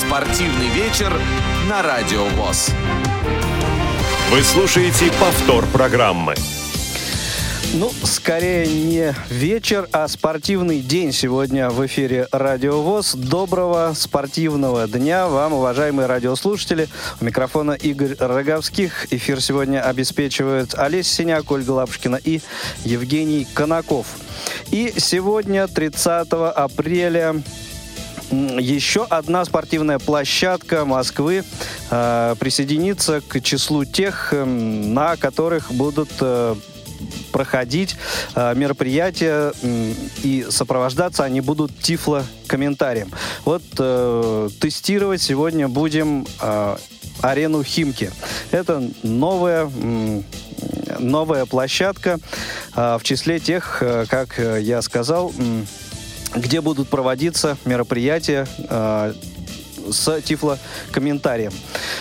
Спортивный вечер на Радио ВОЗ. Вы слушаете повтор программы. Ну, скорее не вечер, а спортивный день сегодня в эфире Радио ВОЗ. Доброго спортивного дня вам, уважаемые радиослушатели. У микрофона Игорь Роговских. Эфир сегодня обеспечивают Олеся Синяк, Ольга Лапушкина и Евгений Конаков. И сегодня, 30 апреля, еще одна спортивная площадка Москвы э, присоединится к числу тех, э, на которых будут э, проходить э, мероприятия э, и сопровождаться они будут тифло-комментарием. Вот э, тестировать сегодня будем э, арену Химки. Это новая новая площадка э, в числе тех, э, как я сказал, где будут проводиться мероприятия э, с тифлокомментарием.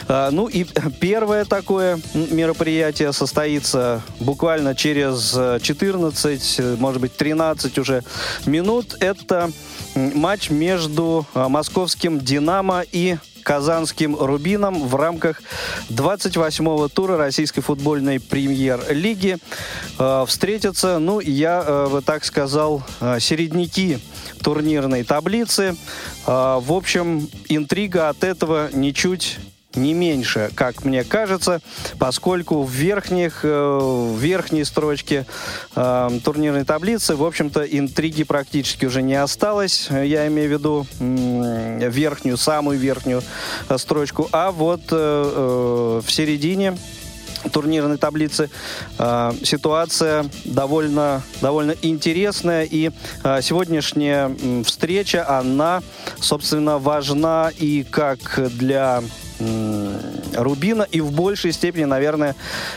А, ну и первое такое мероприятие состоится буквально через 14, может быть 13 уже минут. Это матч между а, московским «Динамо» и казанским «Рубином» в рамках 28-го тура российской футбольной премьер-лиги. Э, встретятся, ну, я э, бы так сказал, э, середняки турнирной таблицы. Э, в общем, интрига от этого ничуть не меньше, как мне кажется, поскольку в верхних, э, в верхней строчке э, турнирной таблицы, в общем-то, интриги практически уже не осталось. Я имею в виду э, верхнюю, самую верхнюю э, строчку. А вот э, э, в середине турнирной таблицы э, ситуация довольно, довольно интересная. И э, сегодняшняя э, встреча, она, собственно, важна и как для Рубина и в большей степени, наверное,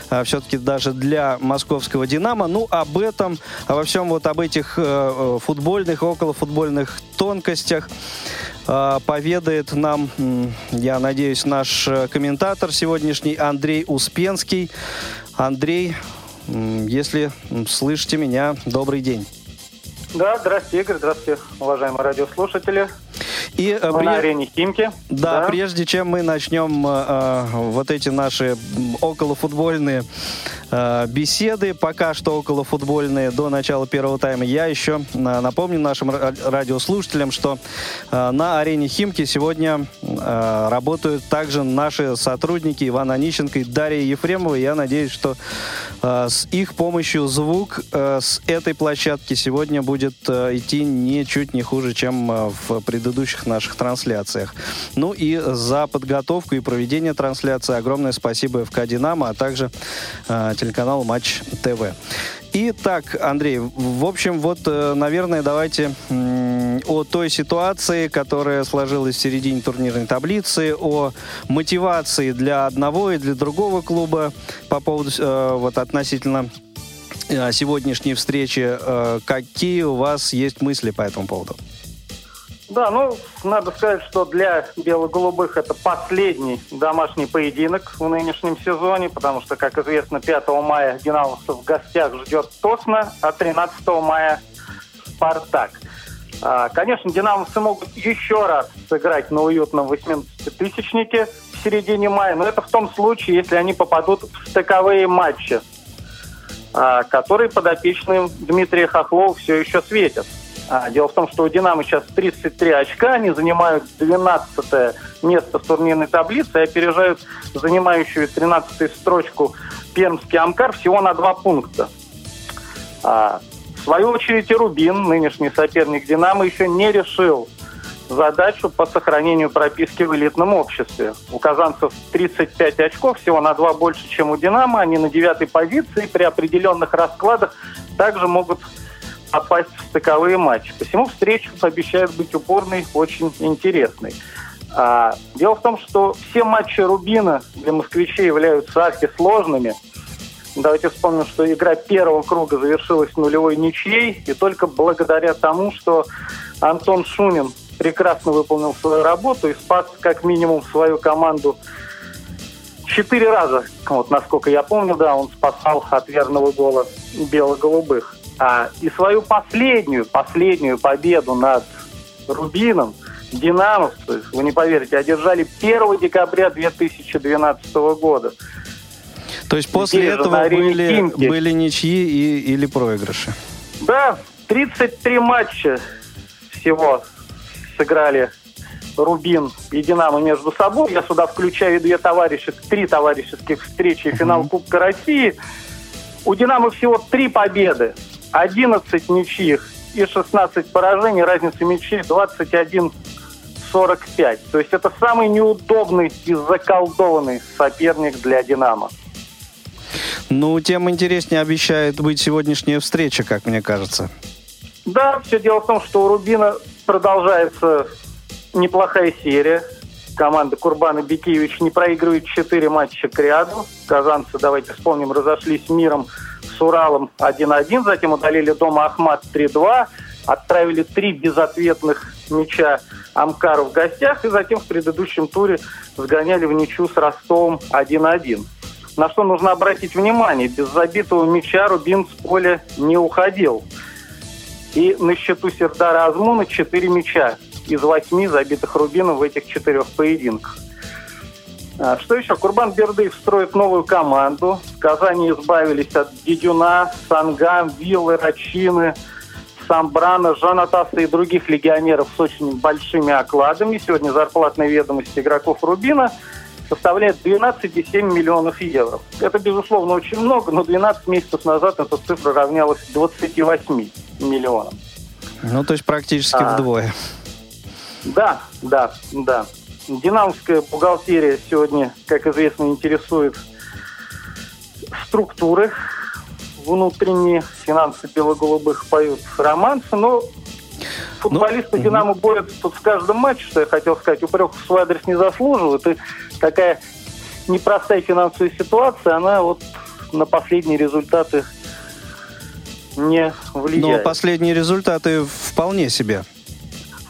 э, все-таки даже для московского «Динамо». Ну, об этом, обо всем вот об этих э, э, футбольных, околофутбольных тонкостях поведает нам, я надеюсь, наш комментатор сегодняшний Андрей Успенский. Андрей, если слышите меня, добрый день. Да, здравствуйте, Игорь, здравствуйте, уважаемые радиослушатели. И, мы при... на арене Химки. Да, да, прежде чем мы начнем э, вот эти наши околофутбольные э, беседы, пока что околофутбольные до начала первого тайма, я еще э, напомню нашим радиослушателям, что э, на арене Химки сегодня э, работают также наши сотрудники Иван Онищенко и Дарья Ефремова. Я надеюсь, что э, с их помощью звук э, с этой площадки сегодня будет э, идти ничуть не хуже, чем э, в предыдущих наших трансляциях. Ну и за подготовку и проведение трансляции огромное спасибо ФК «Динамо», а также э, телеканалу «Матч ТВ». Итак, Андрей, в общем, вот, э, наверное, давайте о той ситуации, которая сложилась в середине турнирной таблицы, о мотивации для одного и для другого клуба по поводу, вот, относительно сегодняшней встречи. Какие у вас есть мысли по этому поводу? Да, ну, надо сказать, что для бело-голубых это последний домашний поединок в нынешнем сезоне, потому что, как известно, 5 мая динамовцев в гостях ждет Тосна, а 13 мая Спартак. А, конечно, динамовцы могут еще раз сыграть на уютном 80-тысячнике в середине мая, но это в том случае, если они попадут в стыковые матчи, которые подопечным Дмитрия Хохлова все еще светят. А, дело в том, что у «Динамо» сейчас 33 очка, они занимают 12 место в турнирной таблице и опережают занимающую 13 строчку Пермский «Амкар» всего на два пункта. А, в свою очередь и «Рубин», нынешний соперник «Динамо», еще не решил задачу по сохранению прописки в элитном обществе. У казанцев 35 очков, всего на два больше, чем у «Динамо». Они на девятой позиции при определенных раскладах также могут попасть в стыковые матчи. Посему встреча обещает быть упорной, очень интересной. А, дело в том, что все матчи Рубина для москвичей являются архисложными. Давайте вспомним, что игра первого круга завершилась нулевой ничьей, и только благодаря тому, что Антон Шунин прекрасно выполнил свою работу и спас как минимум свою команду четыре раза, вот насколько я помню, да, он спасал от верного гола бело-голубых. А, и свою последнюю, последнюю победу над Рубином динамовцы, вы не поверите, одержали 1 декабря 2012 года. То есть после Здесь этого были, Химки. были ничьи и, или проигрыши? Да, 33 матча всего сыграли Рубин и Динамо между собой. Я сюда включаю две товарищеских, три товарищеских встречи и финал Кубка России. У Динамо всего три победы, 11 ничьих и 16 поражений. Разница мячей 21-45. То есть это самый неудобный и заколдованный соперник для Динамо. Ну, тем интереснее обещает быть сегодняшняя встреча, как мне кажется. Да, все дело в том, что у Рубина продолжается неплохая серия. Команда Курбана Бекиевич не проигрывает 4 матча к ряду. Казанцы, давайте вспомним, разошлись миром с Уралом 1-1, затем удалили дома Ахмат 3-2, отправили три безответных мяча Амкару в гостях, и затем в предыдущем туре сгоняли в ничью с Ростовом 1-1. На что нужно обратить внимание, без забитого мяча Рубин с поля не уходил. И на счету Сердара Азмуна 4 мяча из 8 забитых Рубином в этих четырех поединках. А, Что еще? Курбан Бердыев строит новую команду. В Казани избавились от Дедюна, Сангам, Виллы, Рачины, Самбрана, Жанатаса и других легионеров с очень большими окладами. Сегодня зарплатная ведомость игроков Рубина составляет 12,7 миллионов евро. Это, безусловно, очень много, но 12 месяцев назад эта цифра равнялась 28 миллионам. Ну, то есть практически А. вдвое. Да, да, да. Динамовская бухгалтерия сегодня, как известно, интересует структуры внутренние, финансы бело-голубых поют романсы, но футболисты Ну, Динамо борются тут в каждом матче, что я хотел сказать, упреков в свой адрес не заслуживают, и такая непростая финансовая ситуация, она вот на последние результаты не Но влияет. последние результаты вполне себе.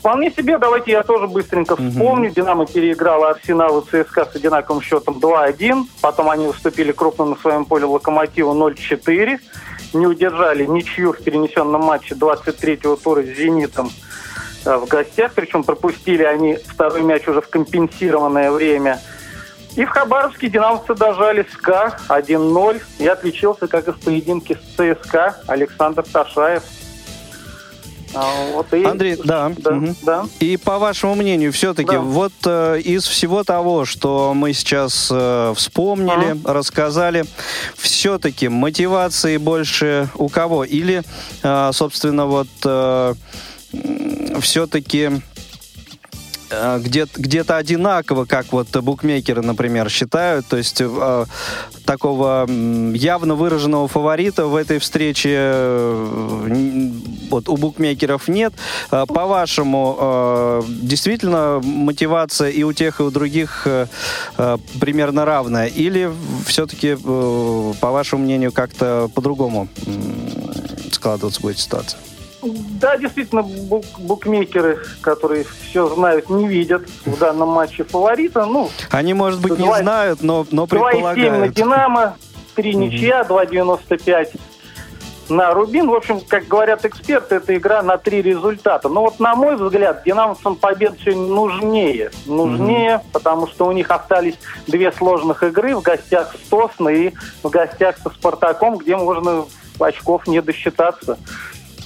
Вполне себе, давайте я тоже быстренько вспомню. Динамо переиграла Арсенал и ЦСКА с одинаковым счетом 2-1. Потом они уступили крупно на своем поле Локомотиву 0-4. Не удержали ничью в перенесенном матче 23-го тура с «Зенитом» э, в гостях. Причем пропустили они второй мяч уже в компенсированное время. И в Хабаровске динамовцы дожали СКА 1-0. И отличился, как и в поединке с ЦСКА, Александр Ташаев. А, вот и- Андрей, да, Да, мгм. да. И по вашему мнению, все-таки Да. вот э, из всего того, что мы сейчас э, вспомнили, рассказали, все-таки мотивации больше у кого? Или, э, собственно, вот все-таки где- где-то одинаково, как вот букмекеры, например, считают. То есть э, такого явно выраженного фаворита в этой встрече э, вот у букмекеров нет. Э, По-вашему, э, действительно мотивация и у тех, и у других э, э, примерно равная? Или все-таки, э, по вашему мнению, как-то по-другому складываться будет ситуация? Да, действительно, бук- букмекеры, которые все знают, не видят в данном матче фаворита. Ну, Они, может быть, не Два- знают, но, но 2,7 на предполагают. Динамо, 3 ничья, 2,95 на Рубин. В общем, как говорят эксперты, это игра на три результата. Но вот, на мой взгляд, динамовцам победа сегодня нужнее. Нужнее, потому что у них остались две сложных игры в гостях с Тосно и в гостях со Спартаком, где можно очков не досчитаться.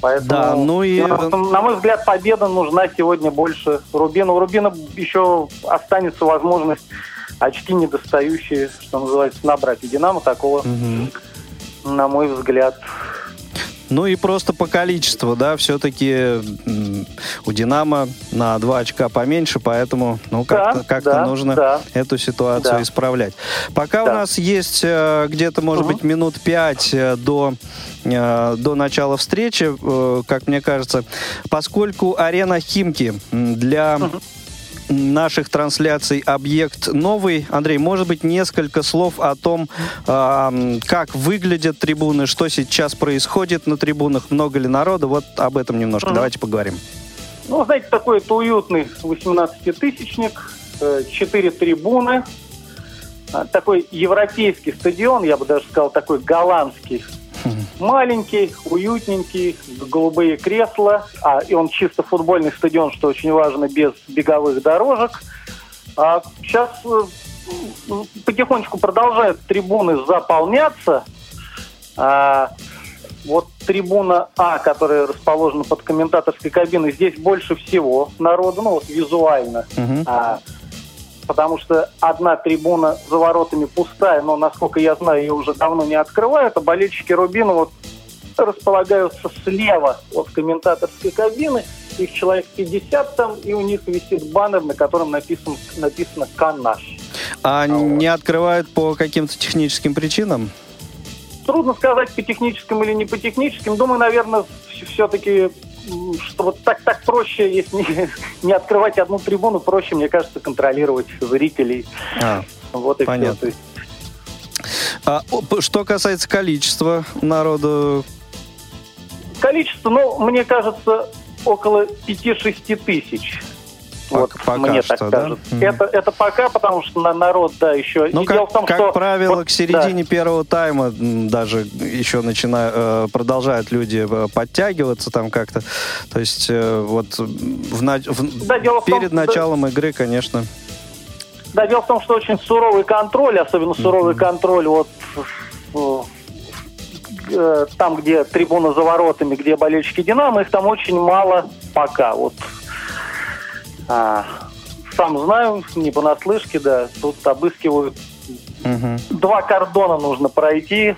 Поэтому, Да, ну и- на мой взгляд, победа нужна сегодня больше Рубину. У Рубина еще останется возможность очки недостающие, что называется, набрать. У Динамо такого, Мгм. на мой взгляд, Ну и просто по количеству, да, все-таки у Динамо на два очка поменьше, поэтому, ну, как-то Да, как-то да, нужно да. эту ситуацию Да. исправлять. Пока у Да. нас есть э, где-то, может Мгм. быть, минут пять э, до, э, до начала встречи, как мне кажется, поскольку арена Химки для наших трансляций объект новый. Андрей, может быть, несколько слов о том, м, как выглядят трибуны, что сейчас происходит на трибунах, много ли народа. Вот об этом немножко. Мгм. Давайте поговорим. Ну, знаете, такой это уютный 18-тысячник, э, четыре трибуны, а, такой европейский стадион, я бы даже сказал, такой голландский маленький, уютненький, голубые кресла, а, и он чисто футбольный стадион, что очень важно, без беговых дорожек. А сейчас э, потихонечку продолжают трибуны заполняться. А, вот трибуна А, которая расположена под комментаторской кабиной, здесь больше всего народу, ну вот визуально. Мгм. А, потому что одна трибуна за воротами пустая, но, насколько я знаю, ее уже давно не открывают, а болельщики Рубина вот располагаются слева от комментаторской кабины, их человек 50 там, и у них висит баннер, на котором написан, написано «Канаш». А не открывают по каким-то техническим причинам? Трудно сказать, по техническим или не по техническим. Думаю, наверное, все-таки что вот так, так проще, если не, открывать одну трибуну, проще, мне кажется, контролировать зрителей. А, Вот и Понятно. все. А, что касается количества народу, Количество, ну, мне кажется, около 5-6 тысяч. Вот, пока мне что, так да? кажется. Это, это пока, потому что на народ, да, еще... ну, И как, том, как что правило, вот, к середине первого тайма даже еще начинают, э, продолжают люди э, подтягиваться там как-то. То есть э, вот в в- Да, дело в том, перед да. началом игры, конечно. Да, Да, дело в том, что очень суровый контроль, особенно суровый контроль вот там, где трибуна за воротами, где болельщики Динамо, их там очень мало пока. Вот а, сам знаю, не понаслышке, да, тут обыскивают. Мгм. Два кордона нужно пройти,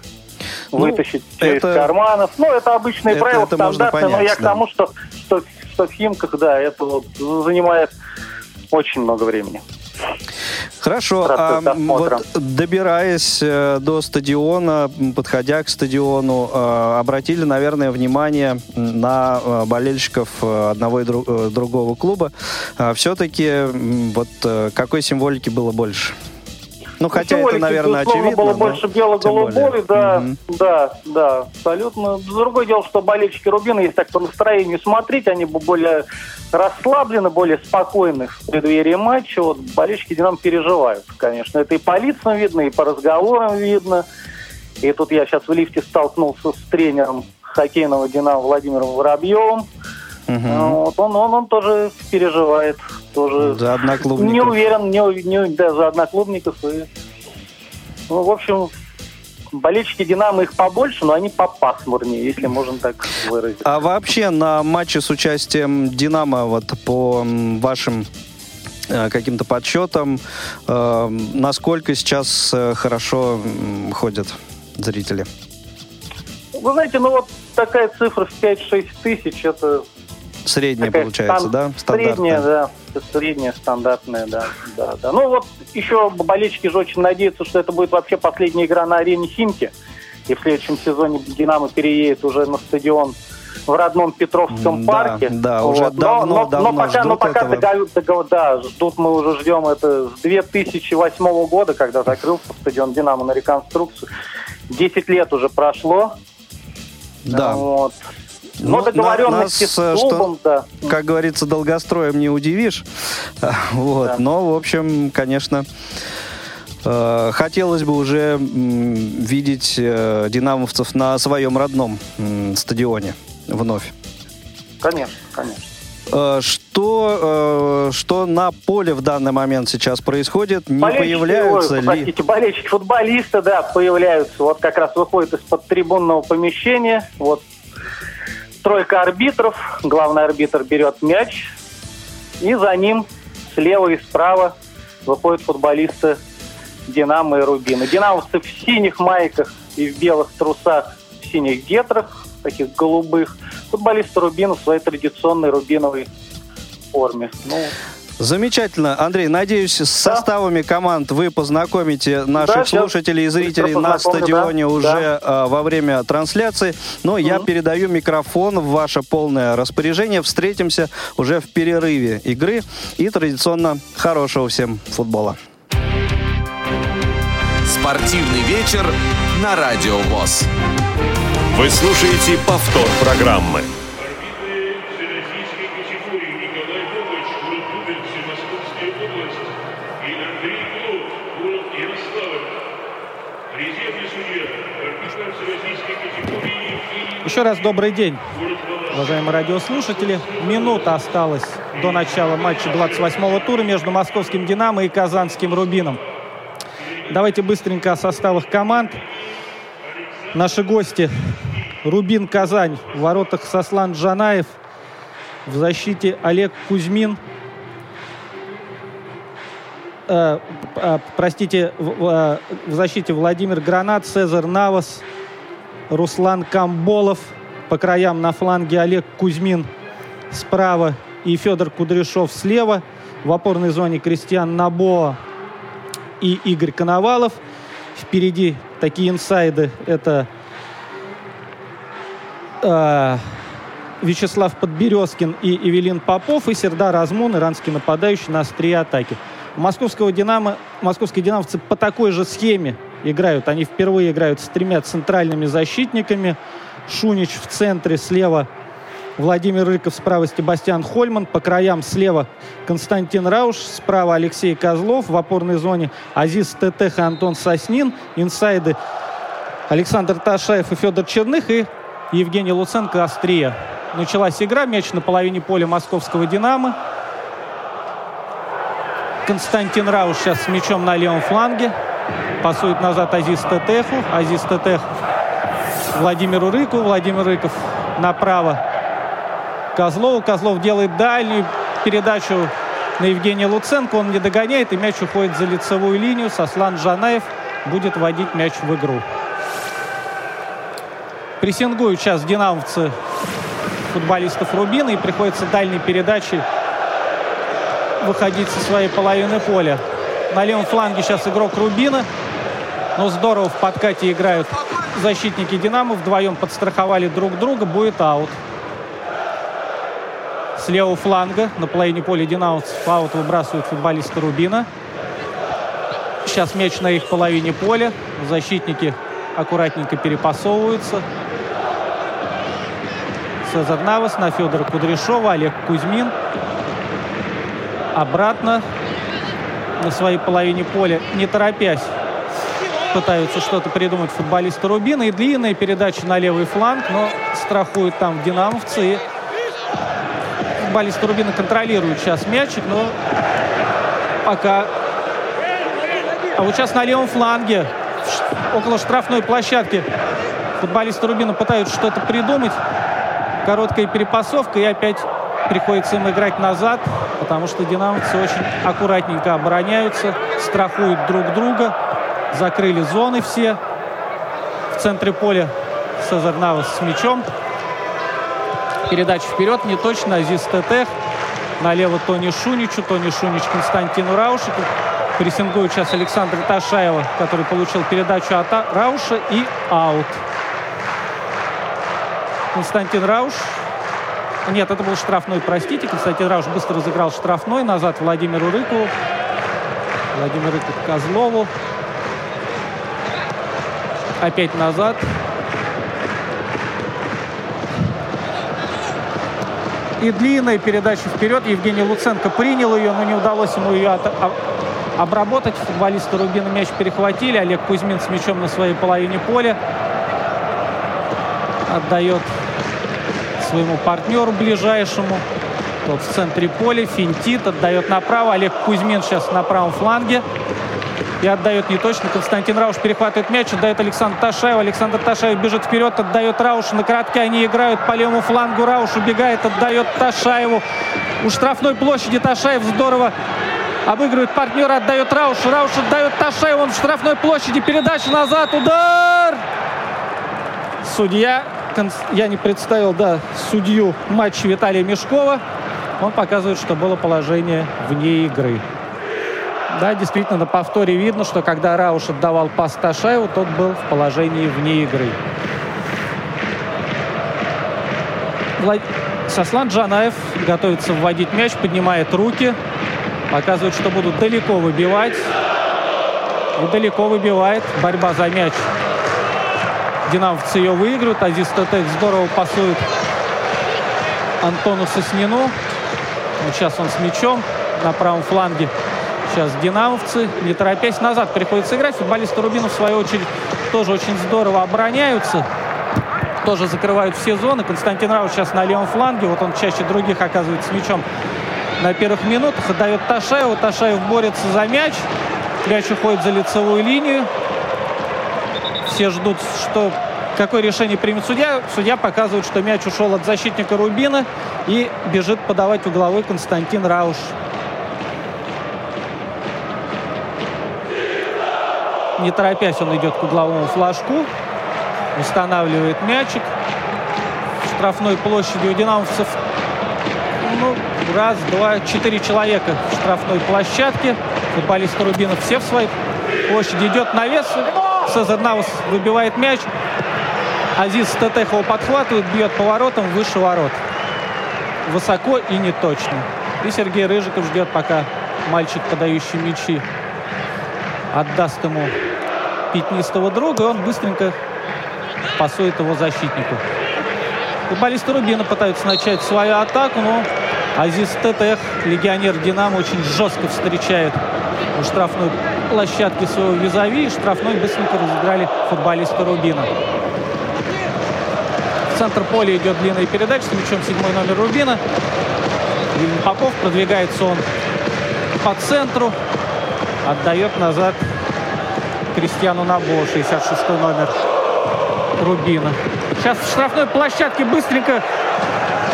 Ну, вытащить все из это- карманов. Ну, это обычные Это- правила, это стандартные, но понять, я к да. тому, что, что, что в Химках, да, это вот занимает очень много времени. Хорошо, а вот добираясь э, до стадиона, подходя к стадиону, э, обратили, наверное, внимание на э, болельщиков одного и дру- другого клуба. Все-таки вот какой символики было больше? Ну, хотя это, наверное, очевидно. было но больше бело-голубой, да, Мгм. да, да, абсолютно. Другое дело, что болельщики Рубина, если так по настроению смотреть, они бы более расслаблены, более спокойны в преддверии матча. Вот болельщики Динамо переживают, конечно. Это и по лицам видно, и по разговорам видно. И тут я сейчас в лифте столкнулся с тренером хоккейного Динамо Владимиром Воробьевым. Мгм. Вот он, он, он тоже переживает, тоже За одноклубников. не уверен, не, не, да, за одноклубников. И, ну, в общем, болельщики Динамо их побольше, но они попасмурнее, если можно так выразить. А вообще на матче с участием Динамо, вот по вашим э, каким-то подсчетам, э, насколько сейчас э, хорошо ходят зрители? Вы знаете, ну вот такая цифра в 5-6 тысяч, это Средняя такая получается, стан- да? Средняя, Стандартная. да. это Средняя, стандартная, да, да, да. Ну вот еще болельщики же очень надеются, что это будет вообще последняя игра на арене Химки. И в следующем сезоне Динамо переедет уже на стадион в родном Петровском Да, парке. да, уже Но- давно- но, давно но пока, но ждут пока этого. догов- догов- да, ждут мы уже ждем это с 2008 года, когда закрылся стадион Динамо на реконструкцию. 10 лет уже прошло. Да. Вот. Ну, Но на- договоренности нас, с э, клубом, да. Как говорится, долгостроем не удивишь. Вот. Да. Но, в общем, конечно, э, хотелось бы уже видеть э, динамовцев на своем родном стадионе вновь. Конечно, конечно. Что, что на поле в данный момент сейчас происходит? Не Болельщики, появляются ой, ли... Простите, болельщики, футболисты, да, появляются. Вот как раз выходят из-под трибунного помещения. Вот тройка арбитров. Главный арбитр берет мяч. И за ним слева и справа выходят футболисты Динамо и Рубина. Динамовцы в синих майках и в белых трусах, в синих гетрах, таких голубых. Футболисты Рубина в своей традиционной рубиновой форме. Ну, Замечательно. Андрей, надеюсь, с составами команд вы познакомите наших Да, слушателей и зрителей на стадионе да, уже э, во время трансляции. Но я Мгм. передаю микрофон в ваше полное распоряжение. Встретимся уже в перерыве игры и традиционно хорошего всем футбола. Спортивный вечер на Радио ВОЗ. Вы слушаете повтор программы. Еще раз добрый день, уважаемые радиослушатели. Минута осталась до начала матча 28-го тура между московским «Динамо» и казанским «Рубином». Давайте быстренько о составах команд. Наши гости Рубин Казань в воротах Сослан Джанаев, в защите Олег Кузьмин, э, э, простите, в, в, э, в защите Владимир Гранат, Цезарь Навас, Руслан Камболов, по краям на фланге Олег Кузьмин справа и Федор Кудряшов слева. В опорной зоне Кристиан Набоа и Игорь Коновалов. Впереди такие инсайды. Это э, Вячеслав Подберезкин и Эвелин Попов и Сердар Азмун, иранский нападающий на острие атаки. Московского «Динамо», московские «динамовцы» по такой же схеме играют. Они впервые играют с тремя центральными защитниками. Шунич в центре, слева Владимир Рыков, справа Себастьян Хольман, по краям слева Константин Рауш, справа Алексей Козлов, в опорной зоне Азиз Тетех и Антон Соснин, инсайды Александр Ташаев и Федор Черных и Евгений Луценко острия. Началась игра, мяч на половине поля московского «Динамо». Константин Рауш сейчас с мячом на левом фланге. Пасует назад Азиз Тетеху. Азиз Тетех Владимиру Рыкову. Владимир Рыков направо Козлову. Козлов делает дальнюю передачу на Евгения Луценко. Он не догоняет, и мяч уходит за лицевую линию. Сослан Жанаев будет вводить мяч в игру. Прессингуют сейчас динамовцы футболистов Рубина, и приходится дальней передачей выходить со своей половины поля. На левом фланге сейчас игрок Рубина. Но здорово в подкате играют защитники «Динамо». Вдвоем подстраховали друг друга. Будет аут. С левого фланга на половине поля «Динамовцев» аут выбрасывают футболисты Рубина. Сейчас мяч на их половине поля. Защитники аккуратненько перепасовываются. Цезарь Навас на Федора Кудряшова, Олег Кузьмин. Обратно на своей половине поля, не торопясь, пытаются что-то придумать футболисты Рубина. И длинная передача на левый фланг, но страхуют там динамовцы. И футболисты Рубина контролируют сейчас мячик, но пока... А вот сейчас на левом фланге, около штрафной площадки, футболисты Рубина пытаются что-то придумать. Короткая перепасовка, и опять приходится им играть назад, потому что динамовцы очень аккуратненько обороняются, страхуют друг друга, закрыли зоны все. В центре поля Навас с мячом. Передача вперед, не точно, Азиз Тетех. Налево Тони Шуничу, Тони Шунич Константину Раушику. Прессингует сейчас Александр Ташаева, который получил передачу от Рауша и аут. Константин Рауш. Нет, это был штрафной, простите. Константин Рауш быстро разыграл штрафной. Назад Владимиру Рыкову. Владимир Рыков Козлову. Опять назад. И длинная передача вперед. Евгений Луценко принял ее, но не удалось ему ее от, а, обработать. Футболисты Рубина мяч перехватили. Олег Кузьмин с мячом на своей половине поля. Отдает своему партнеру ближайшему. Тот в центре поля, финтит, отдает направо. Олег Кузьмин сейчас на правом фланге. И отдает не точно. Константин Рауш перехватывает мяч, отдает Александр Ташаев. Александр Ташаев бежит вперед, отдает Раушу. На коротке они играют по левому флангу. Рауш убегает, отдает Ташаеву. У штрафной площади Ташаев здорово обыгрывает партнера, отдает Рауш. Рауш отдает Ташаеву. Он в штрафной площади. Передача назад. Удар! Судья я не представил, да, судью матча Виталия Мешкова. Он показывает, что было положение вне игры. Да, действительно, на повторе видно, что когда Рауш отдавал пас Ташаеву, тот был в положении вне игры. Влад... Сослан Джанаев готовится вводить мяч, поднимает руки, показывает, что будут далеко выбивать. И далеко выбивает. Борьба за мяч Динамовцы ее выигрывают. Азиз Тетек здорово пасует Антону Соснину. Вот сейчас он с мячом на правом фланге. Сейчас динамовцы, не торопясь, назад приходится играть. Футболисты Рубина, в свою очередь, тоже очень здорово обороняются. Тоже закрывают все зоны. Константин Рауш сейчас на левом фланге. Вот он чаще других оказывается с мячом на первых минутах. Отдает Ташаеву. Ташаев борется за мяч. Мяч уходит за лицевую линию. Все ждут, что какое решение примет судья. Судья показывает, что мяч ушел от защитника Рубина и бежит подавать угловой Константин Рауш. Не торопясь, он идет к угловому флажку. Устанавливает мячик. В штрафной площади у динамовцев ну, раз, два, четыре человека в штрафной площадке. Футболисты Рубинов все в своей площади. Идет навес. Сезар Навус выбивает мяч. Азиз Стетехова подхватывает, бьет поворотом выше ворот. Высоко и не точно. И Сергей Рыжиков ждет, пока мальчик, подающий мячи, отдаст ему пятнистого друга, и он быстренько пасует его защитнику. Футболисты Рубина пытаются начать свою атаку, но Азиз Тетех, легионер «Динамо», очень жестко встречает у штрафной площадки своего визави. И штрафной быстренько разыграли футболисты Рубина. В центр поля идет длинная передача с мячом седьмой номер Рубина. Попов, продвигается он по центру, отдает назад Кристиану Набо, 66 номер Рубина. Сейчас в штрафной площадке быстренько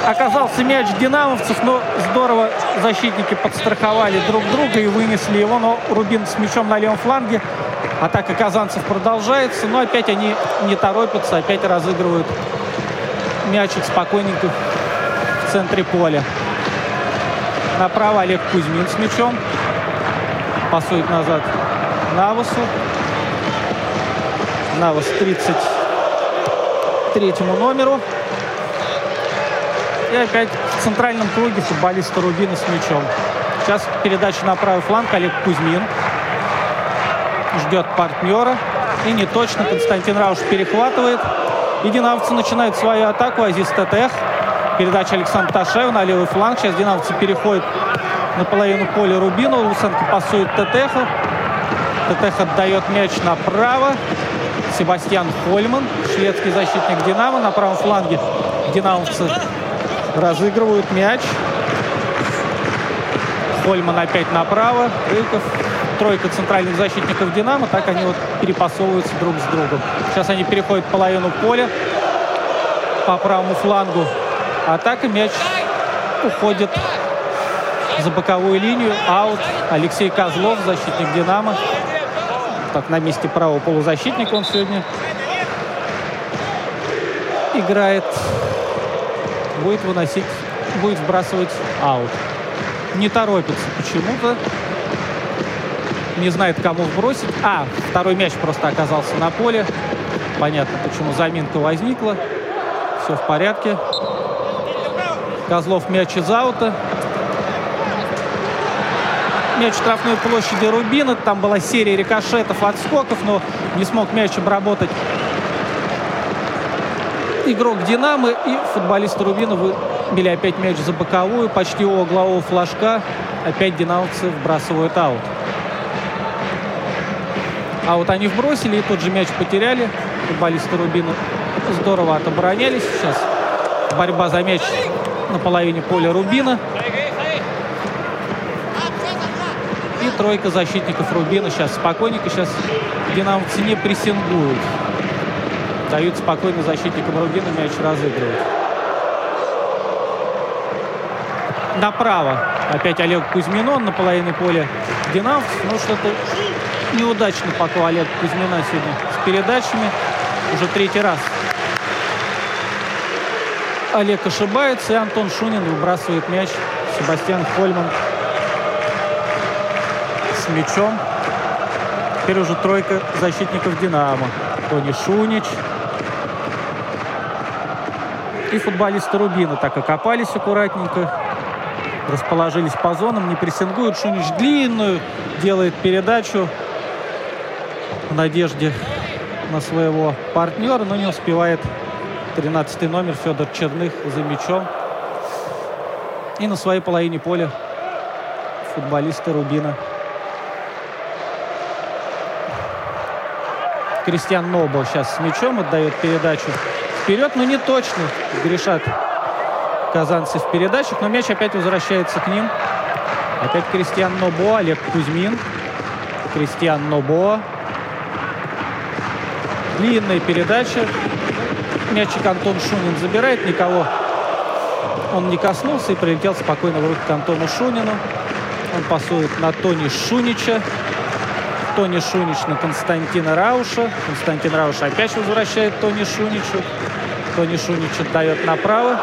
оказался мяч динамовцев, но здорово защитники подстраховали друг друга и вынесли его, но Рубин с мячом на левом фланге. Атака казанцев продолжается, но опять они не торопятся, опять разыгрывают мячик спокойненько в центре поля. Направо Олег Кузьмин с мячом. Пасует назад Навасу. Навас 33 номеру. И опять в центральном круге футболиста Рубина с мячом. Сейчас передача на правый фланг Олег Кузьмин. Ждет партнера. И не точно Константин Рауш перехватывает. И динамовцы начинают свою атаку. Азиз Тетех. Передача Александра Ташева на левый фланг. Сейчас динамовцы переходят на половину поля Рубину. Луценко пасует Тетеху. Тетех отдает мяч направо. Себастьян Хольман, шведский защитник «Динамо». На правом фланге динамовцы разыгрывают мяч. Хольман опять направо. Рыков. Тройка центральных защитников «Динамо». Так они вот перепасовываются друг с другом. Сейчас они переходят половину поля. По правому флангу атака. Мяч уходит за боковую линию. Аут. Алексей Козлов, защитник «Динамо». Так, на месте правого полузащитника он сегодня играет. Будет выносить, будет сбрасывать аут. Не торопится почему-то. Не знает, кому сбросить. А, второй мяч просто оказался на поле. Понятно, почему заминка возникла. Все в порядке. Козлов мяч из аута мяч в штрафной площади Рубина. Там была серия рикошетов, отскоков, но не смог мяч обработать игрок «Динамо». И футболисты Рубина выбили опять мяч за боковую, почти у углового флажка. Опять динамовцы вбрасывают аут. А вот они вбросили и тот же мяч потеряли. Футболисты Рубина здорово отоборонялись. Сейчас борьба за мяч на половине поля Рубина. И тройка защитников Рубина сейчас спокойненько. Сейчас динамовцы не прессингуют. Дают спокойно защитникам Рубина мяч разыгрывать. Направо. Опять Олег Кузьминон на половине поля динамовцев. Ну, что-то неудачно пока у Олега Кузьмина сегодня с передачами. Уже третий раз. Олег ошибается, и Антон Шунин выбрасывает мяч. Себастьян Хольман с мячом. Теперь уже тройка защитников «Динамо». Тони Шунич и футболисты Рубина так окопались аккуратненько. Расположились по зонам, не прессингуют. Шунич длинную делает передачу в надежде на своего партнера, но не успевает 13 номер Федор Черных за мячом. И на своей половине поля футболисты Рубина. Кристиан Нобл сейчас с мячом отдает передачу вперед, но не точно. Грешат казанцы в передачах, но мяч опять возвращается к ним. Опять Кристиан Нобо, Олег Кузьмин. Кристиан Нобо. Длинная передача. Мячик Антон Шунин забирает, никого он не коснулся и прилетел спокойно в руки к Антону Шунину. Он пасует на Тони Шунича. Тони Шунич на Константина Рауша. Константин Рауш опять возвращает Тони Шуничу. Тони Шунич отдает направо.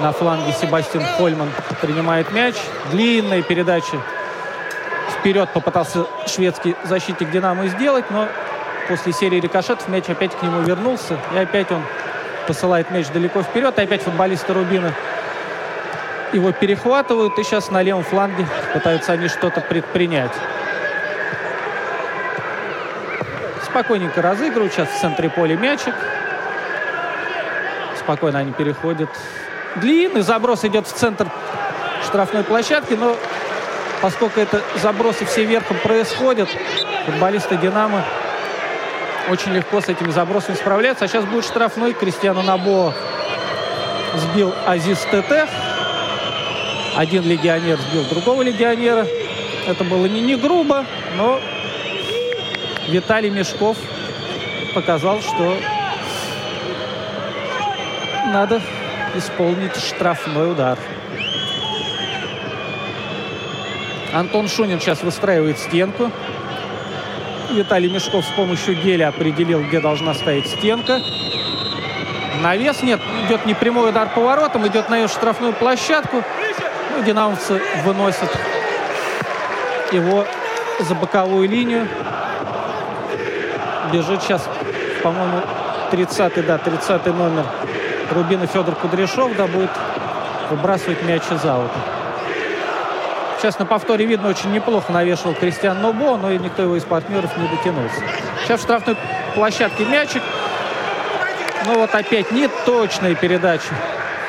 На фланге Себастьян Хольман принимает мяч. Длинная передача вперед попытался шведский защитник «Динамо» сделать, но после серии рикошетов мяч опять к нему вернулся. И опять он посылает мяч далеко вперед. И опять футболисты Рубина его перехватывают. И сейчас на левом фланге пытаются они что-то предпринять. Спокойненько разыгрывают. Сейчас в центре поля мячик. Спокойно они переходят. Длинный заброс идет в центр штрафной площадки, но поскольку это забросы все верхом происходят, футболисты «Динамо» очень легко с этими забросами справляются. А сейчас будет штрафной. Кристиану Набо сбил Азиз ТТ. Один легионер сбил другого легионера. Это было не, не грубо, но Виталий Мешков показал, что надо исполнить штрафной удар. Антон Шунин сейчас выстраивает стенку. Виталий Мешков с помощью геля определил, где должна стоять стенка. Навес нет, идет не прямой удар по воротам, идет на ее штрафную площадку. Ну, динамовцы выносят его за боковую линию. Бежит сейчас, по-моему, 30-й, да, 30-й номер Рубина Федор Кудряшов, да, будет выбрасывать мяч из аута. Сейчас на повторе видно, очень неплохо навешивал Кристиан Нобо, но и никто его из партнеров не дотянулся. Сейчас в штрафной площадке мячик. Ну вот опять неточная передача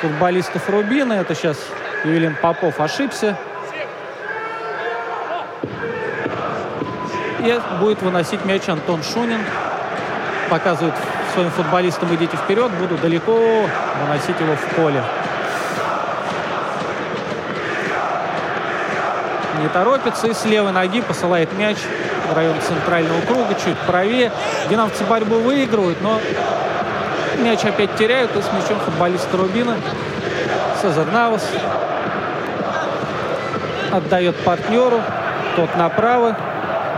футболистов Рубина. Это сейчас Юлин Попов ошибся. И будет выносить мяч Антон Шунин. Показывает своим футболистам, идите вперед, буду далеко выносить его в поле. не торопится и с левой ноги посылает мяч в район центрального круга, чуть правее. Динамовцы борьбу выигрывают, но мяч опять теряют. И с мячом футболист Рубина Сезар Навас отдает партнеру. Тот направо.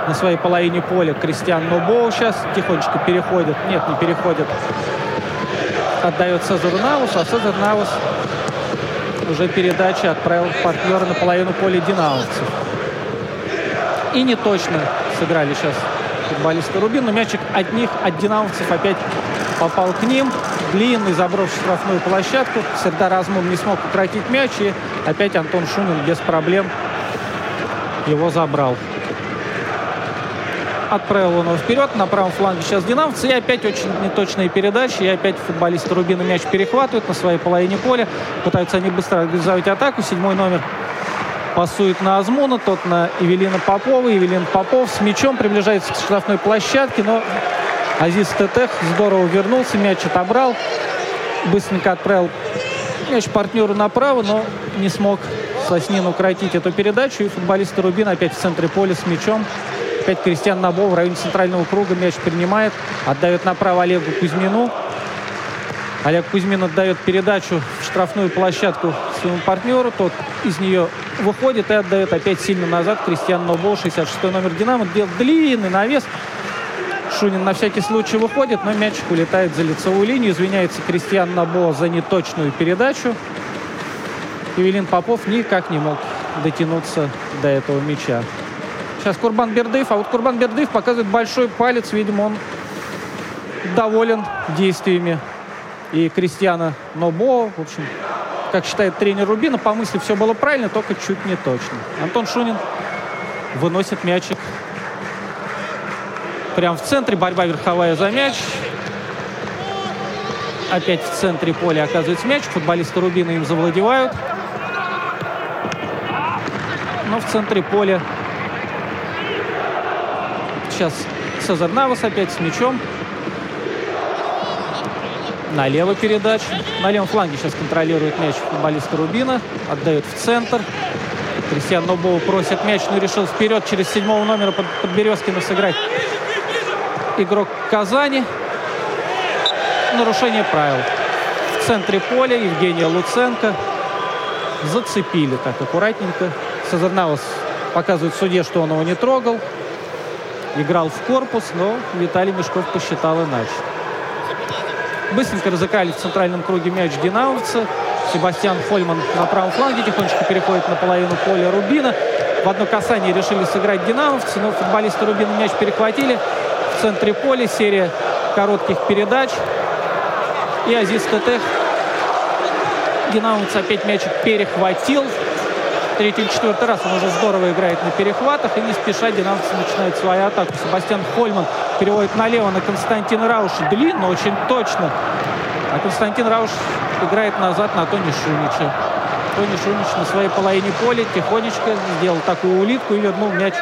На своей половине поля Кристиан Нобоу сейчас тихонечко переходит. Нет, не переходит. Отдает Сезару Навусу, а Сезар Навус уже передача отправил партнера на половину поля динамовцев. И не точно сыграли сейчас футболисты Рубин, но мячик от них, от динамовцев опять попал к ним. Длинный заброс в штрафную площадку. Сердар Размун не смог укротить мяч, и опять Антон Шунин без проблем его забрал. Отправил его вперед. На правом фланге сейчас динамовцы. И опять очень неточные передачи. И опять футболисты Рубина мяч перехватывают на своей половине поля. Пытаются они быстро организовать атаку. Седьмой номер пасует на Азмуна, тот на Евелина Попова. Евелин Попов с мячом приближается к штрафной площадке, но Азиз Тетех здорово вернулся, мяч отобрал. Быстренько отправил мяч партнеру направо, но не смог Соснин укротить эту передачу. И футболисты Рубин опять в центре поля с мячом. Опять Кристиан Набов в районе центрального круга мяч принимает. Отдает направо Олегу Кузьмину. Олег Кузьмин отдает передачу в штрафную площадку своему партнеру. Тот из нее выходит и отдает опять сильно назад. Кристиан Нобо, 66 номер «Динамо». Делает длинный навес. Шунин на всякий случай выходит, но мячик улетает за лицевую линию. Извиняется Кристиан Набо за неточную передачу. Евелин Попов никак не мог дотянуться до этого мяча. Сейчас Курбан Бердыев. А вот Курбан Бердыев показывает большой палец. Видимо, он доволен действиями и Кристиана Нобо. В общем, как считает тренер Рубина, по мысли все было правильно, только чуть не точно. Антон Шунин выносит мячик прямо в центре. Борьба верховая за мяч. Опять в центре поля оказывается мяч. Футболисты Рубина им завладевают. Но в центре поля сейчас Навас опять с мячом. Налево передача. На левом фланге сейчас контролирует мяч футболиста Рубина. Отдает в центр. Кристиан Нобова просит мяч, но решил вперед через седьмого номера под, под Березкина сыграть. Игрок Казани. Нарушение правил. В центре поля Евгения Луценко. Зацепили так аккуратненько. Сазернаус показывает судье, что он его не трогал. Играл в корпус, но Виталий Мешков посчитал иначе. Быстренько разыграли в центральном круге мяч динамовцы. Себастьян Фольман на правом фланге тихонечко переходит на половину поля Рубина. В одно касание решили сыграть динамовцы, но футболисты Рубина мяч перехватили. В центре поля серия коротких передач. И Азиз Тетех Динамовец опять мячик перехватил. Третий или четвертый раз он уже здорово играет на перехватах. И не спеша динамовцы начинают свою атаку. Себастьян Хольман переводит налево на Константина Рауша. Длинно, очень точно. А Константин Рауш играет назад на Тони Шунича. Тони Шунич на своей половине поля тихонечко сделал такую улитку и вернул мяч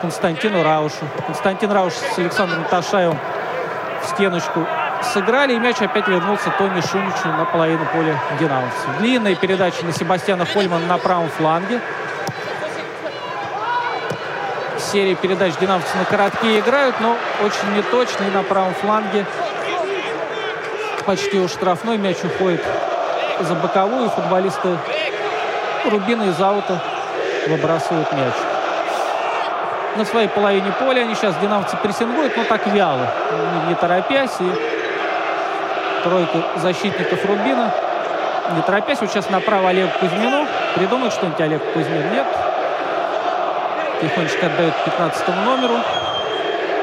Константину Раушу. Константин Рауш с Александром Ташаевым в стеночку сыграли, и мяч опять вернулся Тони Шуничу на половину поля динамовцев. Длинная передача на Себастьяна Хольмана на правом фланге. Серия передач динамовцы на короткие играют, но очень неточно и на правом фланге. Почти у штрафной мяч уходит за боковую. Футболисты Рубина из аута выбрасывают мяч. На своей половине поля они сейчас динамовцы прессингуют, но так вяло, не торопясь. И тройка защитников Рубина. Не торопясь, вот сейчас направо Олег Кузьмину. Придумает что-нибудь Олег Кузьмин? Нет. Тихонечко отдает 15 номеру.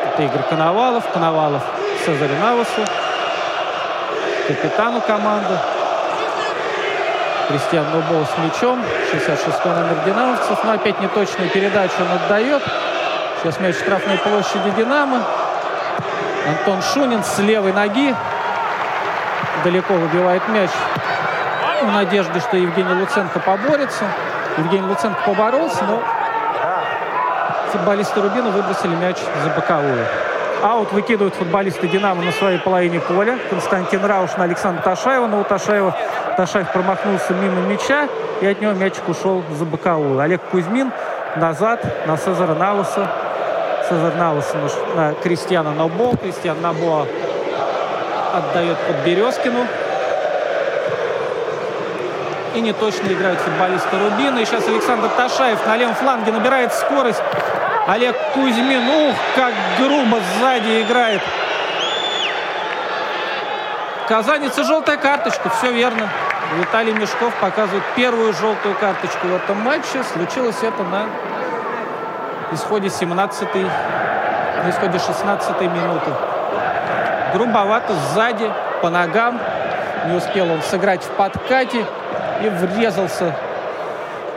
Это Игорь Коновалов. Коновалов Цезарю Навасу. Капитану команды. Кристиан Нубов с мячом. 66 номер динамовцев. Но опять неточную передачу он отдает. Сейчас мяч в штрафной площади Динамо. Антон Шунин с левой ноги далеко выбивает мяч в надежде, что Евгений Луценко поборется. Евгений Луценко поборолся, но футболисты Рубина выбросили мяч за боковую. Аут выкидывают футболисты «Динамо» на своей половине поля. Константин Рауш на Александра Ташаева. Но у Ташаева Ташаев промахнулся мимо мяча, и от него мячик ушел за боковую. Олег Кузьмин назад на Цезара Навуса. Цезар Навуса на, на Кристиана Нобо. Кристиан Нобо отдает под Березкину. И не точно играют футболисты Рубина. И сейчас Александр Ташаев на левом фланге набирает скорость. Олег Кузьмин, ух, как грубо сзади играет. Казанец и желтая карточка, все верно. Виталий Мешков показывает первую желтую карточку в этом матче. Случилось это на исходе 17 на исходе 16 минуты грубовато сзади, по ногам. Не успел он сыграть в подкате и врезался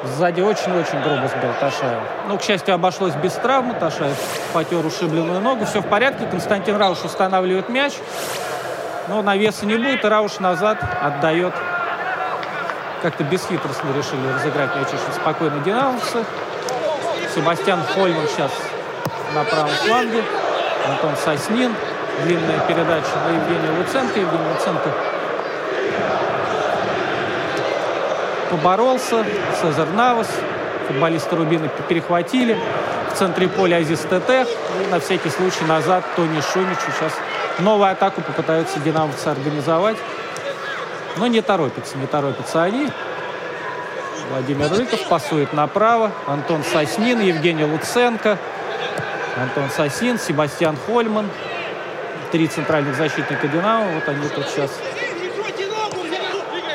сзади очень-очень грубо сбил Ташаева. Ну, к счастью, обошлось без травмы. Ташаев потер ушибленную ногу. Все в порядке. Константин Рауш устанавливает мяч. Но навеса не будет, Рауш назад отдает. Как-то бесхитростно решили разыграть мяч очень спокойно динамовцы. Себастьян Хольман сейчас на правом фланге. Антон Соснин длинная передача на Евгения Луценко. Евгений Луценко поборолся. Цезарь Навас. Футболисты Рубина перехватили. В центре поля Азиз ТТ. На всякий случай назад Тони Шуничу. Сейчас новую атаку попытаются динамовцы организовать. Но не торопятся, не торопятся они. Владимир Рыков пасует направо. Антон Соснин, Евгений Луценко. Антон Сосин, Себастьян Хольман, три центральных защитника «Динамо». Вот они тут сейчас.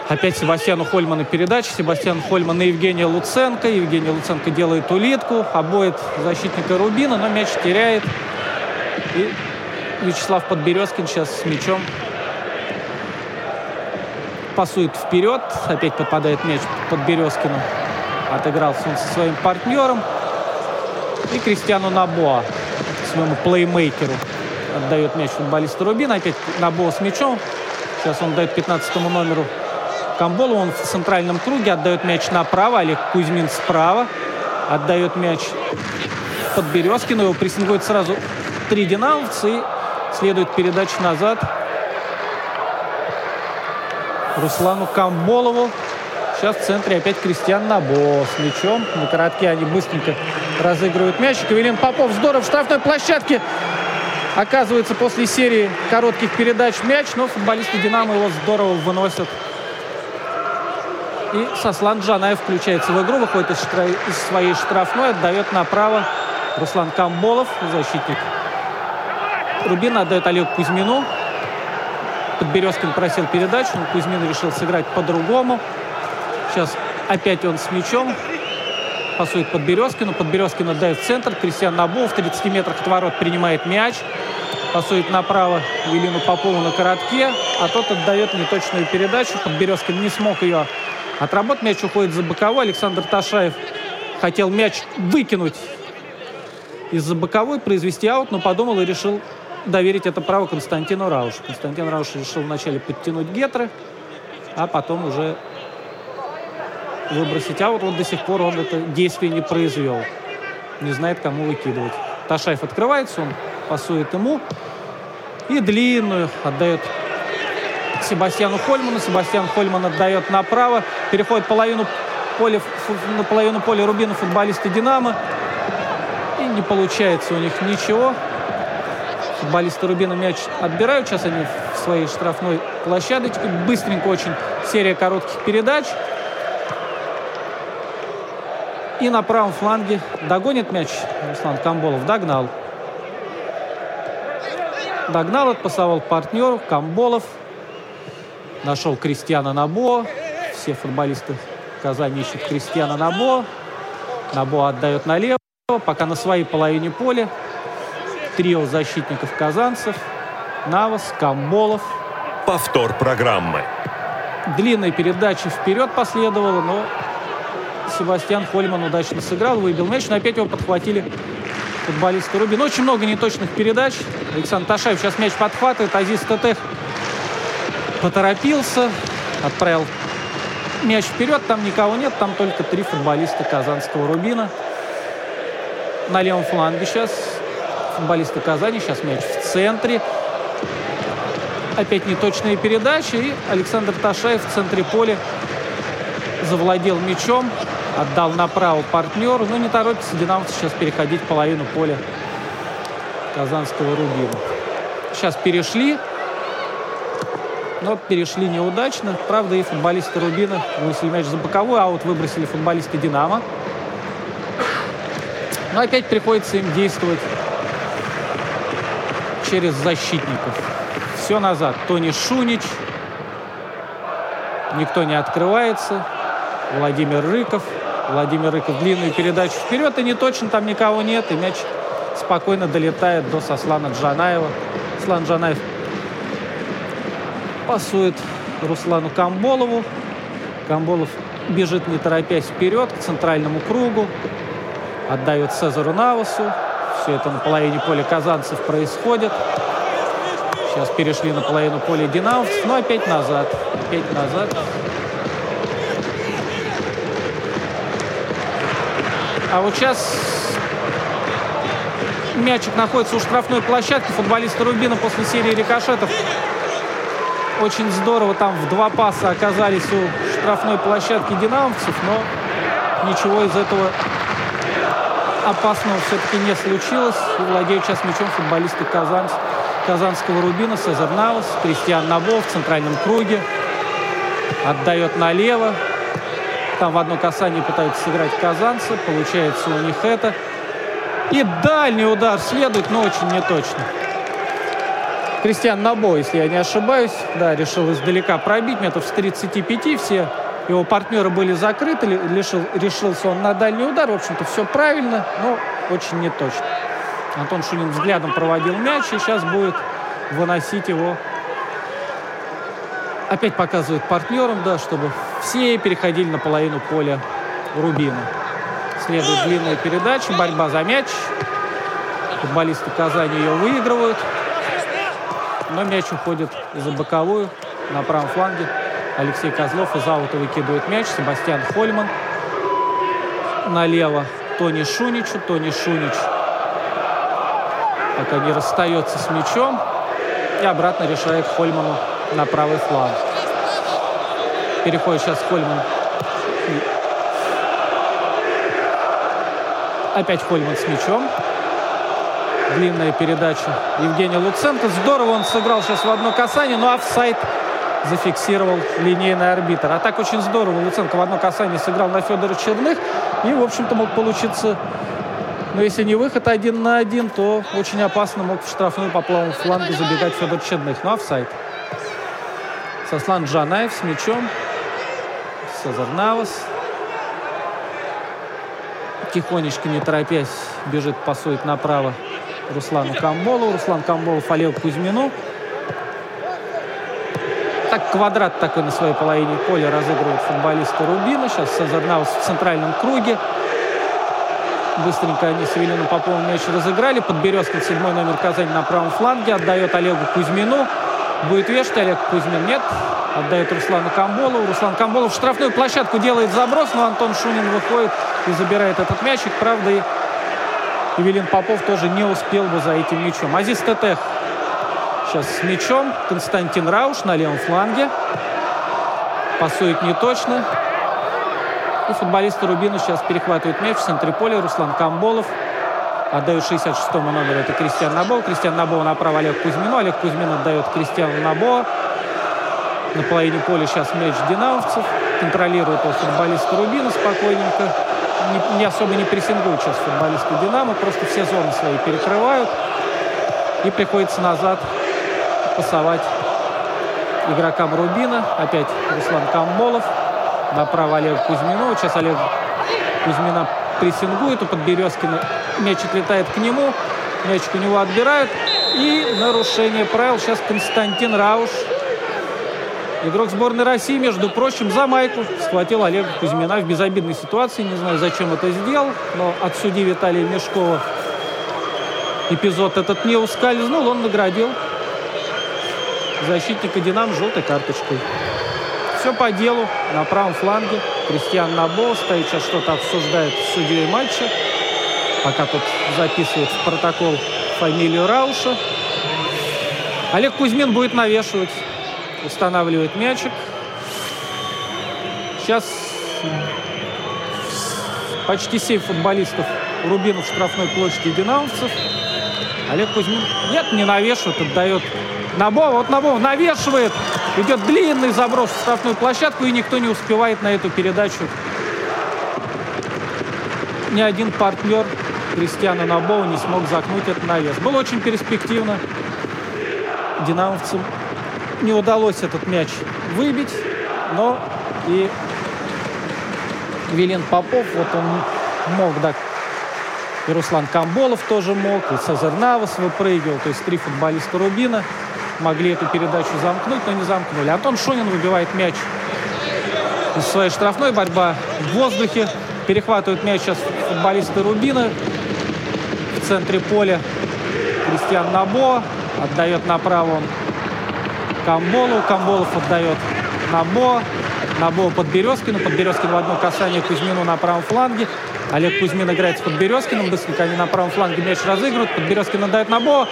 Опять Себастьяну Хольмана передача. Себастьян Хольман на Евгения Луценко. Евгений Луценко делает улитку. Обоит защитника Рубина, но мяч теряет. И Вячеслав Подберезкин сейчас с мячом пасует вперед. Опять попадает мяч под Березкину. Отыгрался он со своим партнером. И Кристиану Набоа, своему плеймейкеру отдает мяч футболисту Рубина. Опять Набо с мячом. Сейчас он дает 15 номеру Камболу. Он в центральном круге отдает мяч направо. Олег Кузьмин справа. Отдает мяч под Березкину. Его прессингует сразу три динамовцы. И следует передача назад Руслану Камболову. Сейчас в центре опять Кристиан Набо с мячом. На коротке они быстренько разыгрывают мяч. Кавелин Попов здорово в штрафной площадке. Оказывается, после серии коротких передач мяч, но футболисты «Динамо» его здорово выносят. И Сослан Джанаев включается в игру, выходит из, штра... из своей штрафной, отдает направо Руслан Камболов, защитник. Рубин отдает Олегу Кузьмину. Подберезкин просил передачу, но Кузьмин решил сыграть по-другому. Сейчас опять он с мячом. Пасует Подберезкину. Подберезкин отдает в центр. Кристиан Набов в 30 метрах от ворот принимает мяч. Пасует направо Велину Попову на коротке. А тот отдает неточную передачу. Подберезкин не смог ее отработать. Мяч уходит за боковой. Александр Ташаев хотел мяч выкинуть из-за боковой, произвести аут, но подумал и решил доверить это право Константину Раушу. Константин Рауш решил вначале подтянуть гетры, а потом уже выбросить аут. Вот до сих пор он это действие не произвел. Не знает, кому выкидывать. Ташаев открывается, он пасует ему. И длинную отдает Себастьяну Хольману. Себастьян Хольман отдает направо. Переходит половину поля, на половину поля Рубина футболисты «Динамо». И не получается у них ничего. Футболисты Рубина мяч отбирают. Сейчас они в своей штрафной площадочке. Быстренько очень серия коротких передач. И на правом фланге догонит мяч Руслан Камболов. Догнал. Догнал, отпасовал партнеру. Камболов. Нашел Кристиана Набо. Все футболисты Казани ищут Кристиана Набо. Набо отдает налево. Пока на своей половине поля. Трио защитников казанцев. Навас, Камболов. Повтор программы. Длинная передача вперед последовала, но Себастьян Хольман удачно сыграл, выбил мяч, но опять его подхватили футболисты Рубин. Очень много неточных передач. Александр Ташаев сейчас мяч подхватывает. Азиз Тетех поторопился, отправил мяч вперед. Там никого нет, там только три футболиста казанского Рубина. На левом фланге сейчас футболисты Казани. Сейчас мяч в центре. Опять неточные передачи. И Александр Ташаев в центре поля завладел мячом. Отдал направо партнеру. Но не торопится динамовцы сейчас переходить половину поля казанского Рубина. Сейчас перешли. Но перешли неудачно. Правда, и футболисты Рубина вынесли мяч за боковую. Аут выбросили футболисты Динамо. Но опять приходится им действовать через защитников. Все назад. Тони Шунич. Никто не открывается. Владимир Рыков. Владимир Рыков длинную передачу вперед, и не точно там никого нет, и мяч спокойно долетает до Сослана Джанаева. Слан Джанаев пасует Руслану Камболову. Камболов бежит, не торопясь, вперед к центральному кругу. Отдает Цезару Навасу. Все это на половине поля казанцев происходит. Сейчас перешли на половину поля динамовцев, но опять назад. Опять назад. А вот сейчас мячик находится у штрафной площадки. Футболисты Рубина после серии рикошетов очень здорово там в два паса оказались у штрафной площадки динамовцев, но ничего из этого опасного все-таки не случилось. И владеют сейчас мячом футболисты Казань, казанского Рубина, Сезар Навас, Кристиан Набов в центральном круге. Отдает налево. Там в одно касание пытаются сыграть казанцы. Получается у них это. И дальний удар следует, но очень неточно. Кристиан Набо, если я не ошибаюсь, да, решил издалека пробить метров с 35. Все его партнеры были закрыты, решил, решился он на дальний удар. В общем-то, все правильно, но очень неточно. Антон Шунин взглядом проводил мяч и сейчас будет выносить его. Опять показывает партнерам, да, чтобы все переходили на половину поля Рубина. Следует длинная передача, борьба за мяч. Футболисты Казани ее выигрывают. Но мяч уходит за боковую на правом фланге. Алексей Козлов из аута выкидывает мяч. Себастьян Хольман налево Тони Шуничу. Тони Шунич пока не расстается с мячом. И обратно решает Хольману на правый фланг. Переходит сейчас Хольман. Опять Хольман с мячом. Длинная передача Евгения Луценко. Здорово он сыграл сейчас в одно касание, но офсайд зафиксировал линейный арбитр. А так очень здорово Луценко в одно касание сыграл на Федора Черных. И, в общем-то, мог получиться, но если не выход один на один, то очень опасно мог в штрафную по плавному флангу забегать Федор Черных. Но офсайд. Сослан Джанаев с мячом. Сезар Навас. Тихонечко, не торопясь, бежит, пасует направо Руслану Камболу. Руслан Камболов Олегу Кузьмину. Так квадрат такой на своей половине поля разыгрывают футболисты Рубина. Сейчас Сезар Навас в центральном круге. Быстренько они с Евелином Поповым мяч разыграли. Подберезкин, седьмой номер Казани на правом фланге. Отдает Олегу Кузьмину. Будет вешать Олег Кузьмин. Нет. Отдает Руслану Камболову. Руслан Камболов в штрафную площадку делает заброс, но Антон Шунин выходит и забирает этот мячик. Правда, и Евелин Попов тоже не успел бы за этим мячом. Азиз Тетех сейчас с мячом. Константин Рауш на левом фланге. Пасует не точно. И футболисты Рубина сейчас перехватывают мяч в центре поля. Руслан Камболов отдает 66-му номеру. Это Кристиан Набо. Кристиан Набо направо Олег Кузьмину. Олег Кузьмин отдает Кристиану Набо. На половине поля сейчас мяч динамовцев. Контролирует его футболисты Рубина спокойненько. Не, не особо не прессингуют сейчас футболисты Динамо. Просто все зоны свои перекрывают. И приходится назад пасовать игрокам Рубина. Опять Руслан Камболов. Направо Олег Кузьмину. Сейчас Олег Кузьмина прессингует. У Подберезкина мяч отлетает к нему. Мячик у него отбирают. И нарушение правил. Сейчас Константин Рауш. Игрок сборной России, между прочим, за майку схватил Олега Кузьмина в безобидной ситуации. Не знаю, зачем это сделал, но от судьи Виталия Мешкова эпизод этот не ускользнул. Он наградил защитника «Динамо» желтой карточкой. Все по делу. На правом фланге Кристиан Набо стоит сейчас что-то обсуждает с судьей матча. Пока тут записывает в протокол фамилию Рауша. Олег Кузьмин будет навешивать. Устанавливает мячик. Сейчас почти 7 футболистов Рубинов штрафной площади динамовцев. Олег Кузьмин нет, не навешивает, отдает Набо. Вот Набо навешивает. Идет длинный заброс в штрафную площадку, и никто не успевает на эту передачу. Ни один партнер Кристиана Набова не смог загнуть этот навес. Было очень перспективно. Динамовцам не удалось этот мяч выбить, но и Вилен Попов, вот он мог, да, и Руслан Камболов тоже мог, и Цезарь Навас выпрыгивал, то есть три футболиста Рубина могли эту передачу замкнуть, но не замкнули. Антон Шунин выбивает мяч из своей штрафной. Борьба в воздухе. Перехватывают мяч сейчас футболисты Рубина. В центре поля Кристиан Набо. Отдает направо он Камболу. Камболов отдает Набо. Набо под Березкину. Под Березкину в одно касание Кузьмину на правом фланге. Олег Кузьмин играет с Подберезкиным. Быстренько они на правом фланге мяч разыгрывают. Подберезкин отдает Набо.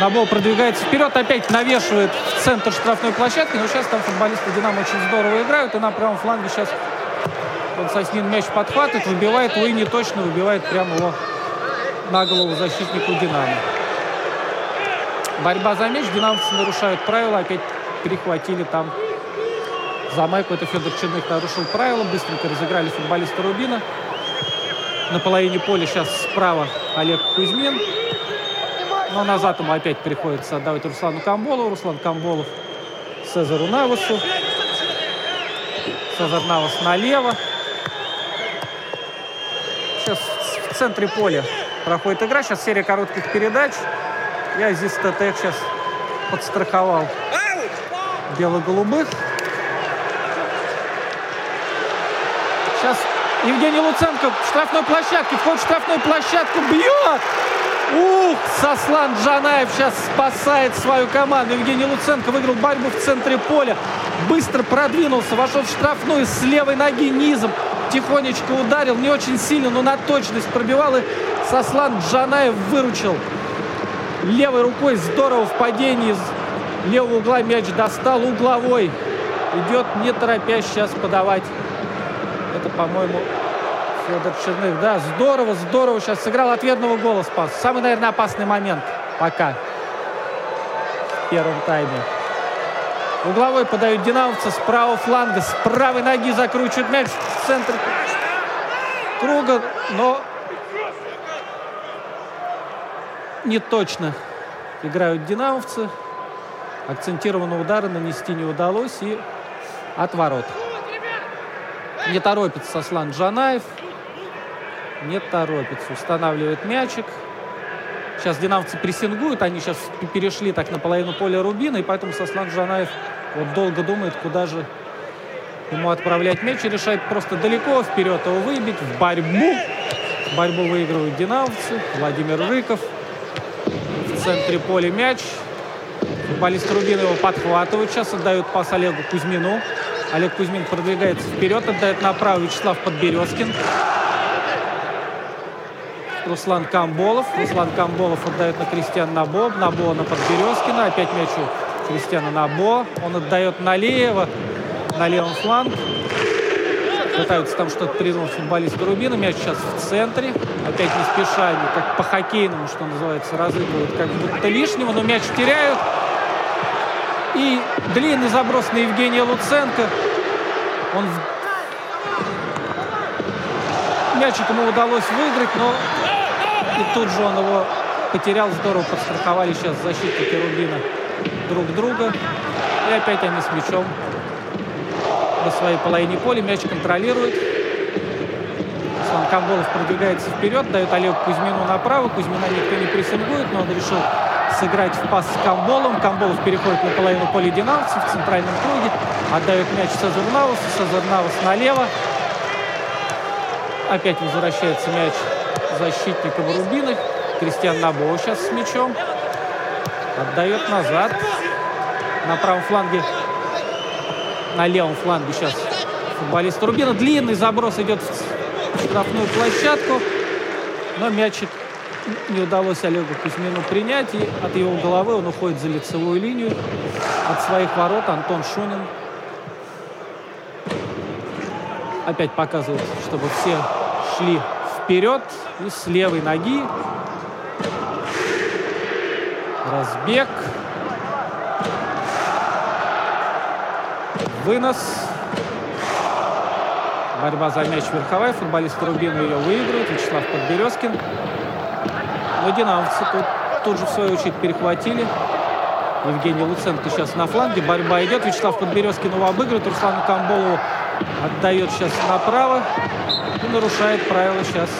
Набо продвигается вперед. Опять навешивает в центр штрафной площадки. Но сейчас там футболисты Динамо очень здорово играют. И на правом фланге сейчас Константин мяч подхватывает, выбивает. Луи не точно выбивает прямо его на голову защитнику Динамо. Борьба за мяч. Динамовцы нарушают правила. Опять перехватили там за майку. Это Федор Черных нарушил правила. Быстренько разыграли футболисты Рубина. На половине поля сейчас справа Олег Кузьмин. Но назад ему опять приходится отдавать Руслану Камболову. Руслан Камболов Цезару Навасу. Цезар Навас налево. Сейчас в центре поля проходит игра. Сейчас серия коротких передач. Я здесь ТТ сейчас подстраховал бело-голубых. Сейчас Евгений Луценко в штрафной площадке, входит в штрафную площадку, бьет! Ух, Сослан Джанаев сейчас спасает свою команду. Евгений Луценко выиграл борьбу в центре поля. Быстро продвинулся, вошел в штрафную с левой ноги низом. Тихонечко ударил, не очень сильно, но на точность пробивал. И Сослан Джанаев выручил Левой рукой здорово в падении из левого угла мяч достал угловой. Идет не торопясь сейчас подавать. Это, по-моему, Федор Черных. Да, здорово, здорово сейчас сыграл. Ответного гола спас. Самый, наверное, опасный момент пока в первом тайме. Угловой подают динамовцы с правого фланга. С правой ноги закручивают мяч в центр круга. Но не точно играют динамовцы. Акцентированного удара нанести не удалось. И от ворот. Не торопится Сослан Джанаев. Не торопится. Устанавливает мячик. Сейчас динамовцы прессингуют. Они сейчас перешли так наполовину поля Рубина. И поэтому Сослан Джанаев вот долго думает, куда же ему отправлять мяч. И решает просто далеко вперед его выбить. В борьбу. Борьбу выигрывают динамовцы. Владимир Рыков. В центре поля мяч. Футболист Рубина его подхватывают. Сейчас отдают пас Олегу Кузьмину. Олег Кузьмин продвигается вперед, отдает направо Вячеслав Подберезкин. Руслан Камболов. Руслан Камболов отдает на Кристиана Набо. Набо на Подберезкина. Опять мяч у Кристиана Набо. Он отдает налево, на левом фланг. Пытаются там что-то придумать футболисты Рубина. Мяч сейчас в центре. Опять не спеша, они как по хоккейному, что называется, разыгрывают как будто лишнего, но мяч теряют. И длинный заброс на Евгения Луценко. Он Мячик ему удалось выиграть, но и тут же он его потерял. Здорово подстраховали сейчас защитники Рубина друг друга. И опять они с мячом на своей половине поля. Мяч контролирует. Руслан Камболов продвигается вперед, дает Олегу Кузьмину направо. Кузьмина никто не прессингует, но он решил сыграть в пас с Камболом. Камболов переходит на половину поля динамовцев в центральном круге. Отдает мяч Сазернаусу. Сазернаус налево. Опять возвращается мяч защитникам Рубины. Кристиан Набо сейчас с мячом. Отдает назад. На правом фланге, на левом фланге сейчас футболист Рубина. Длинный заброс идет в штрафную площадку. Но мячик не удалось Олегу Кузьмину принять. И от его головы он уходит за лицевую линию. От своих ворот Антон Шунин опять показывает, чтобы все шли вперед и с левой ноги. Разбег. Вынос. Борьба за мяч верховая. Футболисты Рубина ее выигрывают. Вячеслав Подберезкин. Но динамовцы тут, тут же в свою очередь перехватили. Евгений Луценко сейчас на фланге. Борьба идет. Вячеслав Подберезкин его обыгрывает. Руслану Камболову отдает сейчас направо. И нарушает правила сейчас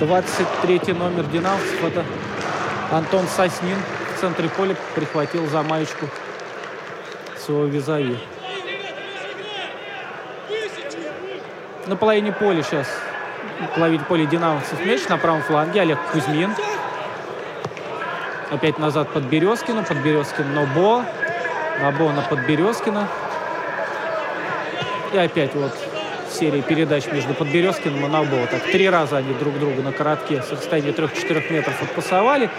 23 номер динамовцев. Это Антон Соснин в центре поля прихватил за маечку своего визави. На половине поля сейчас ловить поле динамовцев мяч на правом фланге. Олег Кузьмин. Опять назад под Березкину. Под Березкин Нобо. Нобо на Подберезкина. И опять вот серии передач между Подберезкиным и Набо. Так, три раза они друг друга на коротке с расстояния 3-4 метров отпасовали.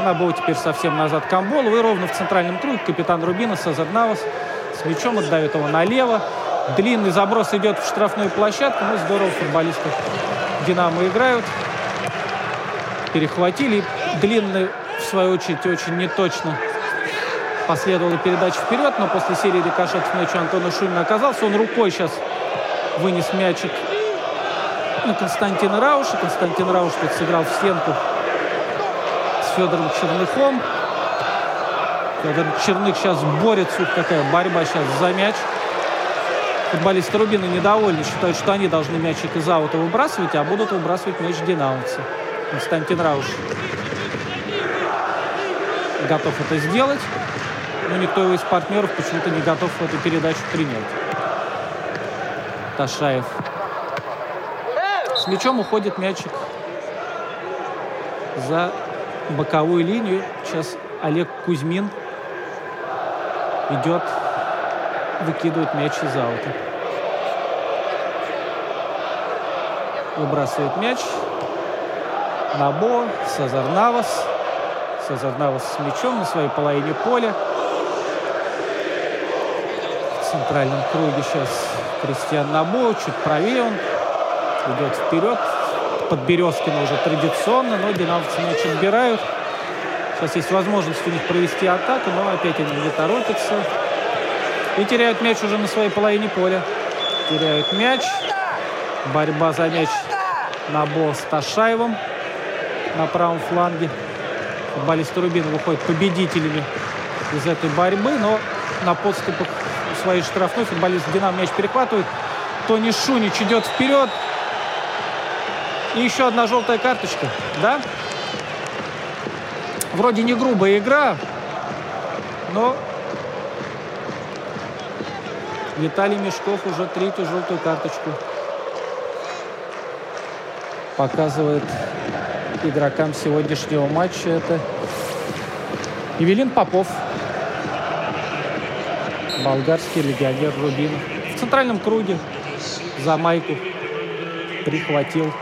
Набо теперь совсем назад к Амболу. И ровно в центральном круге капитан Рубина Сазарнавас с мячом отдает его налево. Длинный заброс идет в штрафную площадку. Ну, здорово футболисты Динамо играют. Перехватили. Длинный, в свою очередь, очень неточно последовала передача вперед, но после серии рикошетов мячу Антона Шульна оказался. Он рукой сейчас вынес мячик на Константина Рауша. Константин Рауш тут сыграл в стенку с Федором Черныхом. Федор Черных сейчас борется. Ух, какая борьба сейчас за мяч. Футболисты Рубина недовольны, считают, что они должны мячик из аута выбрасывать, а будут выбрасывать мяч динамовцы. Константин Рауш готов это сделать, но никто его из партнеров почему-то не готов эту передачу принять. Ташаев. С мячом уходит мячик за боковую линию. Сейчас Олег Кузьмин идет, выкидывает мяч из аута. Выбрасывает мяч. Набо, Сазар Навас. Цезарь Навас с мячом на своей половине поля. В центральном круге сейчас Кристиан Набо. Чуть правее он. Идет вперед. Под Березкина уже традиционно, но динамовцы мяч отбирают. Сейчас есть возможность у них провести атаку, но опять они не торопятся. И теряют мяч уже на своей половине поля. Теряют мяч. Борьба за мяч Набо с Ташаевым на правом фланге. Футболисты Рубина выходят победителями из этой борьбы, но на подступах своей штрафной футболист Динамо мяч перехватывает. Тони Шунич идет вперед. И еще одна желтая карточка, да? Вроде не грубая игра, но Виталий Мешков уже третью желтую карточку показывает игрокам сегодняшнего матча. Это Евелин Попов, болгарский легионер Рубин. В центральном круге за майку прихватил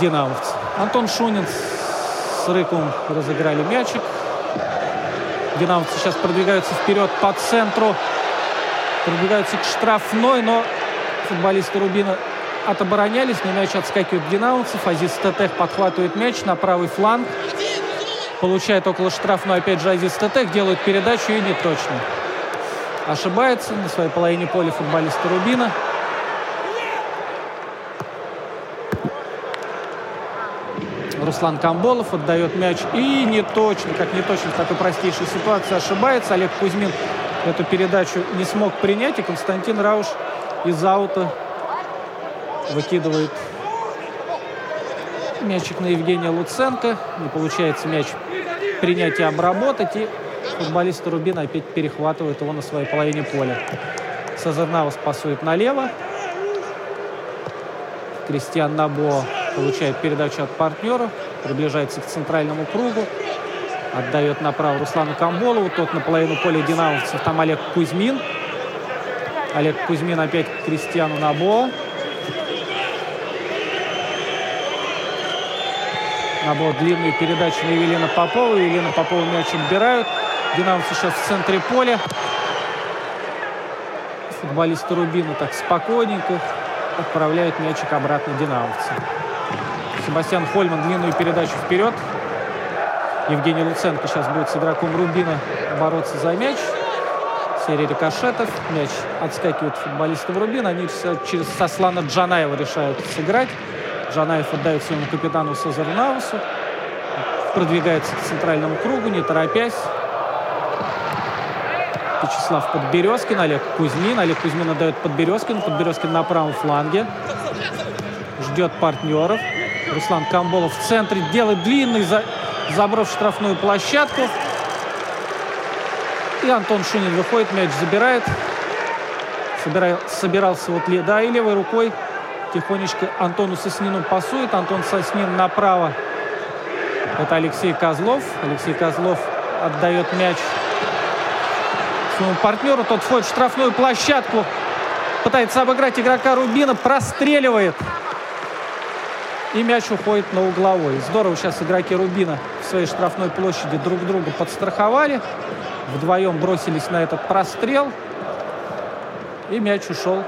динамовцы. Антон Шунин с Рыковым разыграли мячик. Динамовцы сейчас продвигаются вперед по центру. Продвигаются к штрафной, но футболисты Рубина отоборонялись, но мяч отскакивает динамовцев. Азиз Тетех подхватывает мяч на правый фланг. Получает около штрафной опять же Азиз Тетех, делает передачу и не точно. Ошибается на своей половине поля футболиста Рубина. Руслан Камболов отдает мяч и не точно, как не точно в такой простейшей ситуации ошибается. Олег Кузьмин эту передачу не смог принять, и Константин Рауш из аута выкидывает мячик на Евгения Луценко. Не получается мяч принять и обработать. И футболисты Рубина опять перехватывают его на своей половине поля. Сазернавас пасует налево. Кристиан Набо получает передачу от партнера. Приближается к центральному кругу. Отдает направо Руслану Камболову. Тот на половину поля динамовцев. Там Олег Кузьмин. Олег Кузьмин опять к Кристиану Набо. Набор длинную передачу на Евелина Попова. Евелина Попова мяч отбирают. Динамовцы сейчас в центре поля. Футболисты Рубина так спокойненько отправляют мячик обратно динамовцы. Себастьян Хольман длинную передачу вперед. Евгений Луценко сейчас будет с игроком Рубина бороться за мяч. Серия рикошетов. Мяч отскакивает футболистам Рубина. Они через Сослана Джанаева решают сыграть. Жанаев отдает своему капитану Сазарнаусу. Продвигается к центральному кругу, не торопясь. Вячеслав Подберезкин, Олег Кузьмин. Олег Кузьмин отдает Подберезкину. Подберезкин на правом фланге. Ждет партнеров. Руслан Камболов в центре делает длинный за... заброс в штрафную площадку. И Антон Шунин выходит, мяч забирает. Собирал, собирался вот левой рукой тихонечко Антону Соснину пасует. Антон Соснин направо. Это Алексей Козлов. Алексей Козлов отдает мяч своему партнеру. Тот входит в штрафную площадку. Пытается обыграть игрока Рубина. Простреливает. И мяч уходит на угловой. Здорово сейчас игроки Рубина в своей штрафной площади друг друга подстраховали. Вдвоем бросились на этот прострел. И мяч ушел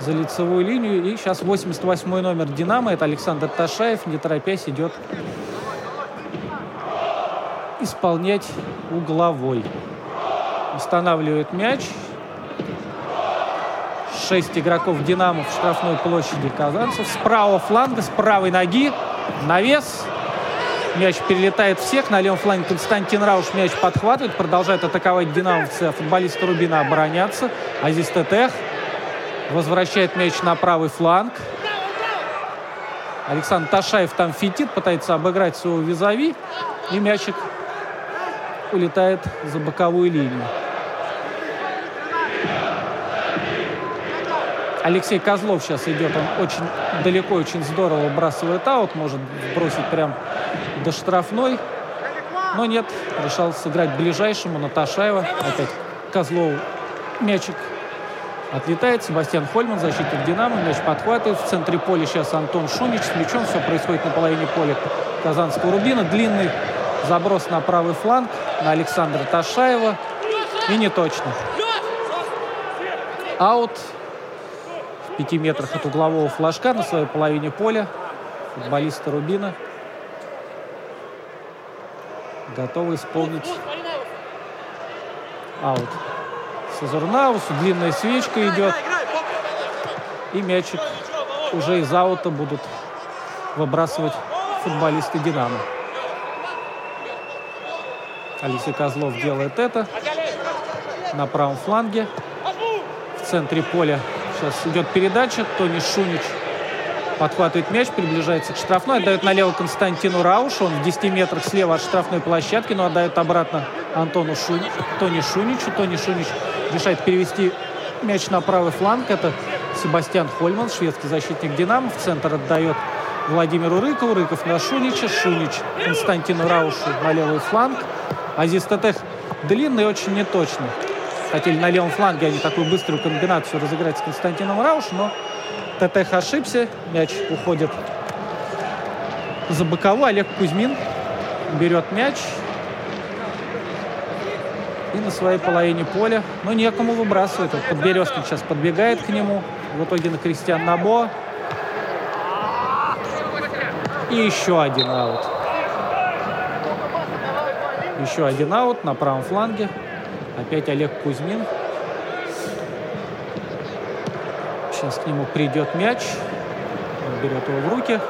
за лицевую линию. И сейчас 88 номер «Динамо». Это Александр Ташаев, не торопясь, идет исполнять угловой. Устанавливает мяч. Шесть игроков «Динамо» в штрафной площади казанцев. С правого фланга, с правой ноги. Навес. Мяч перелетает всех. На левом фланге Константин Рауш мяч подхватывает. Продолжает атаковать динамовцы. А футболисты Рубина обороняться. Азиз Тетех Возвращает мяч на правый фланг. Александр Ташаев там фитит, пытается обыграть своего визави. И мячик улетает за боковую линию. Алексей Козлов сейчас идет, он очень далеко, очень здорово выбрасывает аут, может бросить прям до штрафной. Но нет, решал сыграть ближайшему на Ташаева. Опять Козлов мячик Отлетает Себастьян Хольман, защитник «Динамо». Мяч подхватывает. В центре поля сейчас Антон Шунич с мячом. Все происходит на половине поля Казанского Рубина. Длинный заброс на правый фланг на Александра Ташаева. И не точно. Аут в пяти метрах от углового флажка на своей половине поля. Футболисты Рубина готовы исполнить аут. Сазурнаусу длинная свечка идет. И мячик уже из аута будут выбрасывать футболисты «Динамо». Алексей Козлов делает это на правом фланге. В центре поля сейчас идет передача. Тони Шунич подхватывает мяч, приближается к штрафной, отдает налево Константину Раушу. Он в 10 метрах слева от штрафной площадки, но отдает обратно Антону Шунич, Тони Шуничу. Тони Шунич решает перевести мяч на правый фланг. Это Себастьян Хольман, шведский защитник «Динамо». В центр отдает Владимиру Рыкову. Рыков на Шунича. Шунич Константину Раушу на левый фланг. Азиз Татех длинный очень неточный. Хотели на левом фланге они такую быструю комбинацию разыграть с Константином Рауш, но Татех ошибся. Мяч уходит за боковую. Олег Кузьмин берет мяч. И на своей половине поля. Но некому выбрасывает. Вот Подберезкин сейчас подбегает к нему. В итоге на Кристиан Набо. И еще один аут. Еще один аут на правом фланге. Опять Олег Кузьмин. Сейчас к нему придет мяч. Он берет его в руки.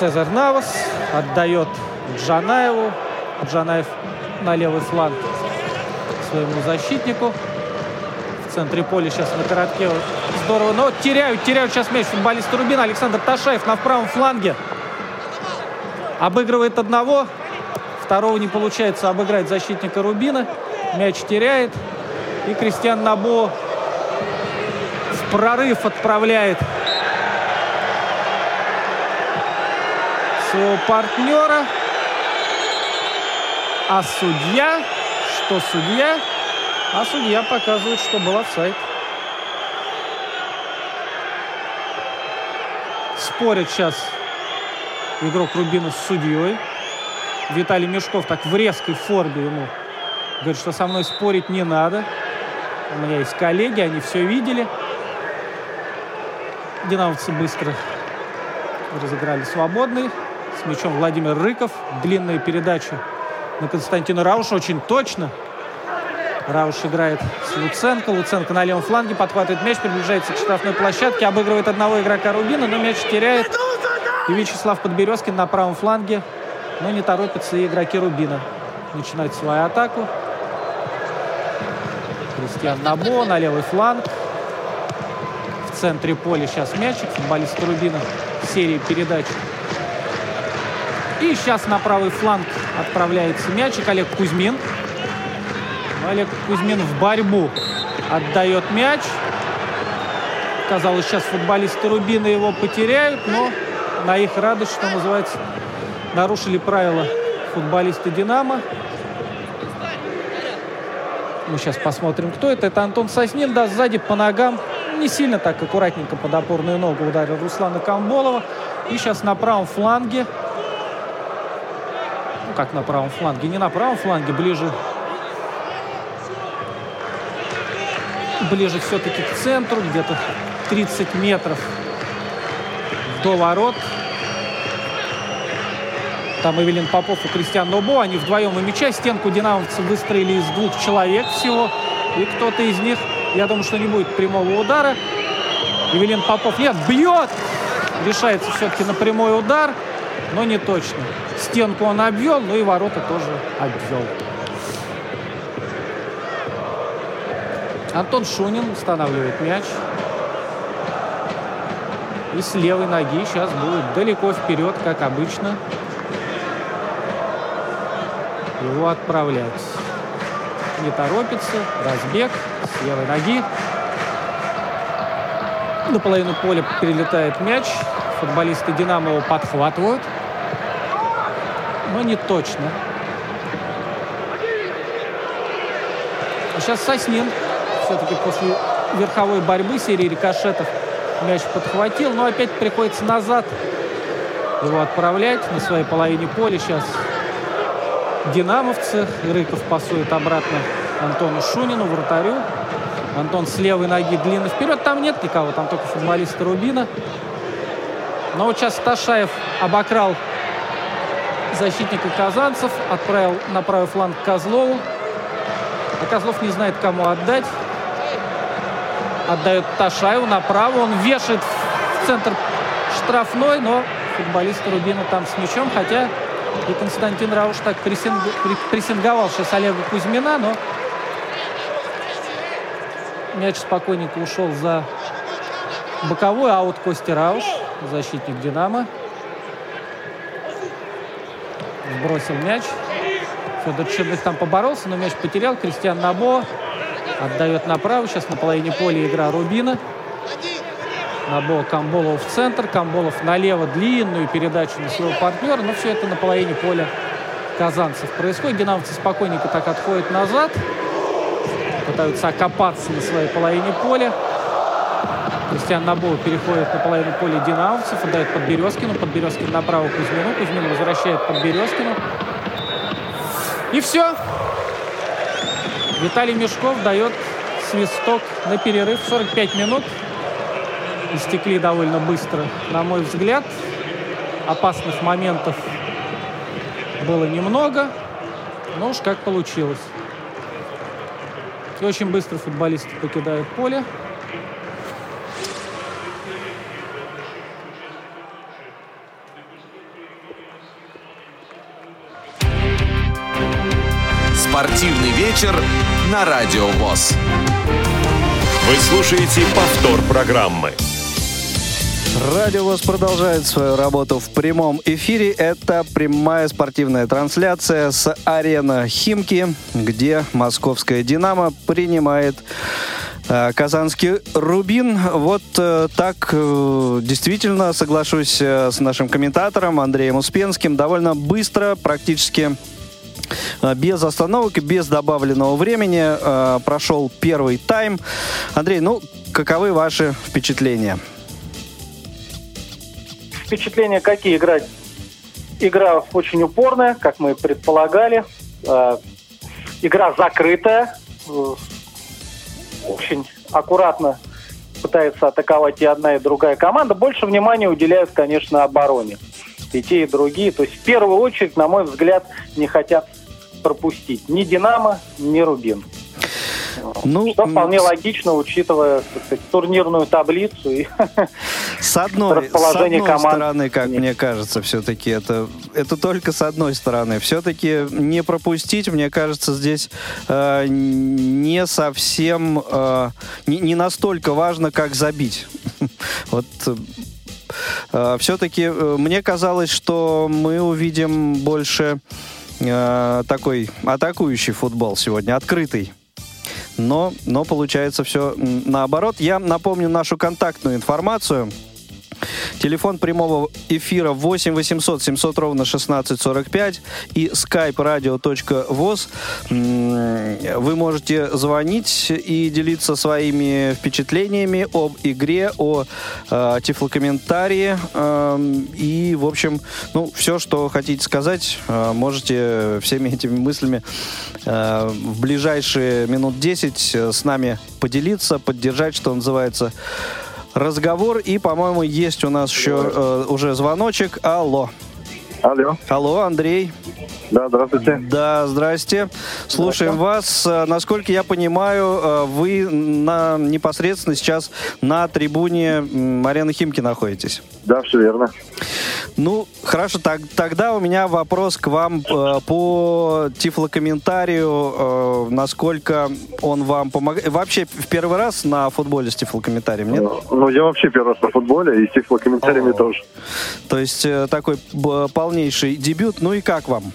Сезар Навас отдает Джанаеву. Джанаев на левый фланг своему защитнику. В центре поля сейчас на коротке здорово. Но теряют, теряют сейчас мяч футболисты Рубина. Александр Ташаев на правом фланге. Обыгрывает одного. Второго не получается обыграть защитника Рубина. Мяч теряет. И Кристиан Набо в прорыв отправляет своего партнера. А судья, что судья? А судья показывает, что был офсайд. Спорят сейчас игрок Рубина с судьей. Виталий Мешков так в резкой форме ему говорит, что со мной спорить не надо. У меня есть коллеги, они все видели. Динамовцы быстро разыграли свободный. С мячом Владимир Рыков. Длинная передача на Константина Рауша. Очень точно. Рауш играет с Луценко. Луценко на левом фланге подхватывает мяч, приближается к штрафной площадке, обыгрывает одного игрока Рубина, но мяч теряет. И Вячеслав Подберезкин на правом фланге. Но не торопятся и игроки Рубина начинать свою атаку. Кристиан Набо на левый фланг. В центре поля сейчас мячик. Футболист Рубина серии передач. И сейчас на правый фланг отправляется мячик. Олег Кузьмин. Олег Кузьмин в борьбу отдает мяч. Казалось, сейчас футболисты Рубина его потеряют, но на их радость, что называется, нарушили правила футболисты «Динамо». Мы сейчас посмотрим, кто это. Это Антон Соснин, да, сзади по ногам. Не сильно так аккуратненько под опорную ногу ударил Руслана Камболова. И сейчас на правом фланге. Как на правом фланге? Не на правом фланге, ближе... Ближе все-таки к центру, где-то 30 метров до ворот. Там Эвелин Попов и Кристиан Нобо. Они вдвоем и мяча. Стенку динамовцы выстроили из двух человек всего. И кто-то из них, я думаю, что не будет прямого удара. Эвелин Попов, нет, бьет! Решается все-таки на прямой удар, но не точно. Стенку он обвел, но и ворота тоже обвел. Антон Шунин устанавливает мяч. И с левой ноги сейчас будет далеко вперед, как обычно. Его отправлять. Не торопится. Разбег с левой ноги. На половину поля перелетает мяч. Футболисты «Динамо» его подхватывают. Но не точно. сейчас Соснин все-таки после верховой борьбы серии рикошетов мяч подхватил, но опять приходится назад его отправлять на своей половине поля. Сейчас динамовцы. Рыков пасует обратно Антону Шунину, вратарю. Антон с левой ноги длинно вперед. Там нет никого, там только футболисты Рубина. Но вот сейчас Ташаев обокрал защитника казанцев, отправил на правый фланг Козлову. А Козлов не знает, кому отдать. Отдает Ташаеву направо. Он вешает в центр штрафной, но футболисты Рубина там с мячом. Хотя и Константин Рауш так прессинг... прессинговал сейчас Олега Кузьмина, но мяч спокойненько ушел за боковой аут Кости Рауш, защитник «Динамо». Сбросил мяч. Федор Черных там поборолся, но мяч потерял. Кристиан Набо отдает направо. Сейчас на половине поля игра Рубина. Набо Камболов в центр. Камболов налево длинную передачу на своего партнера. Но все это на половине поля казанцев происходит. Динамовцы спокойненько так отходят назад. Пытаются окопаться на своей половине поля. Кристиан Набо переходит на половину поля динамовцев, отдает под Березкину. Под Березкин направо Кузьмину. Кузьмин возвращает под Березкину. И все. Виталий Мешков дает свисток на перерыв. 45 минут. Истекли довольно быстро, на мой взгляд. Опасных моментов было немного. Но уж как получилось. И очень быстро футболисты покидают поле. Спортивный вечер на Радио ВОЗ. Вы слушаете повтор программы. Радио ВОЗ продолжает свою работу в прямом эфире. Это прямая спортивная трансляция с арена Химки, где московская «Динамо» принимает э, Казанский Рубин. Вот э, так э, действительно соглашусь с нашим комментатором Андреем Успенским. Довольно быстро, практически без остановок и без добавленного времени э, прошел первый тайм. Андрей, ну, каковы ваши впечатления? Впечатления какие играть? Игра очень упорная, как мы предполагали. Э, Игра закрытая. Э, Очень аккуратно пытается атаковать и одна, и другая команда. Больше внимания уделяют, конечно, обороне. И те, и другие. То есть в первую очередь, на мой взгляд, не хотят пропустить ни «Динамо», ни «Рубин». Ну, Что вполне логично, учитывая сказать, турнирную таблицу и С одной, с расположение одной команд. стороны, как Нет. мне кажется, все-таки это, это только с одной стороны. Все-таки не пропустить, мне кажется, здесь э, не совсем, э, не, не настолько важно, как забить. Вот все-таки мне казалось, что мы увидим больше э, такой атакующий футбол сегодня, открытый. Но, но получается все наоборот. Я напомню нашу контактную информацию. Телефон прямого эфира 8 800 700 ровно 1645 и skype radio.voz. Вы можете звонить и делиться своими впечатлениями об игре, о э, тифлокомментарии. эм, и, в общем, ну, все, что хотите сказать, э, можете всеми этими мыслями э, в ближайшие минут 10 с нами поделиться, поддержать, что называется, разговор. И, по-моему, есть у нас еще э, уже звоночек. Алло. Алло, Алло, Андрей. да, здравствуйте. Да, здрасте. Слушаем вас. Э, Насколько я понимаю, э, вы на, непосредственно сейчас на трибуне арены Химки находитесь. Да, все верно. Ну, хорошо, так- тогда у меня вопрос к вам э, по тифлокомментарию. э, насколько он вам помогает? Вообще, в первый раз на футболе с тифлокомментарием, нет? Ну, я вообще первый раз на футболе, и с тифлокомментариями О. тоже. То есть э, такой полнейший дебют. Ну и как вам?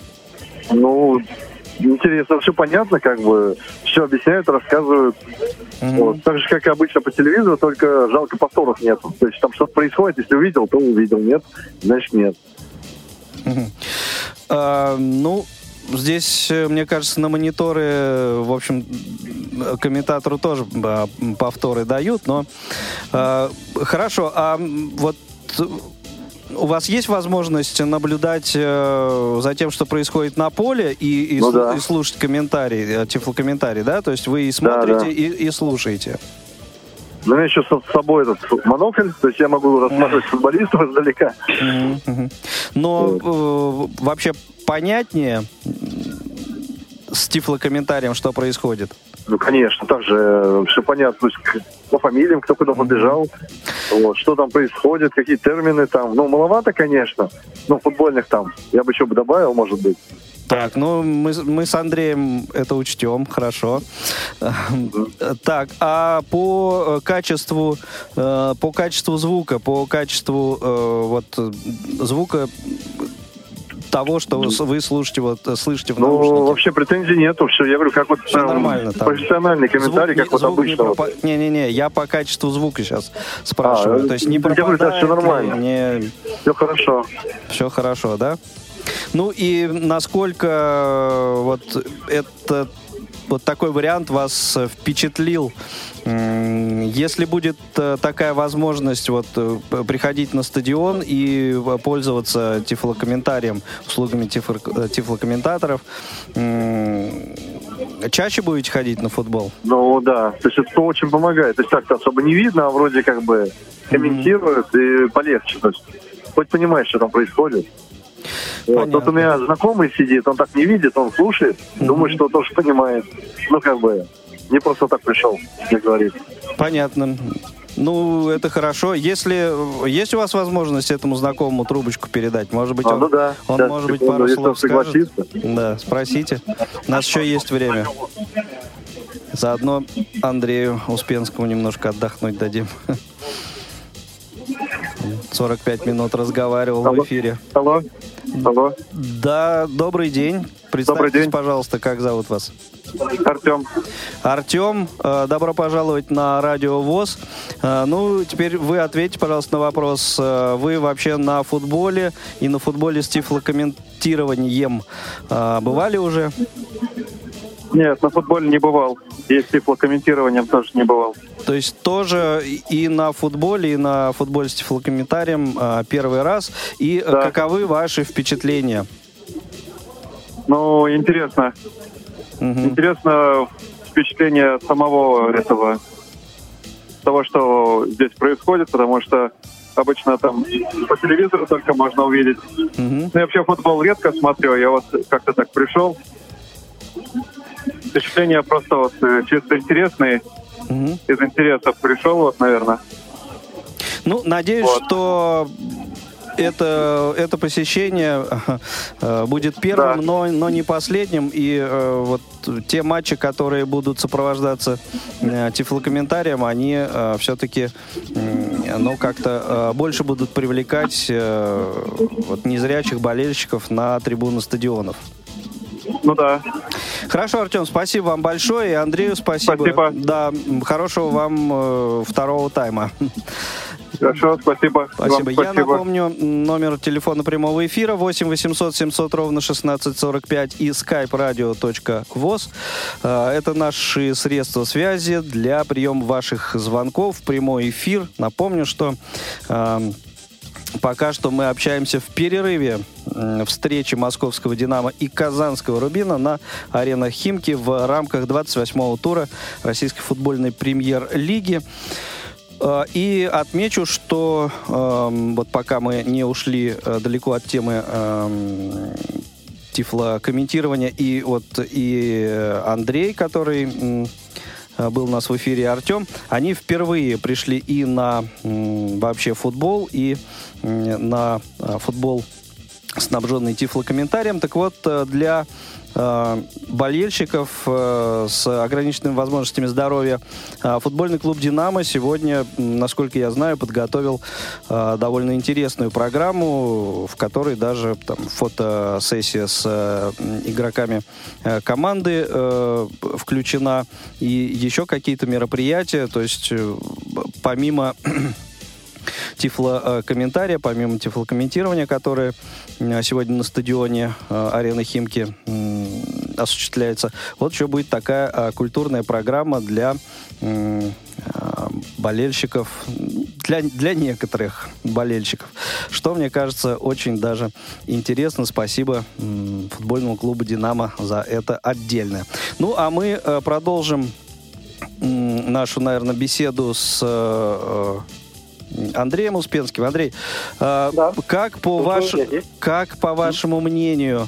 Ну, интересно, все понятно, как бы, все объясняют, рассказывают. Вот. Так же, как и обычно по телевизору, только жалко повторов нету. То есть там что-то происходит, если увидел, то увидел, нет, значит нет. Э, ну, здесь, э, мне кажется, на мониторы, в общем, комментатору тоже э, повторы дают, но э, хорошо, а вот у вас есть возможность наблюдать э, за тем, что происходит на поле и, и, Ну да. и слушать комментарии, э, тифлокомментарий, да? То есть вы и смотрите, да. И, и слушаете. Ну, у меня еще с собой этот монокль, то есть я могу рассматривать футболистов издалека. Но э, вообще понятнее с тифлокомментарием, что происходит? Ну, конечно, также все понятно, то есть по фамилиям, кто куда побежал, вот, что там происходит, какие термины там. Ну, маловато, конечно, но футбольных там я бы еще бы добавил, может быть. Так, ну мы, мы с Андреем это учтем, хорошо. Так, а по э, качеству, э, по качеству звука, по качеству э, вот э, звука того, что вы вы слушаете, вот э, слышите в Ну, наушнике. вообще претензий нету, все, я говорю, как вот Всё прям нормально там. профессиональный комментарий, Звук как вот звук не обычно. вот. пропа- Не-не-не, я по качеству звука сейчас спрашиваю. А, То есть не я говорю, да, ли, нормально. не- Все хорошо. Все хорошо, да? Ну и насколько э, вот этот вот такой вариант вас э, впечатлил? Если будет э, такая возможность вот э, приходить на стадион и пользоваться тифлокомментарием, услугами э, тифлокомментаторов, чаще будете ходить на футбол? Ну да, то есть это очень помогает. То есть так-то особо не видно, а вроде как бы комментируют и полегче. То есть хоть понимаешь, что там происходит. Вот. Вот у меня знакомый сидит, он так не видит, он слушает, думает, что тоже понимает. Ну как бы не просто так пришел, как говорит. Понятно. Ну, это хорошо. Если есть у вас возможность этому знакомому трубочку передать, может быть, А, он, ну да. он Сейчас, может быть, секунду, пару если он слов скажет. Да, спросите. У нас еще есть время. Заодно Андрею Успенскому немножко отдохнуть дадим. 45 минут разговаривал в Алло. эфире. Алло, алло, Да, добрый день. Представьтесь, день. пожалуйста, как зовут вас? Артем. Артем, э, добро пожаловать на Радио ВОЗ. Э, Ну, теперь вы ответьте, пожалуйста, на вопрос. Э, Вы вообще на футболе и на футболе с тифлокомментированием бывали уже? Нет, на футболе не бывал. И с тифлокомментированием тоже не бывал. То есть тоже и на футболе, и на футболе с тифлокомментарием э, первый раз. И э, Да. каковы ваши впечатления? Ну, интересно. Мгм. Интересно впечатление самого этого, того, что здесь происходит, потому что обычно там по телевизору только можно увидеть. Мгм. Ну, я вообще футбол редко смотрю, я вот как-то так пришел. Впечатления просто вот э, чисто интересные, Мгм. из интересов пришел, вот, наверное. Ну, надеюсь, Вот. что это, это посещение э, будет первым, Да. но, но не последним. И э, вот те матчи, которые будут сопровождаться э, тифлокомментарием, они все-таки ну, как-то э, больше будут привлекать э, вот, незрячих болельщиков на трибуны стадионов. Ну да. Хорошо, Артем, спасибо вам большое. И Андрею спасибо. Спасибо. Да, хорошего вам э, второго тайма. Хорошо, спасибо. Вам Спасибо. Я спасибо. напомню, номер телефона прямого эфира 8 800 700 ровно 1645 и skype radio.voz. Э, Это наши средства связи для приема ваших звонков в прямой эфир. Напомню, что э, Пока что мы общаемся в перерыве встречи московского «Динамо» и казанского «Рубина» на аренах «Химки» в рамках 28-го тура российской футбольной премьер-лиги. Э, И отмечу, что эм, вот пока мы не ушли э, далеко от темы эм, тифлокомментирования, и вот и э, Андрей, который э, был у нас в эфире, Артем, они впервые пришли и на вообще футбол, и на э, футбол снабженный тифлокомментарием. Так вот, э, для э, болельщиков с ограниченными возможностями здоровья футбольный клуб «Динамо» сегодня, насколько я знаю, подготовил довольно интересную программу, в которой даже там, фотосессия с игроками команды включена и еще какие-то мероприятия. То есть помимо тифлокомментария, помимо тифлокомментирования, которое э, сегодня на стадионе э, арены Химки осуществляется. Вот еще будет такая а, культурная программа для а, болельщиков, для, для некоторых болельщиков, что, мне кажется, очень даже интересно. Спасибо футбольному клубу «Динамо» за это отдельно. Ну, а мы э, продолжим нашу, наверное, беседу с э, Андреем Успенским. Андрей, э, Да. как по ваш, как по вашему мнению,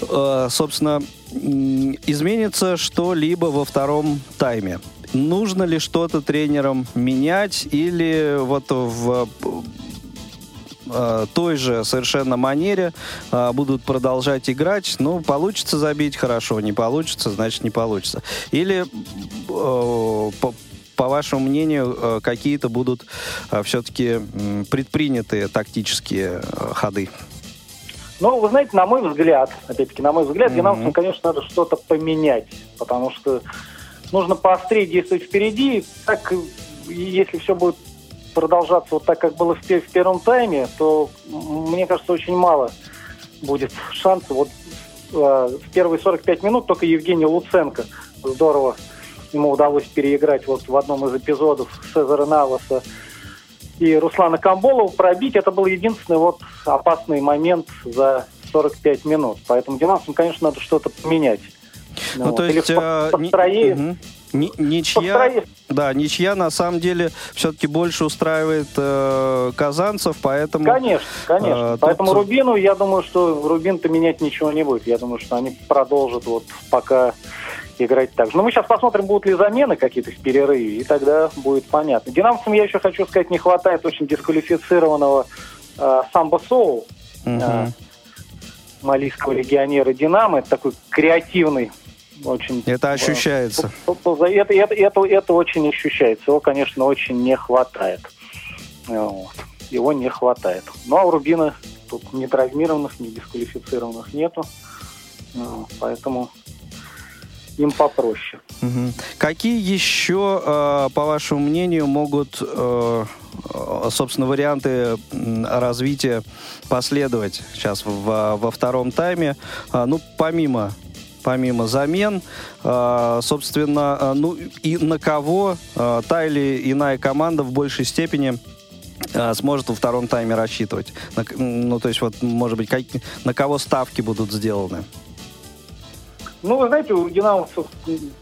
э, собственно, изменится что-либо во втором тайме? Нужно ли что-то тренерам менять или вот в э, той же совершенно манере будут продолжать играть. Ну, получится забить хорошо, не получится, значит не получится. Или, э, по, вашему мнению, э, какие-то будут все-таки предприняты тактические э, ходы? Ну, вы знаете, на мой взгляд, опять-таки, на мой взгляд, Мгм. динамовцам, конечно, надо что-то поменять, потому что нужно поострее действовать впереди. Так, если все будет продолжаться вот так, как было в, в первом тайме, то, мне кажется, очень мало будет шансов. Вот э, в первые 45 минут только Евгений Луценко здорово ему удалось переиграть вот в одном из эпизодов Цезаря Наваса и Руслана Камболова пробить. Это был единственный вот опасный момент за 45 минут. Поэтому динамовцам, конечно, надо что-то поменять. Ну, Вот. то Или есть... э, по- построении- мгм. Ни- ничья, да, ничья на самом деле все-таки больше устраивает э, казанцев, поэтому... Конечно, конечно. э, тут- Поэтому Рубину, я думаю, что Рубин-то менять ничего не будет. Я думаю, что они продолжат вот пока играть так же. Но мы сейчас посмотрим, будут ли замены какие-то в перерыве, и тогда будет понятно. Динамовцам, я еще хочу сказать, не хватает очень дисквалифицированного э, Самбо Соу, э, малийского легионера Динамо. Это такой креативный очень... Это э, ощущается. Это, это, это, это очень ощущается. Его, конечно, очень не хватает. Вот. Его не хватает. Ну, а у Рубина тут ни травмированных, ни дисквалифицированных нету. Ну, Поэтому им попроще. Мгм. Какие еще, э, по вашему мнению, могут, э, э, собственно, варианты развития последовать сейчас во втором тайме? А, ну, помимо помимо замен, собственно, ну и на кого та или иная команда в большей степени сможет во втором тайме рассчитывать? Ну, то есть, вот, может быть, как- на кого ставки будут сделаны? Ну, вы знаете, у динамовцев, м,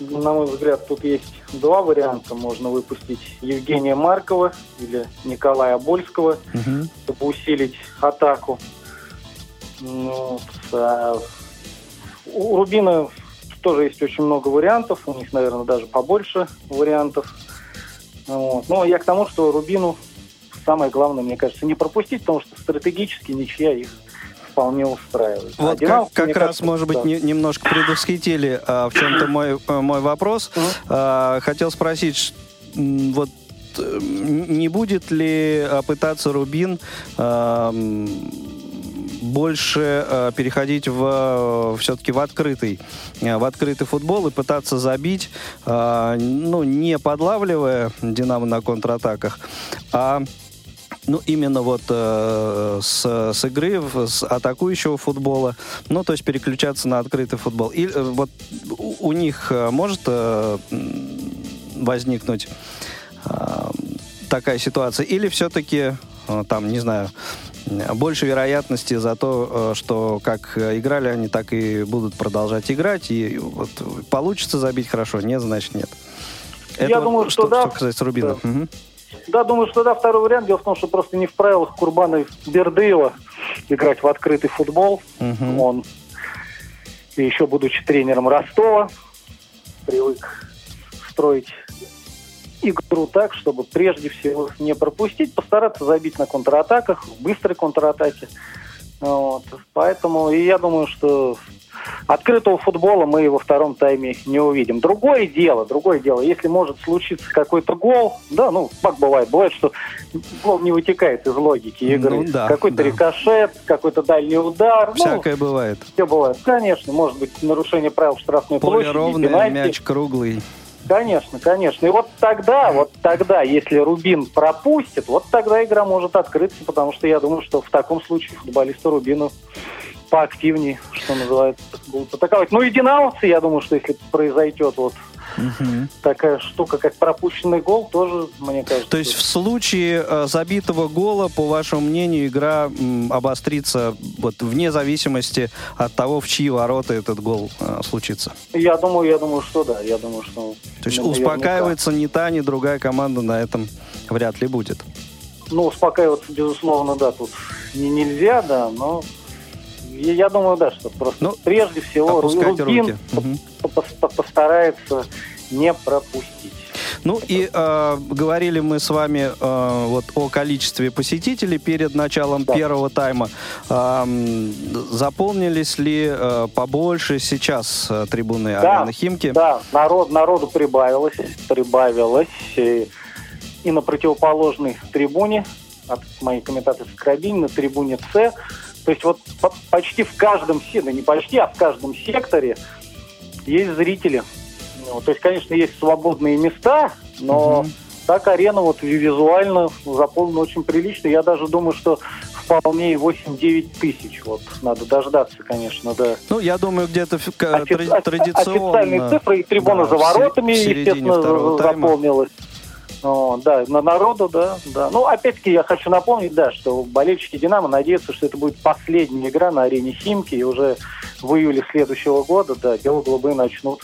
на мой взгляд, тут есть два варианта. Можно выпустить Евгения Маркова или Николая Больского. Мгм. чтобы усилить атаку. Ну, а у Рубина тоже есть очень много вариантов, у них, наверное, даже побольше вариантов. Вот. Но я к тому, что Рубину самое главное, мне кажется, не пропустить, потому что стратегически ничья их вполне устраивает. А Вот как, Динамовцы, как мне раз, кажется, может быть, да. не- немножко предвосхитили а, в чем-то мой, э, мой вопрос. Мгм. А, хотел спросить, вот э, не будет ли а, пытаться Рубин а, больше а, переходить в все-таки в открытый э, в открытый футбол и пытаться забить, а, ну не подлавливая Динамо на контратаках, а ну, именно вот э, с, с игры, с атакующего футбола, ну, то есть переключаться на открытый футбол. И э, вот у, у них э, может э, возникнуть э, такая ситуация? Или все-таки, э, там, не знаю, больше вероятности за то, э, что как играли они, так и будут продолжать играть, и вот получится забить хорошо, нет, значит нет. Я думаю, что да. Что касается Рубина. Да. Мгм. Да, думаю, что да, второй вариант. Дело в том, что просто не в правилах Курбана Бердыева играть в открытый футбол. Мгм. Он, и еще будучи тренером Ростова, привык строить игру так, чтобы прежде всего не пропустить, постараться забить на контратаках, в быстрой контратаке. Вот. Поэтому и я думаю, что открытого футбола мы во втором тайме не увидим. Другое дело, другое дело, если может случиться какой-то гол, да, ну, как бывает, бывает, что гол не вытекает из логики игры. Ну да, какой-то да. рикошет, какой-то дальний удар. ну, Всякое бывает. все бывает. Конечно, может быть нарушение правил штрафной Поле площади, ровное, пенальти. мяч круглый. Конечно, конечно. И вот тогда, вот тогда, если Рубин пропустит, вот тогда игра может открыться, потому что я думаю, что в таком случае футболисты Рубину поактивнее, что называется, будут атаковать. Ну и динамовцы, я думаю, что если произойдет вот такая штука, как пропущенный гол, тоже, мне кажется... То есть в случае э, забитого гола, по вашему мнению, игра м, обострится вот вне зависимости от того, в чьи ворота этот гол э, случится? Я думаю, я думаю, что да, я думаю, что... То есть ну, наверняка. успокаивается ни та, ни другая команда на этом вряд ли будет. Ну, успокаиваться, безусловно, да, тут не, нельзя, да, но я, я думаю, да, что просто Ну, прежде всего Рубин по- постарается не пропустить. Ну и э, говорили мы с вами э, вот о количестве посетителей перед началом Да. первого тайма. Эм, заполнились ли э, побольше сейчас э, трибуны Да, арены Химки? Да, народ, народу прибавилось, прибавилось. И, и на противоположной трибуне, от моей комментаторской кабины, на трибуне С, то есть вот по- почти в каждом, да не почти, а в каждом секторе есть зрители. Ну, то есть, конечно, есть свободные места, но Мгм. так арена вот визуально заполнена очень прилично. Я даже думаю, что вполне и 8-9 тысяч. Вот надо дождаться, конечно, да. Ну, я думаю, где-то Офи- тради- офи- традиционно. Официальные цифры, и трибуна да, за воротами, естественно, второго за- тайма. О, да, на народу, да, да. Ну, опять-таки, я хочу напомнить, да, что болельщики «Динамо» надеются, что это будет последняя игра на арене «Химки», и уже в июле следующего года, да, бело-голубые начнут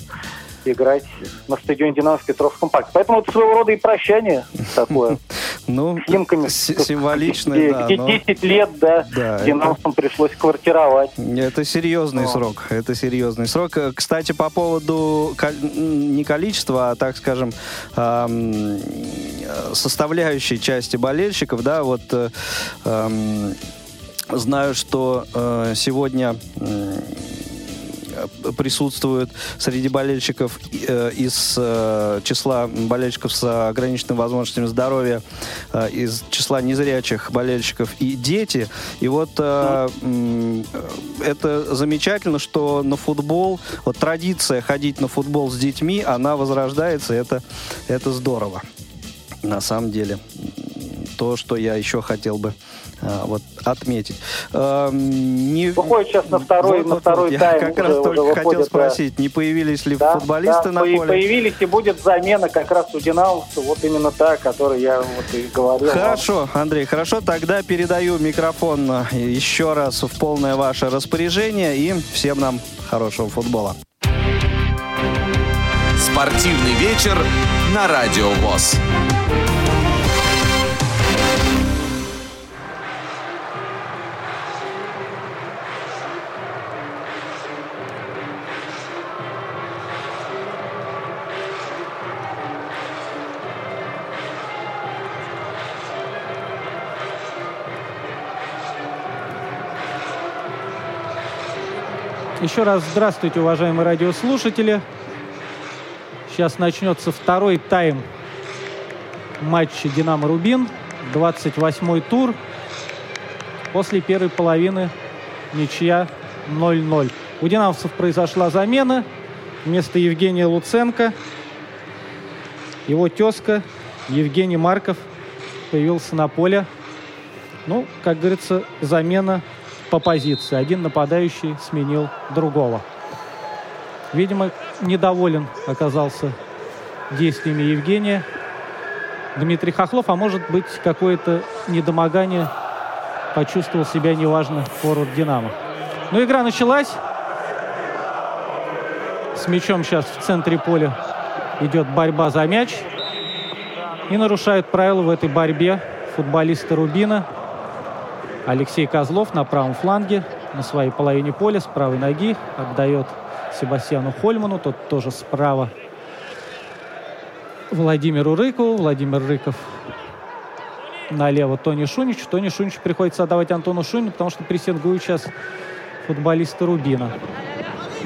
играть на стадионе «Динамо» в Петровском парке. Поэтому это своего рода и прощание такое. Ну, С «Химками». с- символичное, да. где но 10 лет, да, «Динамовцам» пришлось квартировать. Это серьезный срок. Это серьезный срок. Э, Кстати, по поводу не количества, а, так скажем, э, составляющей части болельщиков, да, вот э, знаю, что сегодня присутствуют среди болельщиков э, из э, числа болельщиков с ограниченными возможностями здоровья, э, из числа незрячих болельщиков и дети. И вот э, э, это замечательно, что на футбол, вот традиция ходить на футбол с детьми, она возрождается, это, это здорово. На самом деле. То, что я еще хотел бы вот отметить. Эм, не- Выходит сейчас на второй- на второй я тайм как уже- раз только хотел выходит, да. спросить, не появились ли Да, футболисты да, на поле? Появились, и будет замена как раз у динамовцев, вот именно та, о которой я вот и говорил. вам. Хорошо, Андрей, хорошо. Тогда передаю микрофон э, еще раз в полное ваше распоряжение и всем нам хорошего футбола. Спортивный вечер на Радио ВОЗ. Еще раз здравствуйте, уважаемые радиослушатели. Сейчас начнется второй тайм матча «Динамо-Рубин». 28-й тур. После первой половины ничья 0-0. У динамовцев произошла замена. Вместо Евгения Луценко его тезка Евгений Марков появился на поле. Ну, как говорится, замена по позиции. Один нападающий сменил другого. Видимо, недоволен оказался действиями Евгения Дмитрий Хохлов, а может быть, какое-то недомогание почувствовал себя неважно форвард «Динамо». Ну, игра началась. С мячом сейчас в центре поля идет борьба за мяч. И нарушают правила в этой борьбе футболисты Рубина. Алексей Козлов на правом фланге, на своей половине поля, с правой ноги. Отдает Себастьяну Хольману, тот тоже справа. Владимиру Рыкову. Владимир Рыков налево Тони Шунич. Тони Шунич приходится отдавать Антону Шунину, потому что прессингуют сейчас футболисты Рубина.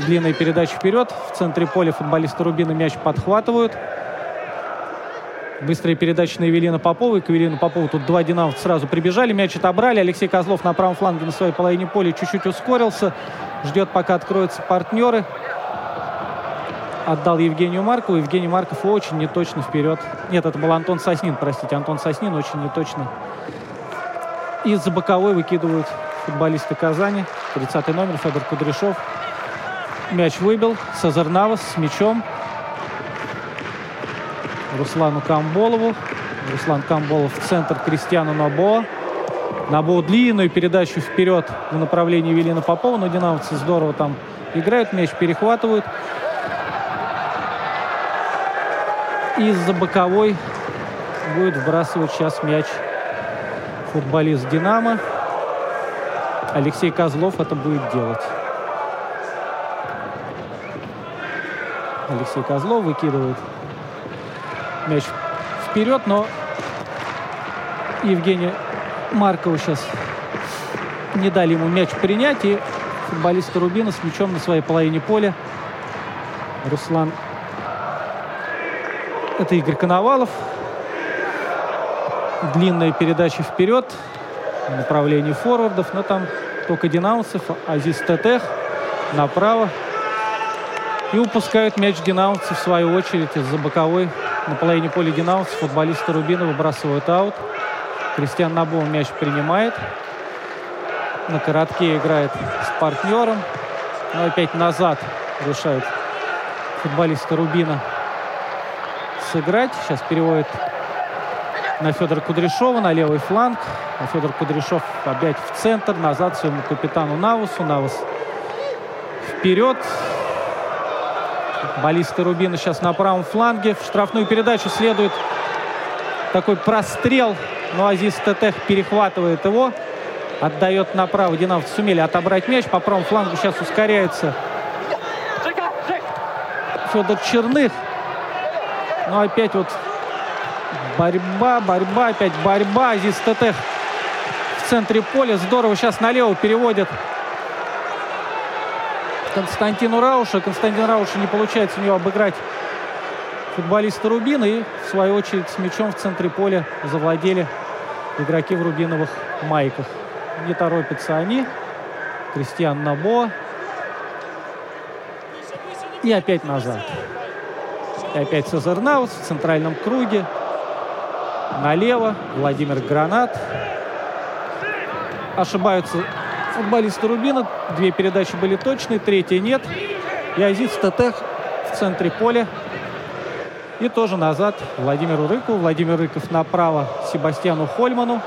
Длинная передача вперед. В центре поля футболисты Рубина мяч подхватывают. Быстрая передача на Евелина Попова. И к Евелину Попову тут два динамовца сразу прибежали. Мяч отобрали. Алексей Козлов на правом фланге на своей половине поля чуть-чуть ускорился. Ждет, пока откроются партнеры. Отдал Евгению Маркову. Евгений Марков очень неточно вперед. Нет, это был Антон Соснин, простите. Антон Соснин очень неточно. Из-за боковой выкидывают футболисты Казани. 30 номер Федор Кудряшов. Мяч выбил. Сазар Навас с мячом. Руслану Камболову. Руслан Камболов в центр Кристиану Набо. Набо длинную передачу вперед в направлении Велина Попова, но динамовцы здорово там играют, мяч перехватывают. Из-за боковой будет вбрасывать сейчас мяч футболист «Динамо». Алексей Козлов это будет делать. Алексей Козлов выкидывает мяч вперед, но Евгений Маркову сейчас не дали ему мяч принять, и футболисты Рубина с мячом на своей половине поля. Руслан. Это Игорь Коновалов. Длинная передача вперед в направлении форвардов, но там только динамовцев. Азиз Тетех направо. И упускают мяч динамовцы в свою очередь из-за боковой на половине поля динамовцев. Футболисты Рубина выбрасывают аут. Кристиан Набом мяч принимает. На коротке играет с партнером. Но опять назад решают футболисты Рубина сыграть. Сейчас переводит на Федора Кудряшова, на левый фланг. А Федор Кудряшов опять в центр, назад своему капитану Навусу. Навус вперед. Баллисты Рубина сейчас на правом фланге. В штрафную передачу следует такой прострел. Но Азиз Тетех перехватывает его. Отдает направо. Динамовцы сумели отобрать мяч. По правому флангу сейчас ускоряется Федор Черных. Но опять вот борьба, борьба, опять борьба. Азиз Тетех в центре поля. Здорово сейчас налево переводит Константину Рауша. Константин Рауша не получается у него обыграть футболиста Рубина. И, в свою очередь, с мячом в центре поля завладели игроки в рубиновых майках. Не торопятся они. Кристиан Набо. И опять назад. И опять Сазернаус в центральном круге. Налево Владимир Гранат. Ошибаются футболисты Рубина. Две передачи были точные, третья нет. И Азиз Тетех в центре поля. И тоже назад Владимиру Рыкову. Владимир Рыков направо Себастьяну Хольману.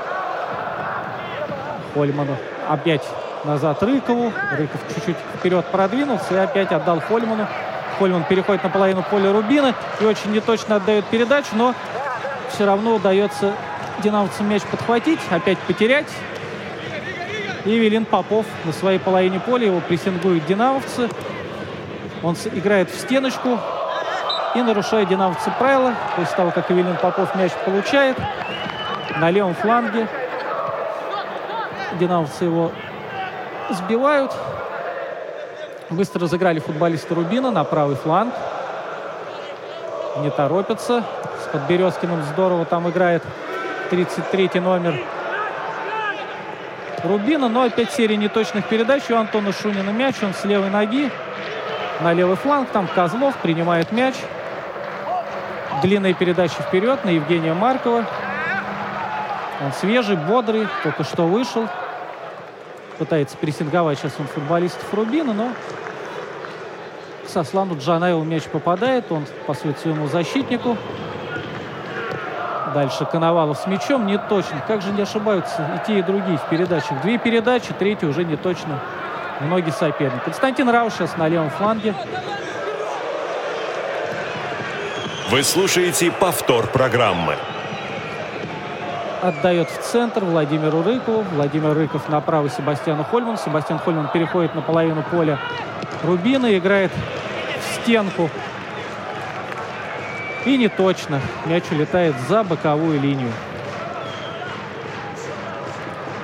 Хольману опять назад Рыкову. Рыков чуть-чуть вперед продвинулся и опять отдал Хольману. Хольман переходит на половину поля Рубина и очень неточно отдает передачу, но все равно удается динамовцам мяч подхватить, опять потерять. И Велин Попов на своей половине поля его прессингуют динамовцы. Он играет в стеночку и нарушает динамовцы правила. После того, как Эвелин Попов мяч получает на левом фланге. Динамовцы его сбивают. Быстро разыграли футболисты Рубина на правый фланг. Не торопятся. С Подберезкиным здорово там играет 33 номер Рубина. Но опять серия неточных передач. У Антона Шунина мяч. Он с левой ноги на левый фланг. Там Козлов принимает мяч. Длинная передача вперед на Евгения Маркова. Он свежий, бодрый, только что вышел. Пытается прессинговать сейчас он футболистов Рубина, но к Сослану Джанаеву мяч попадает. Он пасует своему защитнику. Дальше Коновалов с мячом не точно. Как же не ошибаются и те, и другие в передачах. Две передачи, третья уже не точно. Многие соперники. Константин Рауш сейчас на левом фланге. Вы слушаете повтор программы. Отдает в центр Владимиру Рыкову. Владимир Рыков направо Себастьяну Хольману. Себастьян Хольман переходит на половину поля Рубина. Играет в стенку. И не точно. Мяч улетает за боковую линию.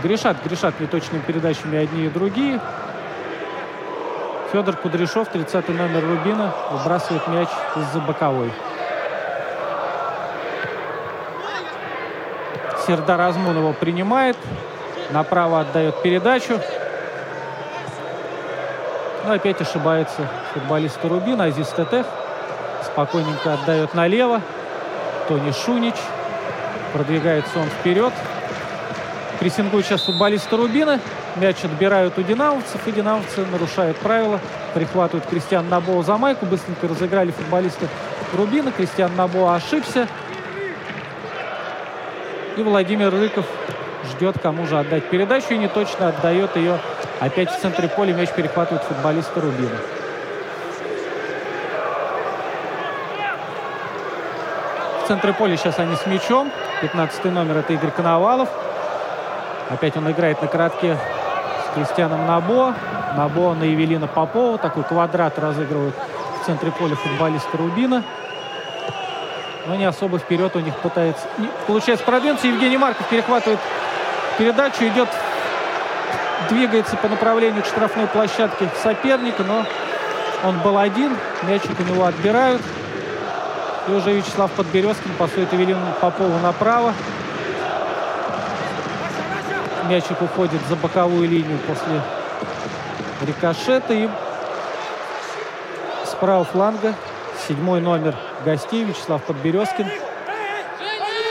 Грешат, грешат неточными передачами одни и другие. Федор Кудряшов, 30 номер Рубина, выбрасывает мяч из-за боковой. Сердар Азмун его принимает. Направо отдает передачу. Но опять ошибается футболист Рубина. Азиз Тетех спокойненько отдает налево. Тони Шунич. Продвигается он вперед. Прессингуют сейчас футболисты Рубина. Мяч отбирают у динамовцев, и динамовцы нарушают правила. Прихватывают Кристиан Набоа за майку. Быстренько разыграли футболисты Рубина. Кристиан Набоа ошибся. И Владимир Рыков ждет, кому же отдать передачу. И не точно отдает ее. Опять в центре поля мяч перехватывают футболисты Рубина. Центре поля сейчас они с мячом. 15 номер это Игорь Коновалов. Опять он играет на коротке с Кристианом Набо. Набо на Евелина Попова. Такой квадрат разыгрывают в центре поля футболиста Рубина. Но не особо вперед у них пытается... Получается продвинуться. Евгений Марков перехватывает передачу. Идет, двигается по направлению к штрафной площадке соперника. Но он был один. Мячик у него отбирают. И уже Вячеслав Подберезкин пасует Евелину Попову направо. Мячик уходит за боковую линию после рикошета. И с правого фланга седьмой номер гостей Вячеслав Подберезкин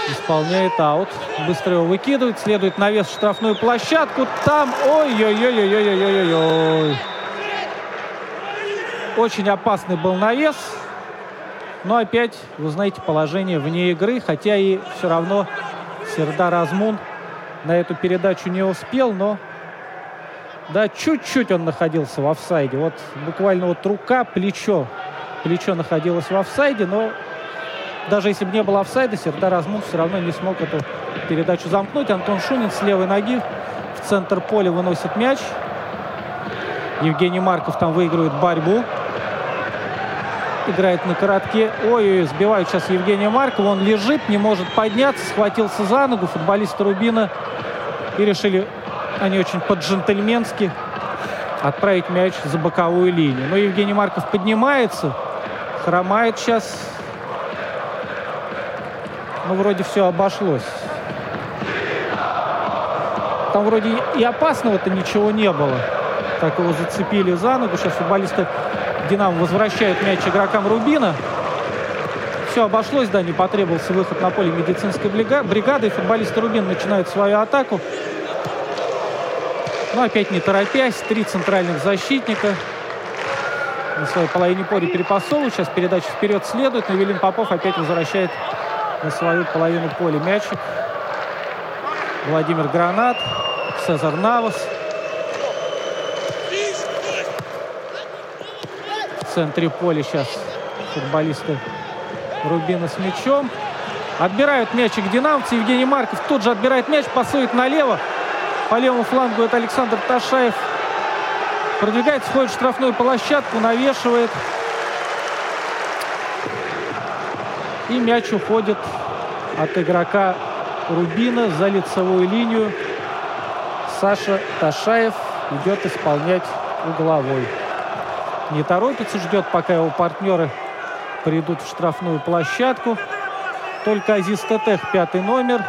исполняет аут. Быстро его выкидывает. Следует навес в штрафную площадку. Там, ой-ой-ой-ой-ой-ой-ой-ой. Очень опасный был навес. Но опять, вы знаете, положение вне игры. Хотя и все равно Сердар Азмун на эту передачу не успел, но да, чуть-чуть он находился в офсайде. Вот буквально вот рука, плечо. Плечо находилось в офсайде, но даже если бы не было офсайда, Сердар Азмун все равно не смог эту передачу замкнуть. Антон Шунин с левой ноги в центр поля выносит мяч. Евгений Марков там выигрывает борьбу. Играет на коротке. Ой-ой, сбивают сейчас Евгения Маркова. Он лежит, не может подняться, схватился за ногу. Футболисты Рубина и решили они очень по-джентльменски отправить мяч за боковую линию. Но Евгений Марков поднимается, хромает сейчас. Ну, вроде все обошлось. Там вроде и опасного-то ничего не было. Так его зацепили за ногу. Сейчас футболисты Динамо возвращают мяч игрокам Рубина. Все обошлось, да, не потребовался выход на поле медицинской бригады. И футболисты Рубин начинают свою атаку. Но опять не торопясь, три центральных защитника на своей половине поля перепасовывают. Сейчас передача вперед следует, но Велин Попов опять возвращает на свою половину поля мячик. Владимир Гранат, Цезар Навас. Центре поля сейчас футболисты Рубина с мячом. Отбирают мячик динамовцы. Евгений Марков тут же отбирает мяч, пасует налево. По левому флангу это Александр Ташаев. Продвигается, входит в штрафную площадку, навешивает. И мяч уходит от игрока Рубина за лицевую линию. Саша Ташаев идет исполнять угловой. Не торопится, ждет, пока его партнеры придут в штрафную площадку. Только Азиз Тетех, пятый номер,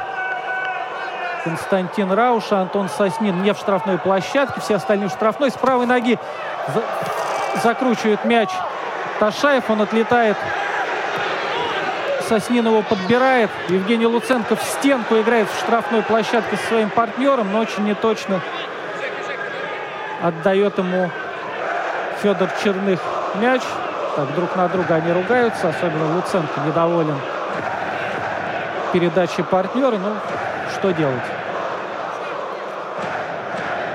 Константин Рауша, Антон Соснин не в штрафной площадке, все остальные в штрафной. С правой ноги за... закручивает мяч Ташаев, он отлетает. Соснин его подбирает. Евгений Луценко в стенку играет в штрафной площадке со своим партнером, но очень неточно отдает ему Федор Черных мяч. Так, друг на друга они ругаются, особенно Луценко недоволен передачей партнера. Ну, что делать?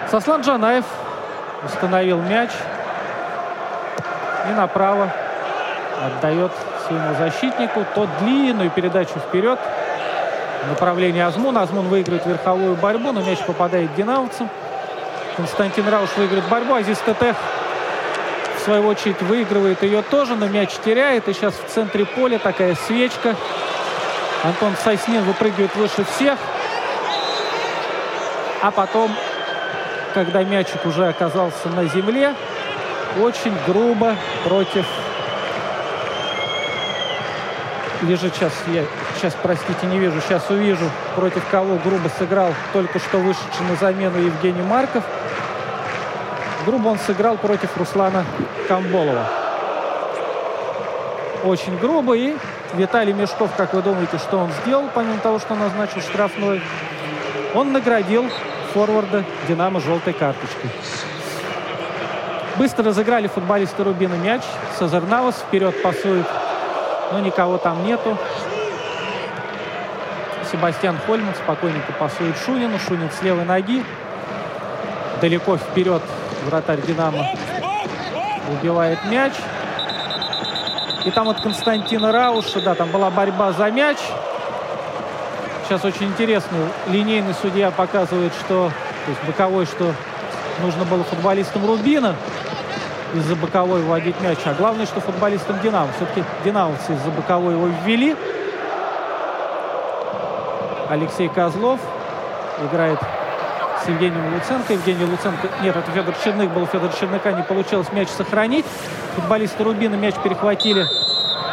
Сослан Джанаев установил мяч и направо отдает своему защитнику. Тот длинную передачу вперед в направлении Азмуна. Азмун выигрывает верховую борьбу, но мяч попадает динамовцам. Константин Рауш выиграет борьбу. Азиз Тетех, свою очередь, выигрывает ее тоже, но мяч теряет. И сейчас в центре поля такая свечка. Антон Соснин выпрыгивает выше всех. А потом, когда мячик уже оказался на земле, очень грубо против... Лежит сейчас, я сейчас, простите, не вижу, сейчас увижу, против кого грубо сыграл только что вышедший на замену Евгений Марков. Грубо он сыграл против Руслана Камболова. Очень грубо. И Виталий Мешков, как вы думаете, что он сделал, помимо того, что назначил штрафной? Он наградил форварда «Динамо» желтой карточкой. Быстро разыграли футболисты Рубина мяч. Сазернаус вперед пасует, но никого там нету. Себастьян Хольман спокойненько пасует Шунину. Шунин с левой ноги. Далеко вперед вратарь «Динамо» убивает мяч. И там от Константина Рауша, да, там была борьба за мяч. Сейчас очень интересно. Линейный судья показывает, что, то есть боковой, что нужно было футболистам Рубина из-за боковой вводить мяч. А главное, что футболистам Динамо. Все-таки динамовцы из-за боковой его ввели. Алексей Козлов играет с Евгением Луценко. Евгений Луценко... Нет, это Федор Черных был. Федор Черныка не получилось мяч сохранить. Футболисты Рубина мяч перехватили.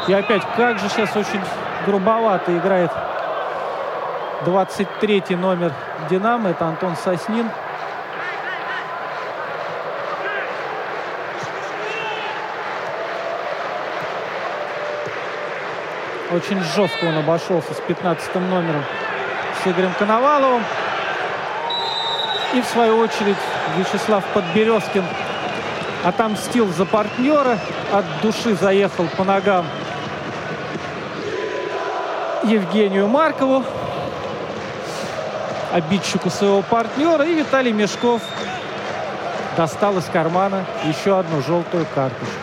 И опять, как же сейчас очень грубовато играет 23 номер «Динамо». Это Антон Соснин. Очень жестко он обошелся с 15 номером с Игорем Коноваловым. И в свою очередь Вячеслав Подберезкин отомстил за партнера. От души заехал по ногам Евгению Маркову, обидчику своего партнера. И Виталий Мешков достал из кармана еще одну желтую карточку.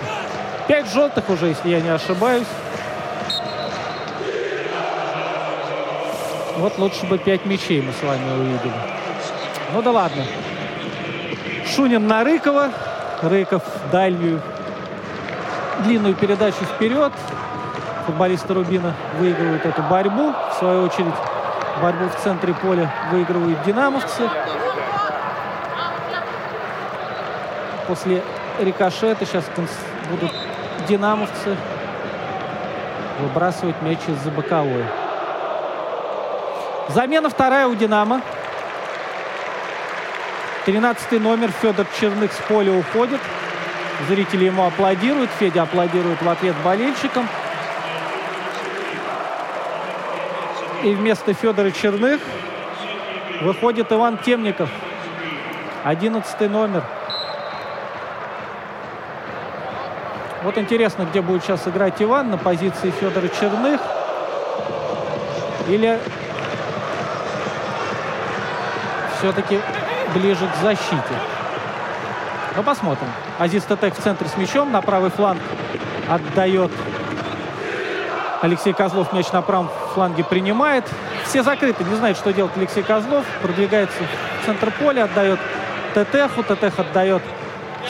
Пять желтых уже, если я не ошибаюсь. Вот лучше бы пять мячей мы с вами увидели. Ну да ладно. Шунин на Рыкова. Рыков дальнюю длинную передачу вперед. Футболисты Рубина выигрывают эту борьбу. В свою очередь борьбу в центре поля выигрывают динамовцы. После рикошета сейчас будут динамовцы выбрасывать мяч из-за боковой. Замена вторая у «Динамо». 13 номер Федор Черных с поля уходит. Зрители ему аплодируют. Федя аплодирует в ответ болельщикам. И вместо Федора Черных выходит Иван Темников. 11 номер. Вот интересно, где будет сейчас играть Иван, на позиции Федора Черных или все-таки ближе к защите. Ну, посмотрим. Азиз Тетек в центре с мячом. На правый фланг отдает Алексей Козлов. Мяч на правом фланге принимает. Все закрыты. Не знает, что делать Алексей Козлов. Продвигается в центр поля. Отдает Тетеху. Тетех отдает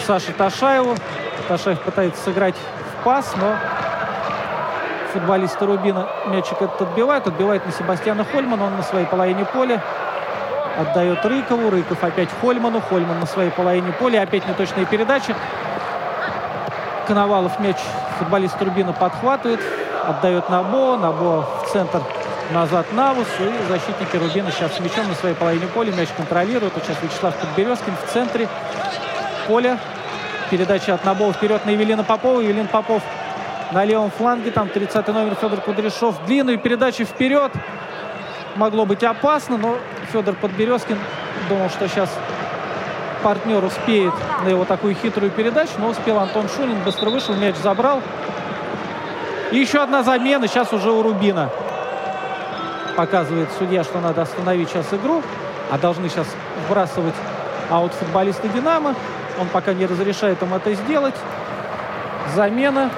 Саше Ташаеву. Ташаев пытается сыграть в пас, но футболисты Рубина мячик этот отбивает. Отбивает на Себастьяна Хольмана. Он на своей половине поля отдает Рыкову. Рыков опять Хольману. Хольман на своей половине поля. Опять неточные передачи. Коновалов мяч футболист Рубина подхватывает. Отдает Набо. Набо в центр назад Навус. И защитники Рубина сейчас с мячом на своей половине поля. Мяч контролируют. Вот сейчас Вячеслав Подберезкин в центре поля. Передача от Набова вперед на Евелина Попова. Евелин Попов на левом фланге. Там 30 номер Федор Кудряшов. Длинную передачу вперед. Могло быть опасно, но Федор Подберезкин думал, что сейчас партнер успеет на его такую хитрую передачу, но успел Антон Шунин, быстро вышел, мяч забрал. И еще одна замена, сейчас уже у Рубина. Показывает судья, что надо остановить сейчас игру, а должны сейчас вбрасывать аут футболисты «Динамо». Он пока не разрешает им это сделать. Замена.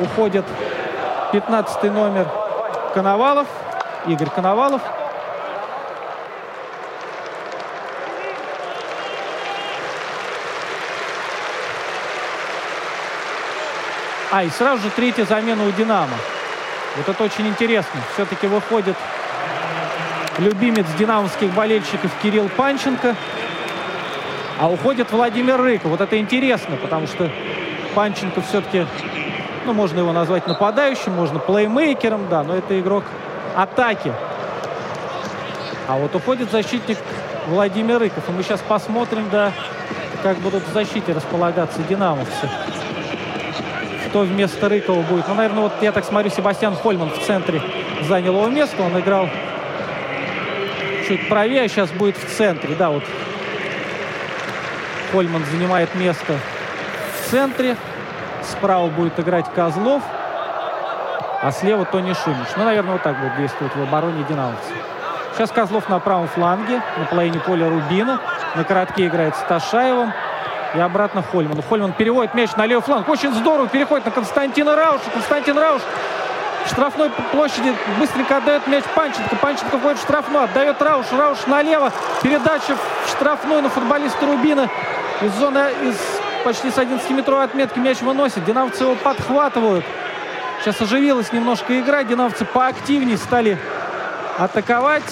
Уходит 15 номер Коновалов, Игорь Коновалов. А, и сразу же третья замена у «Динамо». Вот это очень интересно. Все-таки выходит любимец динамовских болельщиков Кирилл Панченко. А уходит Владимир Рыков. Вот это интересно, потому что Панченко все-таки, ну, можно его назвать нападающим, можно плеймейкером, да, но это игрок атаки. А вот уходит защитник Владимир Рыков. И мы сейчас посмотрим, да, как будут в защите располагаться динамовцы кто вместо Рыкова будет. Ну, наверное, вот я так смотрю, Себастьян Хольман в центре занял его место. Он играл чуть правее, сейчас будет в центре. Да, вот Хольман занимает место в центре. Справа будет играть Козлов, а слева Тони Шумич. Ну, наверное, вот так будет действовать в обороне динамовцев. Сейчас Козлов на правом фланге, на половине поля Рубина. На коротке играет с Ташаевым. И обратно Хольман. Хольман переводит мяч на левый фланг. Очень здорово переходит на Константина Рауша. Константин Рауш в штрафной площади быстренько отдает мяч Панченко. Панченко входит в штрафную, отдает Рауш. Рауш налево. Передача в штрафную на футболиста Рубина. Из зоны, из почти с 11-метровой отметки мяч выносит. Динамовцы его подхватывают. Сейчас оживилась немножко игра. Динамовцы поактивнее стали атаковать,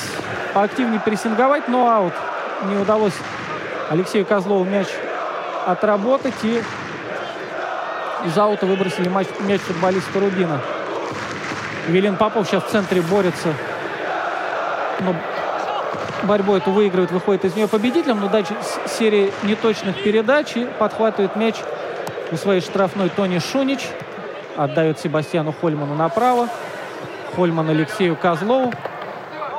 поактивнее прессинговать, но аут не удалось Алексею Козлову мяч отработать и из аута выбросили мяч, мяч футболиста Рубина. Велин Попов сейчас в центре борется. Но борьбу эту выигрывает, выходит из нее победителем. Но дальше серии неточных передач и подхватывает мяч у своей штрафной Тони Шунич. Отдает Себастьяну Хольману направо. Хольман Алексею Козлову.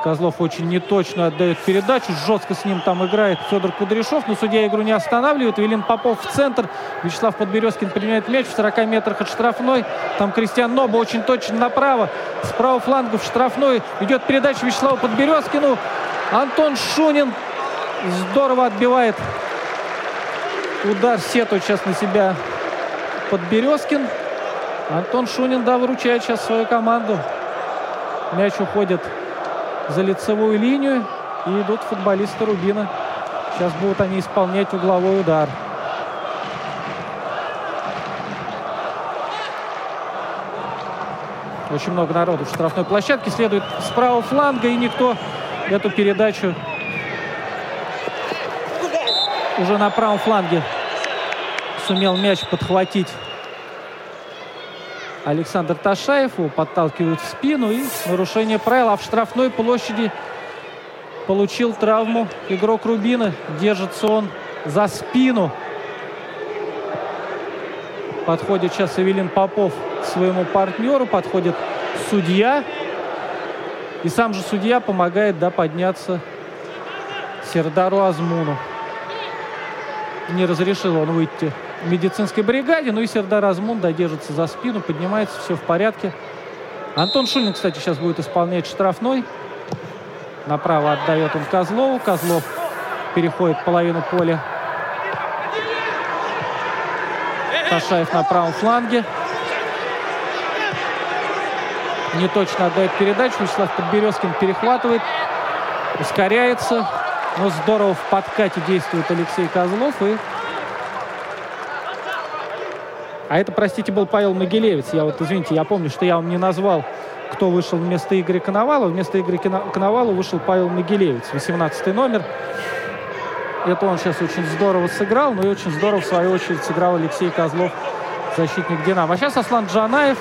Козлов очень неточно отдает передачу. Жестко с ним там играет Федор Кудряшов. Но судья игру не останавливает. Велин Попов в центр. Вячеслав Подберезкин принимает мяч в 40 метрах от штрафной. Там Кристиан Ноба очень точно направо. С правого фланга в штрафной идет передача Вячеславу Подберезкину. Антон Шунин здорово отбивает удар сету сейчас на себя Подберезкин. Антон Шунин, да, выручает сейчас свою команду. Мяч уходит за лицевую линию. И идут футболисты Рубина. Сейчас будут они исполнять угловой удар. Очень много народу в штрафной площадке. Следует с правого фланга. И никто эту передачу уже на правом фланге сумел мяч подхватить Александр Ташаев. Его подталкивают в спину. И нарушение правил. А в штрафной площади получил травму игрок Рубина. Держится он за спину. Подходит сейчас Эвелин Попов к своему партнеру. Подходит судья. И сам же судья помогает да, подняться Сердару Азмуну. Не разрешил он выйти медицинской бригаде. Ну и Сердар Азмун додержится за спину, поднимается, все в порядке. Антон Шунин, кстати, сейчас будет исполнять штрафной. Направо отдает он Козлову. Козлов переходит половину поля. Ташаев на правом фланге. Не точно отдает передачу. Вячеслав Подберезкин перехватывает. Ускоряется. Но здорово в подкате действует Алексей Козлов. И а это, простите, был Павел Могилевец. Я вот, извините, я помню, что я вам не назвал, кто вышел вместо Игоря Коновалова. Вместо Игоря Коновалова вышел Павел Могилевец, 18 номер. Это он сейчас очень здорово сыграл, но и очень здорово, в свою очередь, сыграл Алексей Козлов, защитник «Динамо». А сейчас Аслан Джанаев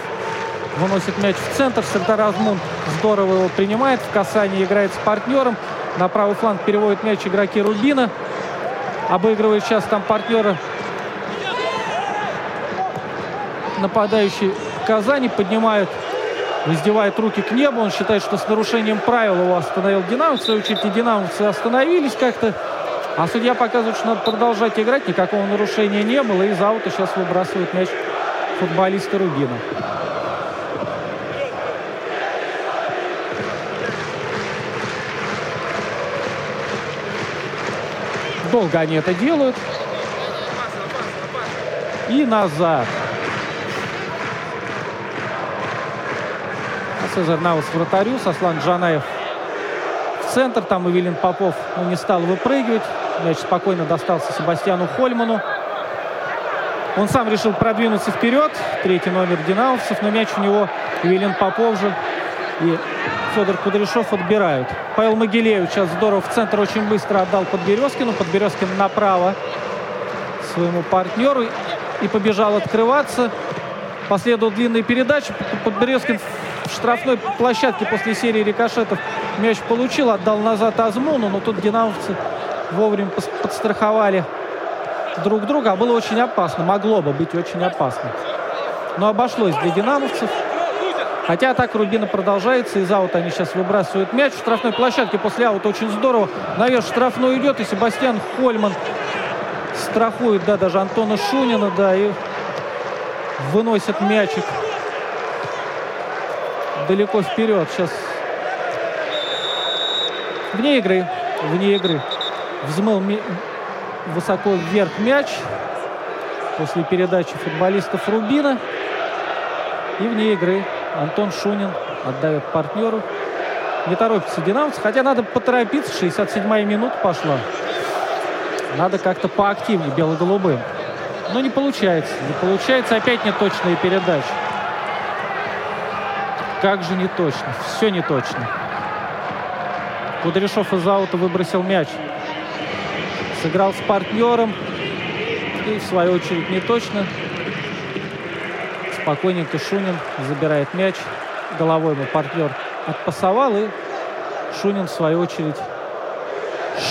выносит мяч в центр. Сертар Азмун здорово его принимает. В касании играет с партнером. На правый фланг переводит мяч игроки Рубина. Обыгрывает сейчас там партнера нападающий Казани поднимает, воздевает руки к небу. Он считает, что с нарушением правил его остановил Динамо. В свою очередь и динамовцы остановились как-то. А судья показывает, что надо продолжать играть. Никакого нарушения не было. И из аута сейчас выбрасывает мяч футболисты Рубина. Долго они это делают. И назад. Цезарь Навас вратарю, Сослан Джанаев в центр. Там Эвелин Попов ну, не стал выпрыгивать. Мяч спокойно достался Себастьяну Хольману. Он сам решил продвинуться вперед. Третий номер динамовцев. Но мяч у него Эвелин Попов же и Федор Кудряшов отбирают. Павел Могилеев сейчас здорово в центр очень быстро отдал Подберезкину. Подберезкин направо своему партнеру и побежал открываться. Последовал длинная передача. Подберезкин в штрафной площадке после серии рикошетов мяч получил, отдал назад Азмуну, но тут динамовцы вовремя подстраховали друг друга. А было очень опасно, могло бы быть очень опасно. Но обошлось для динамовцев. Хотя атака Рубина продолжается. Из аута они сейчас выбрасывают мяч. В штрафной площадке после аута очень здорово. Наверх штрафной идет. И Себастьян Хольман страхует, да, даже Антона Шунина, да, и выносит мячик далеко вперед. Сейчас вне игры, вне игры. Взмыл ми- высоко вверх мяч после передачи футболистов Рубина. И вне игры Антон Шунин отдает партнеру. Не торопится динамовцы, хотя надо поторопиться. 67-я минута пошла. Надо как-то поактивнее бело-голубым. Но не получается. Не получается. Опять неточные передачи. Как же не точно. Все не точно. Кудряшов из аута выбросил мяч. Сыграл с партнером. И в свою очередь не точно. Спокойненько Шунин забирает мяч. Головой ему партнер отпасовал. И Шунин в свою очередь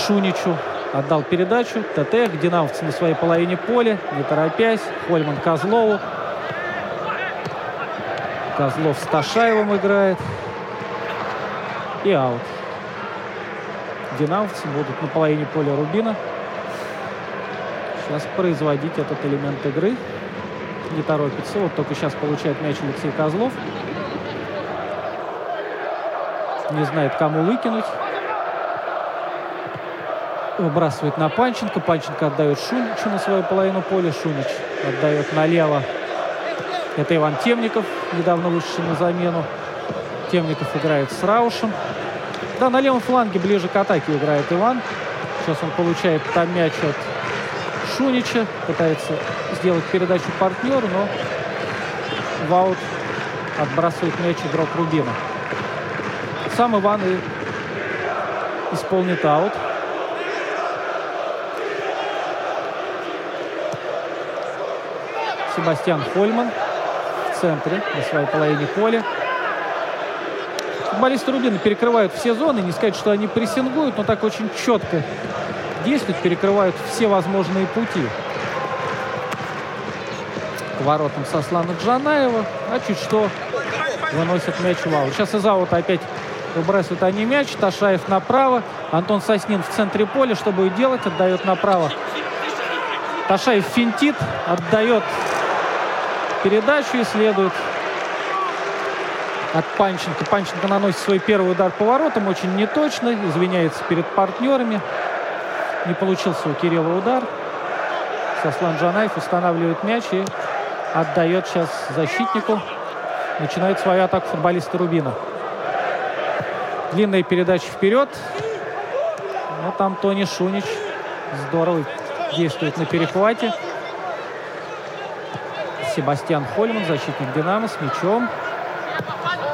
Шуничу отдал передачу. ТТ, динамовцы на своей половине поля, не торопясь. Хольман Козлову. Козлов с Ташаевым играет. И аут. Динамовцы будут на половине поля Рубина. Сейчас производить этот элемент игры. Не торопится. Вот только сейчас получает мяч Алексей Козлов. Не знает, кому выкинуть. Выбрасывает на Панченко. Панченко отдает Шуничу на свою половину поля. Шунич отдает налево. Это Иван Темников, недавно вышедший на замену. Темников играет с Раушем. Да, на левом фланге ближе к атаке играет Иван. Сейчас он получает там мяч от Шунича. Пытается сделать передачу партнеру, но в аут отбрасывает мяч игрок Рубина. Сам Иван и исполнит аут. Себастьян Хольман центре, на своей половине поля. Футболисты Рубина перекрывают все зоны. Не сказать, что они прессингуют, но так очень четко действуют, перекрывают все возможные пути. К воротам Сослана Джанаева. А чуть что выносят мяч в аут. Сейчас из аута опять выбрасывают они мяч. Ташаев направо. Антон Соснин в центре поля. Что будет делать? Отдает направо. Ташаев финтит. Отдает передачу и следует от Панченко. Панченко наносит свой первый удар по воротам. Очень неточно. Извиняется перед партнерами. Не получился у Кирилла удар. Сослан Джанаев устанавливает мяч и отдает сейчас защитнику. Начинает свою атаку футболисты Рубина. Длинная передача вперед. Но там Тони Шунич здорово действует на перехвате. Себастьян Хольман, защитник «Динамо» с мячом.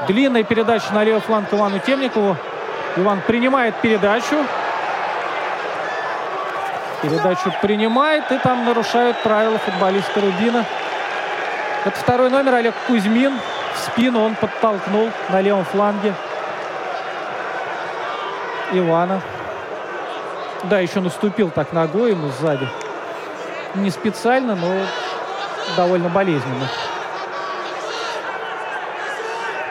Длинная передача на левый фланг Ивану Темникову. Иван принимает передачу. Передачу принимает, и там нарушают правила футболиста Рубина. Это второй номер Олег Кузьмин. В спину он подтолкнул на левом фланге Ивана. Да, еще наступил так ногой ему сзади. Не специально, но довольно болезненно.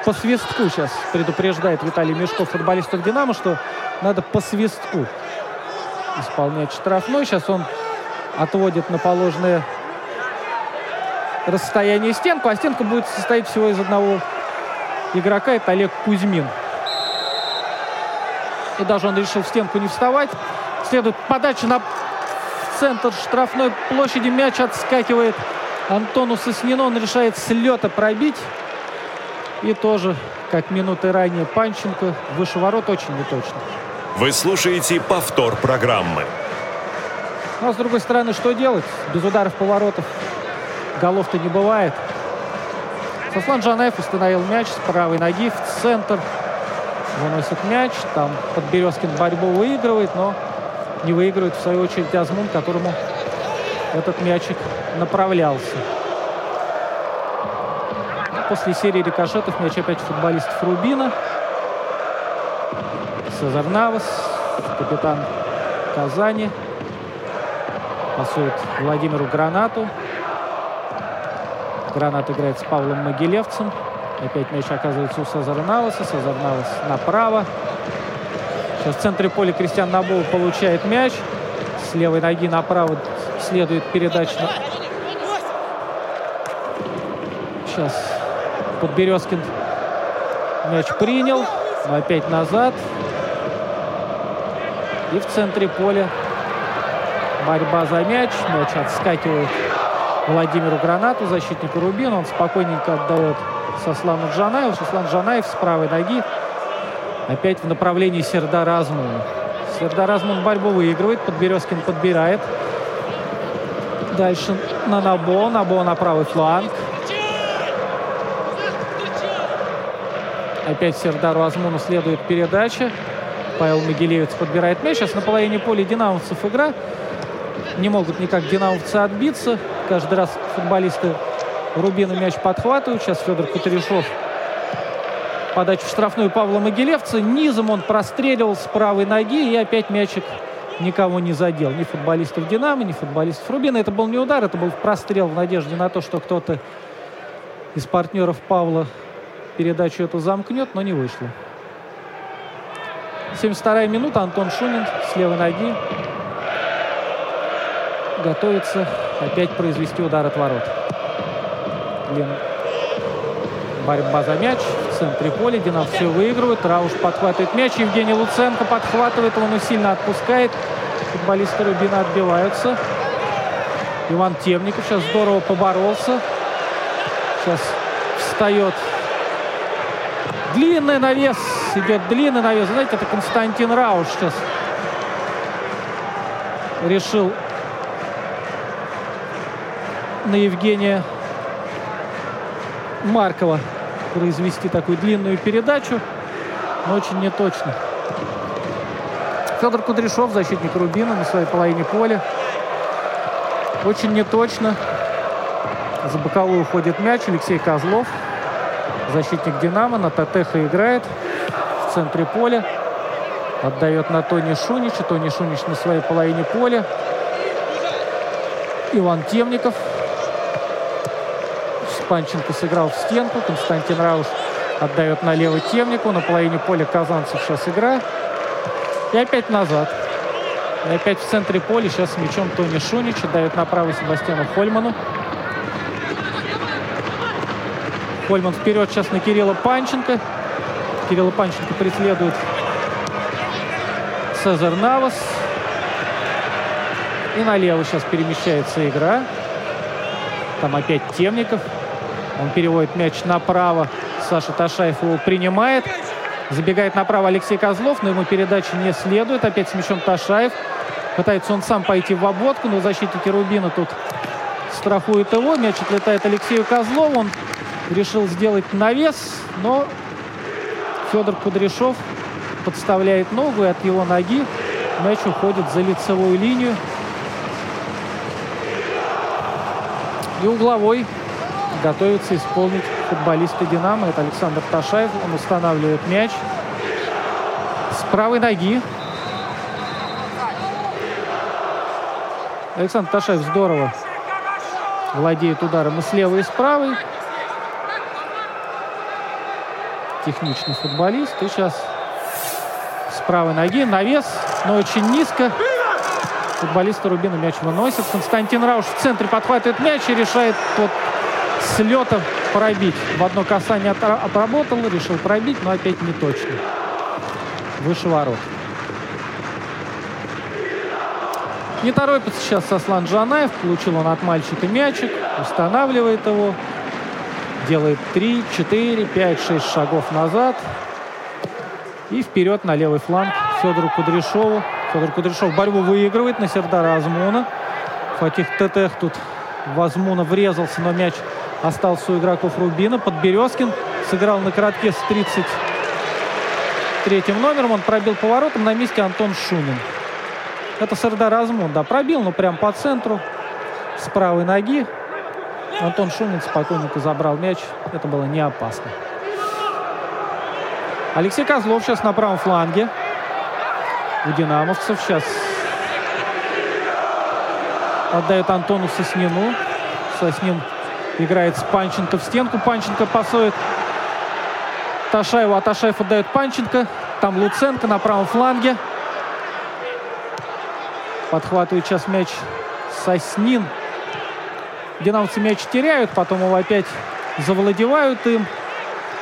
По свистку сейчас предупреждает Виталий Мешков футболистов «Динамо», что надо по свистку исполнять штрафной. Сейчас он отводит на положенное расстояние стенку, а стенка будет состоять всего из одного игрока. Это Олег Кузьмин. И даже он решил в стенку не вставать. Следует подача на центр штрафной площади. Мяч отскакивает Антону Соснину. Он решает с лета пробить. И тоже, как минуты ранее, Панченко выше ворот очень неточно. Вы слушаете повтор программы. Ну, а с другой стороны, что делать? Без ударов поворотов голов-то не бывает. Сослан Джанаев установил мяч с правой ноги в центр. Выносит мяч. Там Подберезкин борьбу выигрывает, но не выигрывает, в свою очередь, Азмун, которому этот мячик направлялся. После серии рикошетов мяч опять футболистов Рубина. Сезар Навас, капитан Казани. Пасует Владимиру Гранату. Гранат играет с Павлом Могилевцем. Опять мяч оказывается у Сезара Наваса. Сезар Навас направо. Сейчас в центре поля Кристиан Набол получает мяч. С левой ноги направо следует передача. Сейчас Подберезкин мяч принял, опять назад. И в центре поля борьба за мяч. Мяч отскакивает Владимиру Гранату, защитнику Рубина. Он спокойненько отдает Сослану Джанаеву. Сослан Джанаев с правой ноги опять в направлении Сердара Азмуна. Сердар Азмун борьбу выигрывает. Подберезкин подбирает. Дальше на Набо. Набо на правый фланг. Опять Сердару Азмуну следует передача. Павел Могилевец подбирает мяч. Сейчас на половине поля динамовцев игра. Не могут никак динамовцы отбиться. Каждый раз футболисты Рубина мяч подхватывают. Сейчас Федор Кутерешов подачу в штрафную Павла Могилевца. Низом он простреливал с правой ноги. И опять мячик никого не задел. Ни футболистов «Динамо», ни футболистов Рубина. Это был не удар, это был прострел в надежде на то, что кто-то из партнеров Павла передачу эту замкнет, но не вышло. 72-я минута. Антон Шунин с левой ноги готовится опять произвести удар от ворот. Лен. Борьба за мяч в центре поля. Динам все выигрывает. Рауш подхватывает мяч. Евгений Луценко подхватывает его, но сильно отпускает. Футболисты Рубина отбиваются. Иван Темников сейчас здорово поборолся. Сейчас встает Длинный навес. Идет длинный навес. Знаете, это Константин Рауш сейчас решил на Евгения Маркова произвести такую длинную передачу, но очень неточно. Федор Кудряшов, защитник Рубина на своей половине поля. Очень неточно. За боковую уходит мяч. Алексей Козлов защитник «Динамо». На Татеха играет в центре поля. Отдает на Тони Шунича. Тони Шунич на своей половине поля. Иван Темников. Панченко сыграл в стенку. Константин Рауш отдает налево Темнику. На половине поля казанцев сейчас игра. И опять назад. И опять в центре поля. Сейчас мячом Тони Шунич. Отдает направо Себастьяну Хольману. Кольман вперед сейчас на Кирилла Панченко. Кирилла Панченко преследует Цезар Навас. И налево сейчас перемещается игра. Там опять Темников. Он переводит мяч направо. Саша Ташаев его принимает. Забегает направо Алексей Козлов, но ему передача не следует. Опять с мячом Ташаев. Пытается он сам пойти в обводку, но защитники Рубина тут страхуют его. Мяч отлетает Алексею Козлову. Он решил сделать навес, но Федор Кудряшов подставляет ногу, и от его ноги мяч уходит за лицевую линию. И угловой готовится исполнить футболисты «Динамо». Это Александр Ташаев. Он устанавливает мяч с правой ноги. Александр Ташаев здорово владеет ударом и с левой, и с правой. Техничный футболист. И сейчас с правой ноги навес, но очень низко. Футболисты Рубина мяч выносит. Константин Рауш в центре подхватывает мяч и решает тот с лета пробить. В одно касание отработал, решил пробить, но опять не точно. Выше ворот. Не торопится сейчас Сослан Джанаев. Получил он от мальчика мячик. Устанавливает его делает 3, 4, 5, 6 шагов назад. И вперед на левый фланг Федору Кудряшову. Федор Кудряшов борьбу выигрывает на Сердара Азмуна. Фатих Тетех тут в Азмуна врезался, но мяч остался у игроков Рубина. Подберезкин сыграл на коротке с 33 номером. Он пробил поворотом. На месте Антон Шунин. Это Сердар Азмун, да, пробил, но прям по центру. С правой ноги. Антон Шумин спокойненько забрал мяч. Это было не опасно. Алексей Козлов сейчас на правом фланге. У динамовцев сейчас отдает Антону Соснину. Соснин играет с Панченко в стенку. Панченко пасует Ташаеву, а Ташаев отдает Панченко. Там Луценко на правом фланге. Подхватывает сейчас мяч Соснин. Динамовцы мяч теряют, потом его опять завладевают им.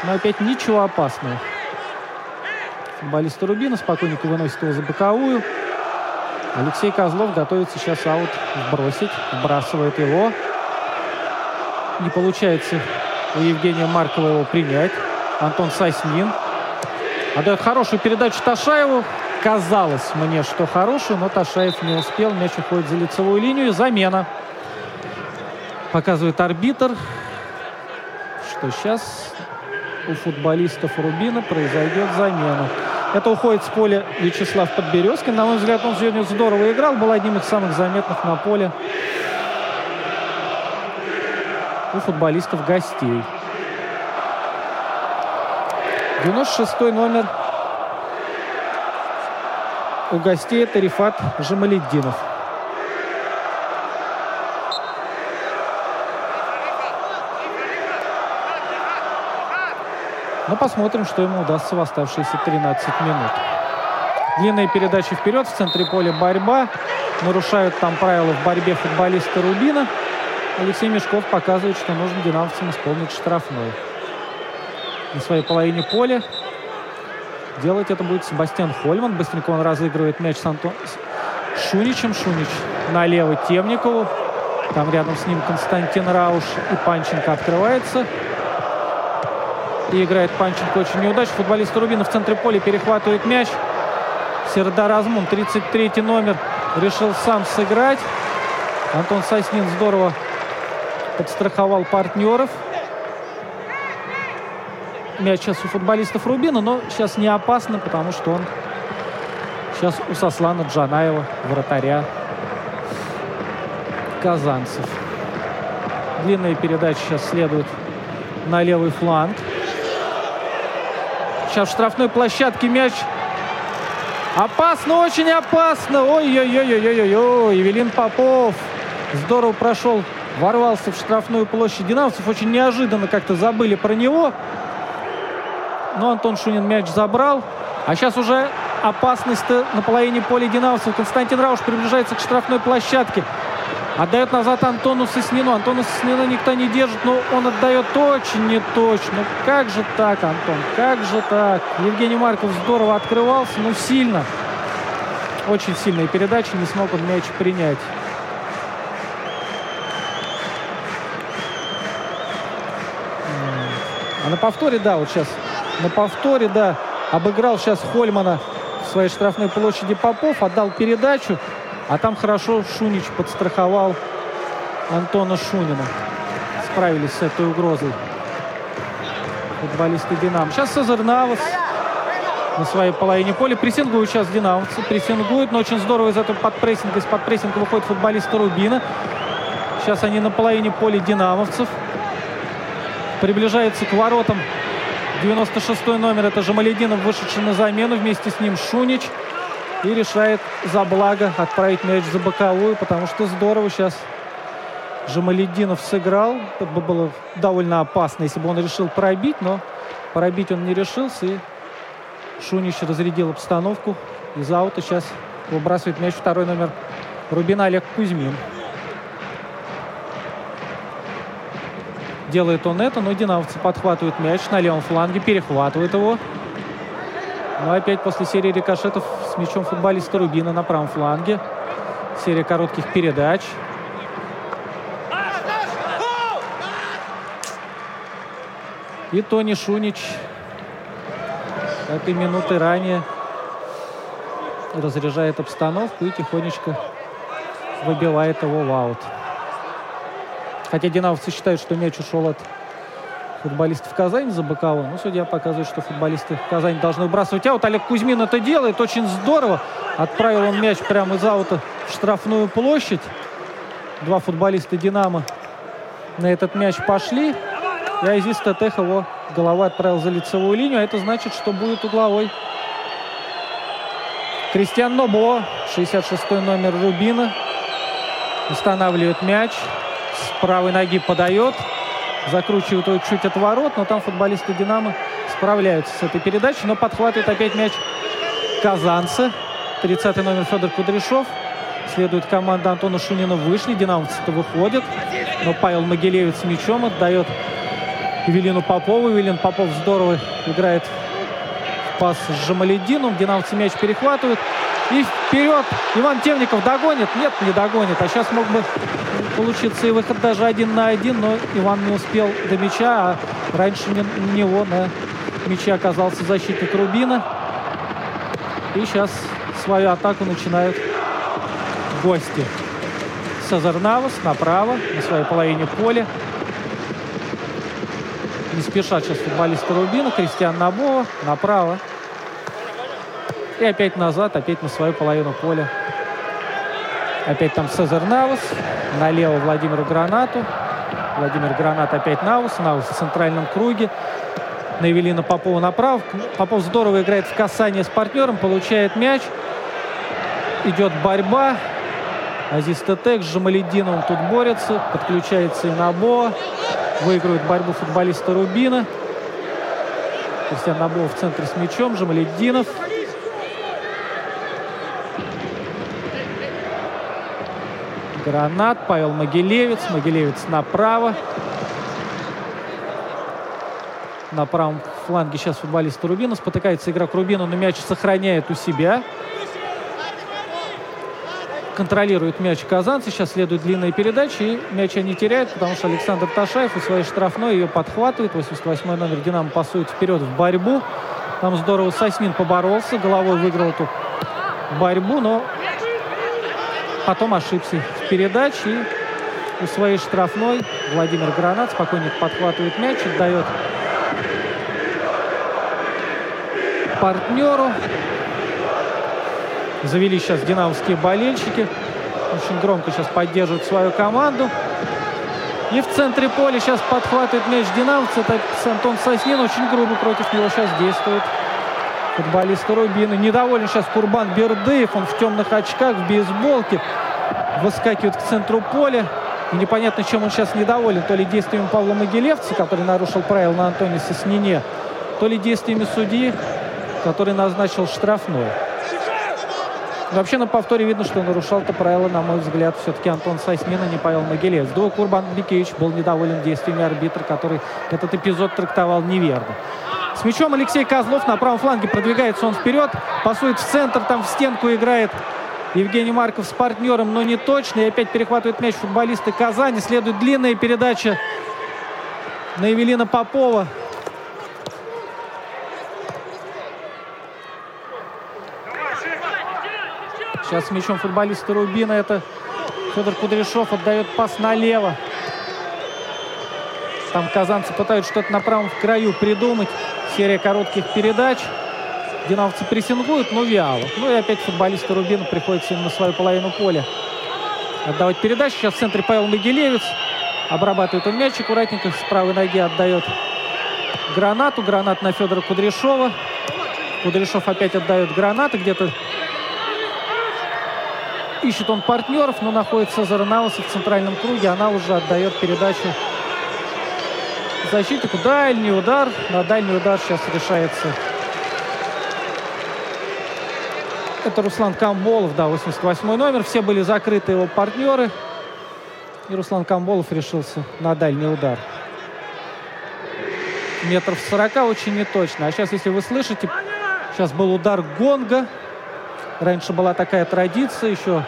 Но опять ничего опасного. Футболисты Рубина спокойненько выносит его за боковую. Алексей Козлов готовится сейчас аут сбросить. Вбрасывает его. Не получается у Евгения Маркова его принять. Антон Соснин. Отдает хорошую передачу Ташаеву. Казалось мне, что хорошую, но Ташаев не успел. Мяч уходит за лицевую линию. Замена. Показывает арбитр, что сейчас у футболистов Рубина произойдет замена. Это уходит с поля Вячеслав Подберезкин. На мой взгляд, он сегодня здорово играл. Был одним из самых заметных на поле у футболистов гостей. 96 номер у гостей это Рифат Жамаледдинов. Но ну, посмотрим, что ему удастся в оставшиеся 13 минут. Длинные передачи вперед, в центре поля борьба. Нарушают там правила в борьбе футболисты Рубина. Алексей Мешков показывает, что нужно динамовцам исполнить штрафной. На своей половине поля делать это будет Себастьян Хольман. Быстренько он разыгрывает мяч с, Антон... Шуничем. Шунич налево Темникову. Там рядом с ним Константин Рауш и Панченко открывается. И играет Панченко очень неудачно. Футболист Рубина в центре поля перехватывает мяч. Сердар Азмун, 33 номер, решил сам сыграть. Антон Соснин здорово подстраховал партнеров. Мяч сейчас у футболистов Рубина, но сейчас не опасно, потому что он сейчас у Сослана Джанаева, вратаря казанцев. Длинная передача сейчас следует на левый фланг. Сейчас в штрафной площадке мяч. Опасно, очень опасно. Ой-ой-ой-ой-ой-ой. Евелин Попов здорово прошел, ворвался в штрафную площадь динамовцев. Очень неожиданно как-то забыли про него. Но Антон Шунин мяч забрал. А сейчас уже опасность на половине поля динамовцев. Константин Рауш приближается к штрафной площадке. Отдает назад Антону Соснину. Антону Соснину никто не держит, но он отдает очень неточно. Ну как же так, Антон? Как же так? Евгений Марков здорово открывался, но сильно. Очень сильная передача, не смог он мяч принять. А на повторе, да, вот сейчас, на повторе, да, обыграл сейчас Хольмана в своей штрафной площади Попов, отдал передачу. А там хорошо Шунич подстраховал Антона Шунина. Справились с этой угрозой футболисты «Динамо». Сейчас Сезар Навас на своей половине поля. Прессингуют сейчас «Динамовцы». Прессингуют, но очень здорово из этого подпрессинга. Из-под прессинга выходит футболисты Рубина. Сейчас они на половине поля «Динамовцев». Приближается к воротам 96 номер. Это Жемалетдинов, вышедший на замену. Вместе с ним Шунич и решает за благо отправить мяч за боковую, потому что здорово сейчас Жамалединов сыграл. Это бы было довольно опасно, если бы он решил пробить, но пробить он не решился. И Шунич разрядил обстановку. Из аута сейчас выбрасывает мяч второй номер Рубина Олег Кузьмин. Делает он это, но динамовцы подхватывают мяч на левом фланге, перехватывают его. Но опять после серии рикошетов с мячом футболиста Рубина на правом фланге. Серия коротких передач. И Тони Шунич этой минуты ранее разряжает обстановку и тихонечко выбивает его в аут. Хотя динамовцы считают, что мяч ушел от футболистов Казани за боковой. Но судья показывает, что футболисты Казани должны выбрасывать аут. Олег Кузьмин это делает очень здорово. Отправил он мяч прямо из аута в штрафную площадь. Два футболиста «Динамо» на этот мяч пошли. И Айзис Тетех его головой отправил за лицевую линию. А это значит, что будет угловой. Кристиан Нобо, 66 номер Рубина, устанавливает мяч. С правой ноги подает закручивают его чуть от ворот, но там футболисты «Динамо» справляются с этой передачей, но подхватывает опять мяч казанцы. 30 номер Федор Кудряшов. Следует команда Антона Шунина вышли. Динамовцы-то выходят. Но Павел Могилевец мячом отдает Евелину Попову. Евелин Попов здорово играет в пас с Жамаледином. Динамовцы мяч перехватывают. И вперед Иван Темников догонит. Нет, не догонит. А сейчас мог бы получиться и выход даже один на один. Но Иван не успел до мяча. А раньше не- него на мяче оказался защитник Рубина. И сейчас свою атаку начинают гости. Навас направо, на своей половине поля. Не спешат сейчас футболисты Рубина. Кристиан Набова направо. И опять назад, опять на свою половину поля. Опять там Цезар Навас. Налево Владимиру Гранату. Владимир Гранат опять Наус. Наус в центральном круге. На Евелина Попова направо. Попов здорово играет в касание с партнером. Получает мяч. Идет борьба. Азиз Тетек с Жамалединовым тут борется. Подключается и Набо. Выигрывает борьбу футболиста Рубина. Кристиан Набо в центре с мячом. Жамалединов. Гранат. Павел Могилевец. Могилевец направо. На правом фланге сейчас футболист Рубина. Спотыкается игрок Рубина, но мяч сохраняет у себя. Контролирует мяч казанцы. Сейчас следует длинная передача. И мяч они теряют, потому что Александр Ташаев у своей штрафной ее подхватывает. 88 номер Динамо пасует вперед в борьбу. Там здорово Соснин поборолся. Головой выиграл эту борьбу, но потом ошибся в передаче. И у своей штрафной Владимир Гранат спокойненько подхватывает мяч, отдает партнеру. Завели сейчас динамовские болельщики. Очень громко сейчас поддерживают свою команду. И в центре поля сейчас подхватывает мяч динамовцы. Это Антон Соснин. Очень грубо против него сейчас действует футболист Рубина. Недоволен сейчас Курбан Бердыев. Он в темных очках, в бейсболке. Выскакивает к центру поля. И непонятно, чем он сейчас недоволен. То ли действиями Павла Могилевца, который нарушил правила на Антоне Соснине, то ли действиями судьи, который назначил штрафной. Но вообще на повторе видно, что нарушал-то правила, на мой взгляд, все-таки Антон Соснин, а не Павел Могилевец. До Курбан Бекевич был недоволен действиями арбитра, который этот эпизод трактовал неверно. С мячом Алексей Козлов на правом фланге продвигается он вперед, пасует в центр, там в стенку играет Евгений Марков с партнером, но не точно. И опять перехватывает мяч футболисты Казани. Следует длинная передача на Евелина Попова. Сейчас с мячом футболиста Рубина это Федор Кудряшов отдает пас налево. Там казанцы пытаются что-то на правом краю придумать. Серия коротких передач. Динамовцы прессингуют, но вяло. Ну и опять футболисты Рубина приходится на свою половину поля отдавать передачу. Сейчас в центре Павел Могилевец. Обрабатывает он мяч аккуратненько. С правой ноги отдает гранату. Гранат на Федора Кудряшова. Кудряшов опять отдает гранаты. Где-то ищет он партнеров, но находится Заранаусов в центральном круге. Она уже отдает передачу защитнику. Дальний удар. На дальний удар сейчас решается. Это Руслан Камболов, да, 88 номер. Все были закрыты его партнеры. И Руслан Камболов решился на дальний удар. Метров 40 очень неточно. А сейчас, если вы слышите, сейчас был удар гонга. Раньше была такая традиция еще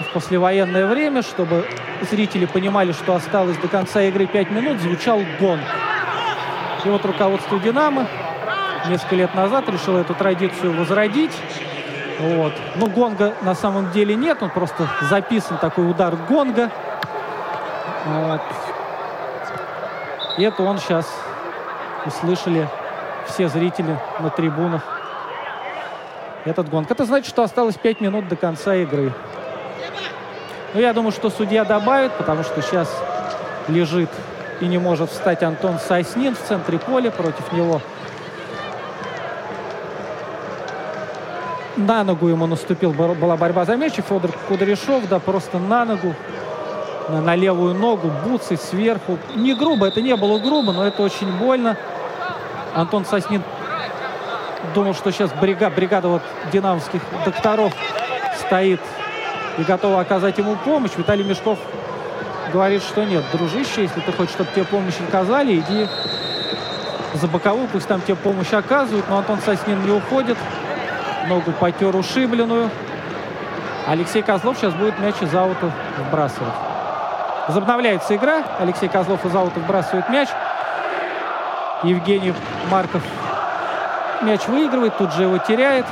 в послевоенное время, чтобы зрители понимали, что осталось до конца игры 5 минут, звучал гонг. И вот руководство «Динамо» несколько лет назад решило эту традицию возродить. Вот. Но гонга на самом деле нет, он просто записан такой удар гонга. Вот. И это он сейчас услышали все зрители на трибунах. Этот гонг. Это значит, что осталось 5 минут до конца игры. Но я думаю, что судья добавит, потому что сейчас лежит и не может встать Антон Соснин в центре поля. Против него на ногу ему наступил, была борьба за мяч. И Федор Кудряшов, да, просто на ногу, на, на левую ногу, буцей сверху. Не грубо, это не было грубо, но это очень больно. Антон Соснин думал, что сейчас бригада, бригада вот динамовских докторов стоит и готова оказать ему помощь. Виталий Мешков говорит, что нет, дружище, если ты хочешь, чтобы тебе помощь оказали, иди за боковую, пусть там тебе помощь оказывают. Но Антон Соснин не уходит. Ногу потер ушибленную. Алексей Козлов сейчас будет мяч из аута вбрасывать. Возобновляется игра. Алексей Козлов из аута вбрасывает мяч. Евгений Марков мяч выигрывает, тут же его теряет.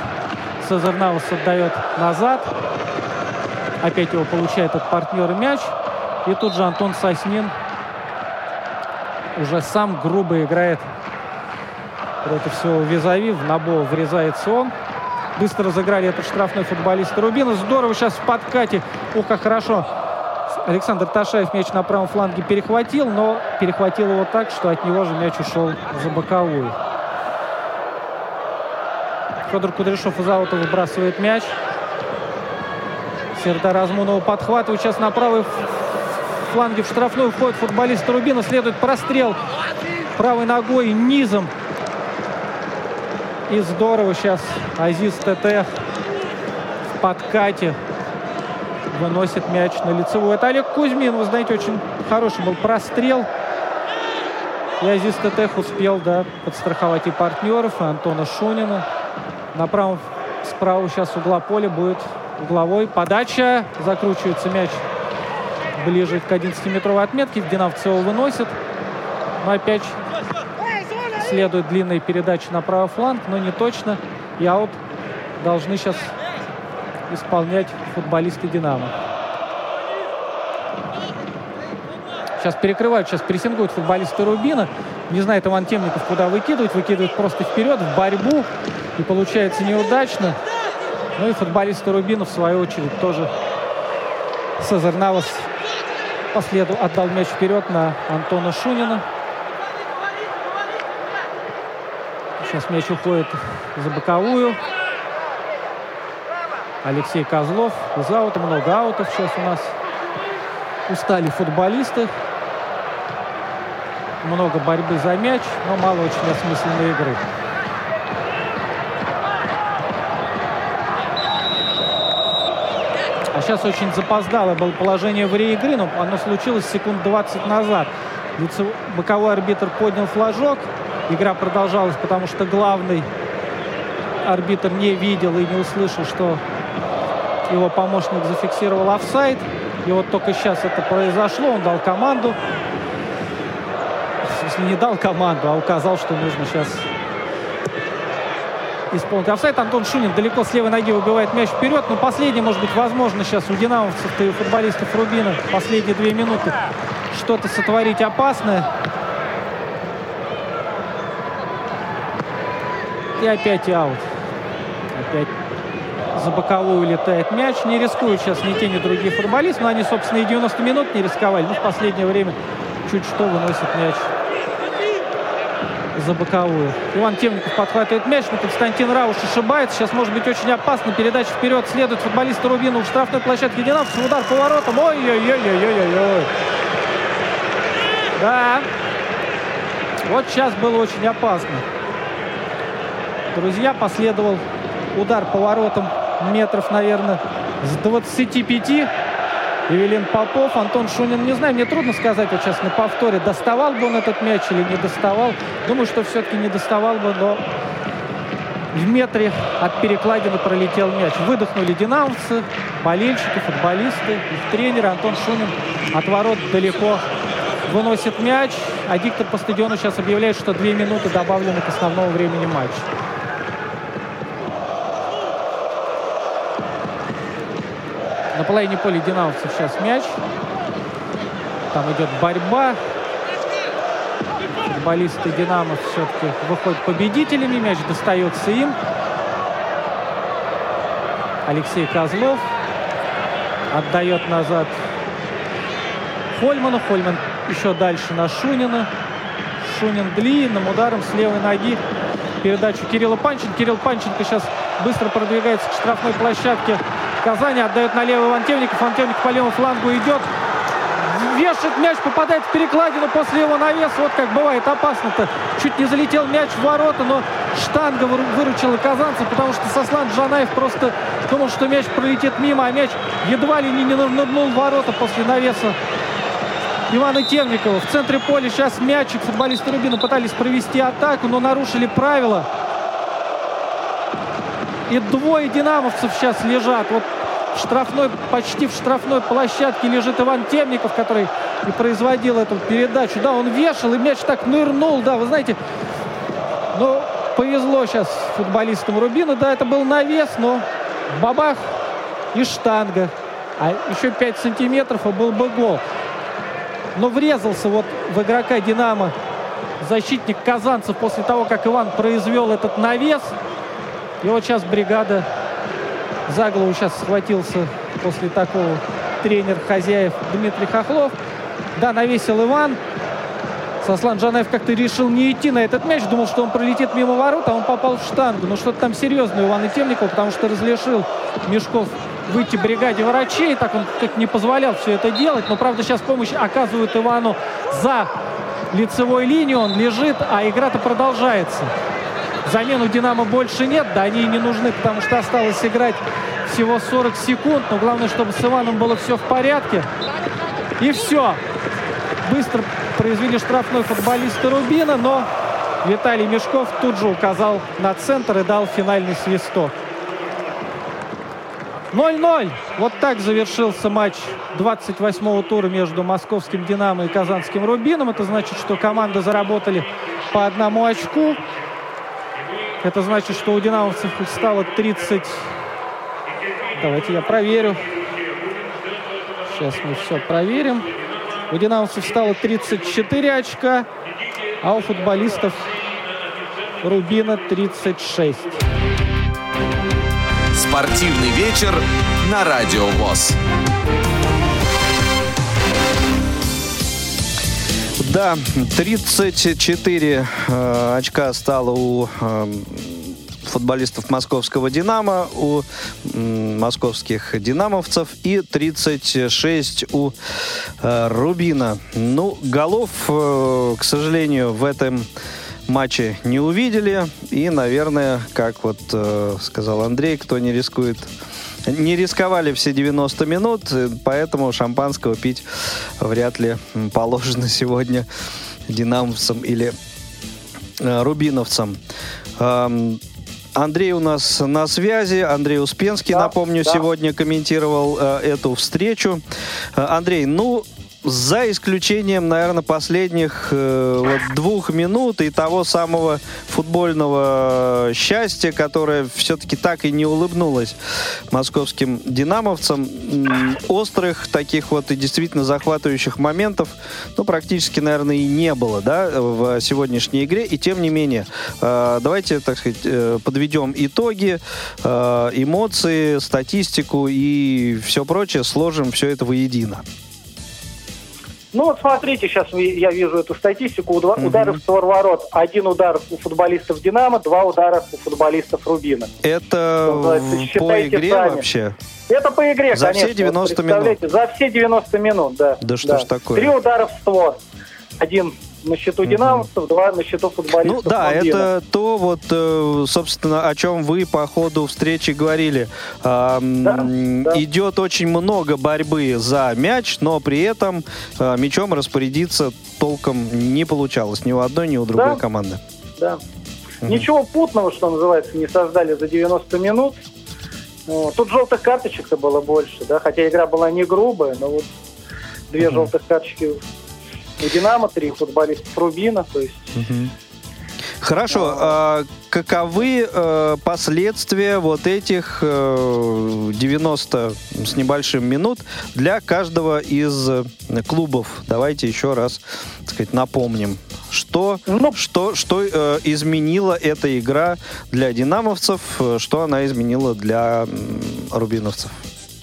Сазар Навас отдает назад. Опять его получает от партнера мяч. И тут же Антон Соснин уже сам грубо играет против своего визави. В Набо врезается он. Быстро разыграли этот штрафной футболист Рубина. Здорово сейчас в подкате. Ух, как хорошо. Александр Ташаев мяч на правом фланге перехватил, но перехватил его так, что от него же мяч ушел за боковую. Федор Кудряшов из аута выбрасывает мяч. Сердар Размунова подхватывает. Сейчас на правый фланге в штрафную входит футболист Рубина. Следует прострел правой ногой низом. И здорово сейчас Азиз ТТ в подкате выносит мяч на лицевую. Это Олег Кузьмин, вы знаете, очень хороший был прострел. И Азиз ТТ успел да, подстраховать и партнеров, и Антона Шунина. На правом справа сейчас угла поля будет угловой. Подача. Закручивается мяч ближе к 11-метровой отметке. Динавцы его выносит. Но опять следует длинная передача на правый фланг, но не точно. И аут должны сейчас исполнять футболисты «Динамо». Сейчас перекрывают, сейчас прессингуют футболисты Рубина. Не знает Иван Темников, куда выкидывать. Выкидывает просто вперед, в борьбу. И получается неудачно. Ну и футболисты Рубина, в свою очередь, тоже Сезар Навас по следу отдал мяч вперед на Антона Шунина. Сейчас мяч уходит за боковую. Алексей Козлов из аута. Много аутов сейчас у нас. Устали футболисты. Много борьбы за мяч, но мало очень осмысленной игры. Сейчас очень запоздало было положение в игры, но оно случилось секунд 20 назад. Лицев... Боковой арбитр поднял флажок. Игра продолжалась, потому что главный арбитр не видел и не услышал, что его помощник зафиксировал офсайд. И вот только сейчас это произошло. Он дал команду. В не дал команду, а указал, что нужно сейчас исполнить офсайд. Антон Шунин далеко с левой ноги выбивает мяч вперед. Но последний, может быть, возможно сейчас у динамовцев и у футболистов Рубина последние две минуты что-то сотворить опасное. И опять аут. Опять за боковую летает мяч. Не рискуют сейчас ни те, ни другие футболисты. Но они, собственно, и 90 минут не рисковали. Но в последнее время чуть что выносит мяч за боковую. Иван Темников подхватывает мяч, но Константин Рауш ошибается. Сейчас может быть очень опасно. Передача вперед следует футболисту Рубину в штрафной площадке Динамовцев. Удар поворотом. Ой-ой-ой-ой-ой-ой. Да. Вот сейчас было очень опасно. Друзья, последовал удар поворотом метров, наверное, с 25. Евелин Попов, Антон Шунин, не знаю, мне трудно сказать вот сейчас на повторе, доставал бы он этот мяч или не доставал. Думаю, что все-таки не доставал бы, но в метре от перекладины пролетел мяч. Выдохнули динамовцы, болельщики, футболисты, их тренер Антон Шунин от ворот далеко выносит мяч, а диктор по стадиону сейчас объявляет, что две минуты добавлены к основному времени матча. На половине поля динамовцев сейчас мяч. Там идет борьба. Футболисты Динамо все-таки выходят победителями. Мяч достается им. Алексей Козлов отдает назад Хольману. Хольман еще дальше на Шунина. Шунин длинным ударом с левой ноги передачу Кирилла Панченко. Кирилл Панченко сейчас быстро продвигается к штрафной площадке Казани. Отдает налево Иван Темников. Иван Темников по левому флангу идет. вешает мяч, попадает в перекладину после его навеса. Вот как бывает опасно-то. Чуть не залетел мяч в ворота, но штанга выручила казанцев, потому что Сослан Джанаев просто думал, что мяч пролетит мимо, а мяч едва ли не нырнул в ворота после навеса Ивана Темникова. В центре поля сейчас мячик. Футболисты Рубина пытались провести атаку, но нарушили правила. И двое динамовцев сейчас лежат. Вот в штрафной, почти в штрафной площадке лежит Иван Темников, который и производил эту передачу. Да, он вешал, и мяч так нырнул. Да, вы знаете, ну, повезло сейчас футболистам Рубина. Да, это был навес, но бабах и штанга. А еще 5 сантиметров, и был бы гол. Но врезался вот в игрока «Динамо» защитник казанцев после того, как Иван произвел этот навес. И вот сейчас бригада за голову сейчас схватился после такого тренер хозяев Дмитрий Хохлов. Да, навесил Иван. Сослан Джанаев как-то решил не идти на этот мяч. Думал, что он пролетит мимо ворот, а он попал в штангу. Но что-то там серьезное у Ивана Темникова, потому что разрешил Мешков выйти бригаде врачей. Так он как не позволял все это делать. Но, правда, сейчас помощь оказывают Ивану за лицевой линию. Он лежит, а игра-то продолжается. Замену «Динамо» больше нет, да они и не нужны, потому что осталось играть всего 40 секунд. Но главное, чтобы с Иваном было все в порядке. И все. Быстро произвели штрафной футболисты Рубина, но Виталий Мешков тут же указал на центр и дал финальный свисток. 0-0. Вот так завершился матч 28-го тура между московским «Динамо» и казанским «Рубином». Это значит, что команды заработали по одному очку. Это значит, что у динамовцев стало 30... Давайте я проверю. Сейчас мы все проверим. У динамовцев стало 34 очка, а у футболистов Рубина 36. Спортивный вечер на Радио ВОЗ. Да, 34 э, очка стало у э, футболистов московского «Динамо», у м, московских «Динамовцев» и 36 у э, «Рубина». Ну, голов, э, к сожалению, в этом матче не увидели. И, наверное, как вот э, сказал Андрей, кто не рискует не рисковали все 90 минут, поэтому шампанского пить вряд ли положено сегодня динамовцам или э, рубиновцам. Эм, Андрей у нас на связи. Андрей Успенский, да, напомню, да. сегодня комментировал э, эту встречу. Э, Андрей, ну, за исключением, наверное, последних э, вот двух минут и того самого футбольного счастья, которое все-таки так и не улыбнулось московским динамовцам, острых таких вот и действительно захватывающих моментов, ну, практически, наверное, и не было, да, в сегодняшней игре. И тем не менее, э, давайте, так сказать, э, подведем итоги, э, эмоции, статистику и все прочее, сложим все это воедино. Ну вот смотрите, сейчас я вижу эту статистику. Удар, угу. Удары в ворот. Один удар у футболистов «Динамо», два удара у футболистов «Рубина». Это по игре сами. вообще? Это по игре, За конечно. все 90 минут? За все 90 минут, да. Да что да. ж такое? Три удара в створ. Один на счету динамовцев, два на счету футболистов. Ну да, Мобила. это то вот, э, собственно, о чем вы по ходу встречи говорили. Да, да. Идет очень много борьбы за мяч, но при этом э, мячом распорядиться толком не получалось ни у одной, ни у другой да. команды. Да. Угу. Ничего путного, что называется, не создали за 90 минут. Тут желтых карточек-то было больше, да, хотя игра была не грубая, но вот две угу. желтых карточки у «Динамо», три футболистов Рубина, то есть... Угу. Хорошо, а, каковы э, последствия вот этих э, 90 с небольшим минут для каждого из клубов? Давайте еще раз, так сказать, напомним, что, ну, что, что э, изменила эта игра для динамовцев, э, что она изменила для э, рубиновцев?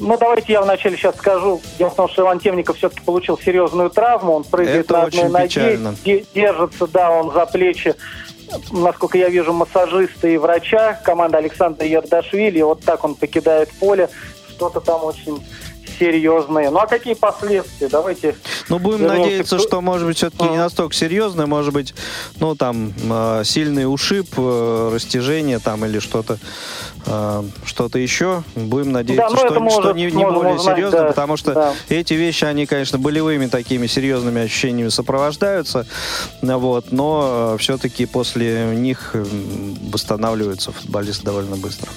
Ну, давайте я вначале сейчас скажу. Дело в том, что Иван Темников все-таки получил серьезную травму. Он прыгает Это на одной ноге, держится, да, он за плечи, насколько я вижу, массажиста и врача. Команда Александра Ярдашвили. И вот так он покидает поле. Что-то там очень серьезные. Ну а какие последствия? Давайте. Ну, будем Вернулся надеяться, что, может быть, все-таки не А. настолько серьезно, может быть, ну, там, э, сильный ушиб, э, растяжение там или что-то э, что-то еще. Будем надеяться, ну, что, что может- не, не более узнать, серьезно, да, потому что да. эти вещи, они, конечно, болевыми такими серьезными ощущениями сопровождаются, э, вот, но все-таки после них м, восстанавливаются футболисты довольно быстро.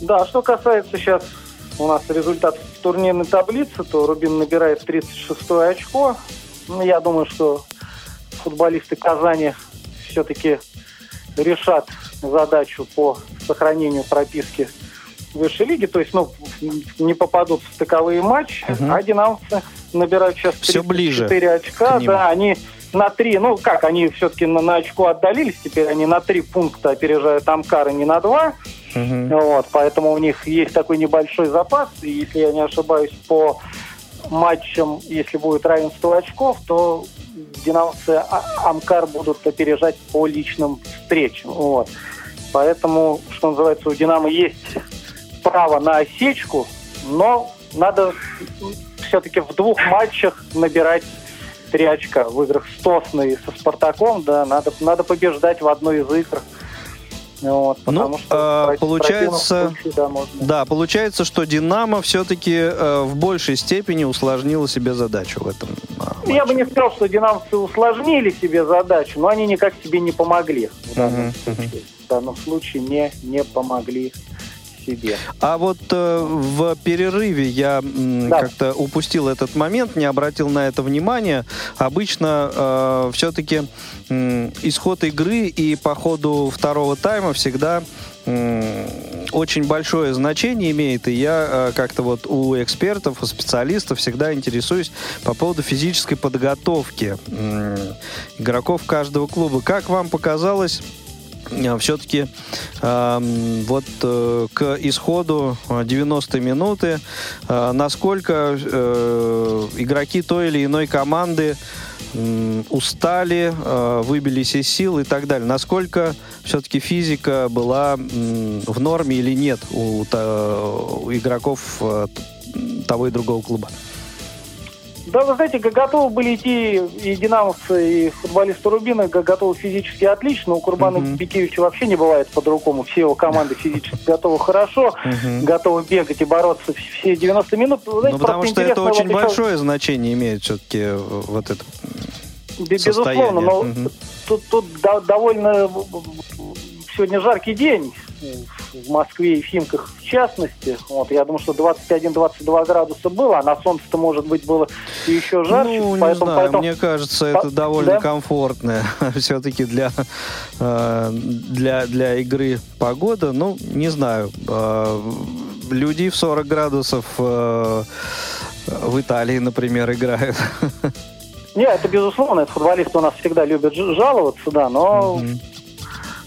Да, что касается сейчас у нас результатов турнирной таблицы, то Рубин набирает 36 очко. Ну, я думаю, что футболисты Казани все-таки решат задачу по сохранению прописки высшей лиги, то есть, ну, не попадут в стыковые матчи, Мгм. а динамовцы набирают сейчас Всё ближе 4 очка, да, они на три, ну как, они все-таки на, на очко отдалились, теперь они на три пункта опережают Амкар и не на два, Мгм. вот, поэтому у них есть такой небольшой запас, и если я не ошибаюсь, по матчам, если будет равенство очков, то динамовцы А- Амкар будут опережать по личным встречам. Вот. Поэтому, что называется, у Динамо есть право на осечку, но надо все-таки в двух матчах набирать три очка. В играх с Тосной и со Спартаком, да, надо, надо побеждать в одной из игр. Вот, Ну, что а, против- получается- случае, да, можно. Да, получается, что Динамо все-таки в большей степени усложнило себе задачу в этом. Ну, Я бы не сказал, что динамовцы усложнили себе задачу, но они никак себе не помогли. В данном, Мгм, случае. В данном случае не, не помогли себе. А вот э, в перерыве я м, Да. как-то упустил этот момент, не обратил на это внимания. Обычно все-таки исход игры и по ходу второго тайма всегда очень большое значение имеет, и я э, как-то вот у экспертов, у специалистов всегда интересуюсь по поводу физической подготовки игроков каждого клуба. Как вам показалось, все-таки вот э, к исходу э, 90 минуты, э, насколько э, игроки той или иной команды м, устали, э, выбились из сил и так далее. Насколько все-таки физика была в норме или нет у, игроков э, того и другого клуба? Да, вы знаете, готовы были идти и динамовцы, и футболисты Рубина, готовы физически отлично. У Курбана Мгм. Бекевича вообще не бывает по-другому. Все его команды физически готовы хорошо, Мгм. готовы бегать и бороться все 90 минут. Вы знаете, Ну, потому что это очень вот еще- большое значение имеет все-таки вот это. Бе- состояние. Безусловно, но Мгм. тут, тут до- довольно сегодня жаркий день в Москве и в Химках в частности. Вот, я думаю, что 21-22 градуса было, а на солнце-то, может быть, было и еще жарче. Ну, не поэтому, знаю, поэтому- мне кажется, это По- довольно да? комфортная все-таки для, э, для, для игры погода. Ну, не знаю. э, Люди в 40 градусов э, в Италии, например, играют. Не, это безусловно, это футболисты у нас всегда любят жаловаться, да, но Мгм.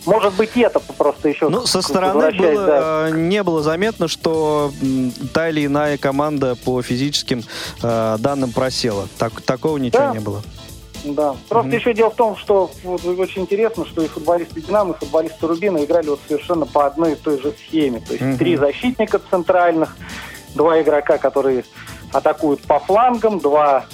Может быть это просто еще Ну, со стороны было, да. э, не было заметно, что та или иная команда по физическим э, данным просела. Так, такого ничего Да. не было. Да. Просто Мгм. еще дело в том, что вот, очень интересно, что и футболисты Динамо, и футболисты Рубина играли вот совершенно по одной и той же схеме. То есть Мгм. три защитника центральных, два игрока, которые атакуют по флангам, два,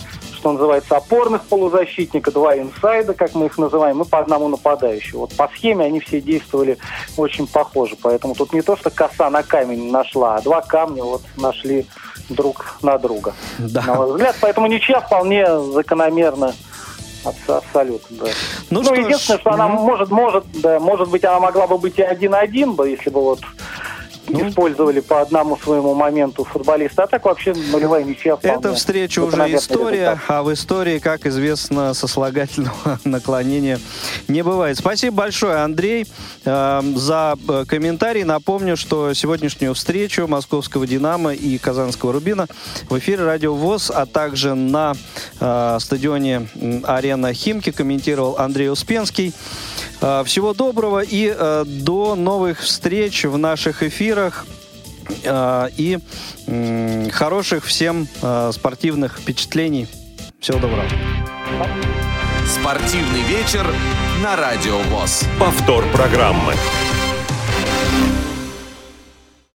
что называется, опорных полузащитника, два инсайда, как мы их называем, и по одному нападающему. Вот по схеме они все действовали очень похоже. Поэтому тут не то, что коса на камень нашла, а два камня вот нашли друг на друга Да. на мой взгляд. Поэтому ничья вполне закономерна. Абс- Абсолютно, да. Ну, Ну, что ж, единственное, что она может, может, да, может быть, она могла бы быть и один-один, бы, если бы вот Ну. использовали по одному своему моменту футболиста. А так вообще нулевая ничья вполне. Эта встреча уже история, результат. а в истории, как известно, сослагательного наклонения не бывает. Спасибо большое, Андрей, э, за э, комментарий. Напомню, что сегодняшнюю встречу московского «Динамо» и казанского «Рубина» в эфире «Радио ВОЗ», а также на э, стадионе «Арена Химки» комментировал Андрей Успенский. Э, Всего доброго и э, до новых встреч в наших эфирах. Э, и хороших всем э, спортивных впечатлений. Всего доброго. Спортивный вечер на Радио ВОЗ. Повтор программы.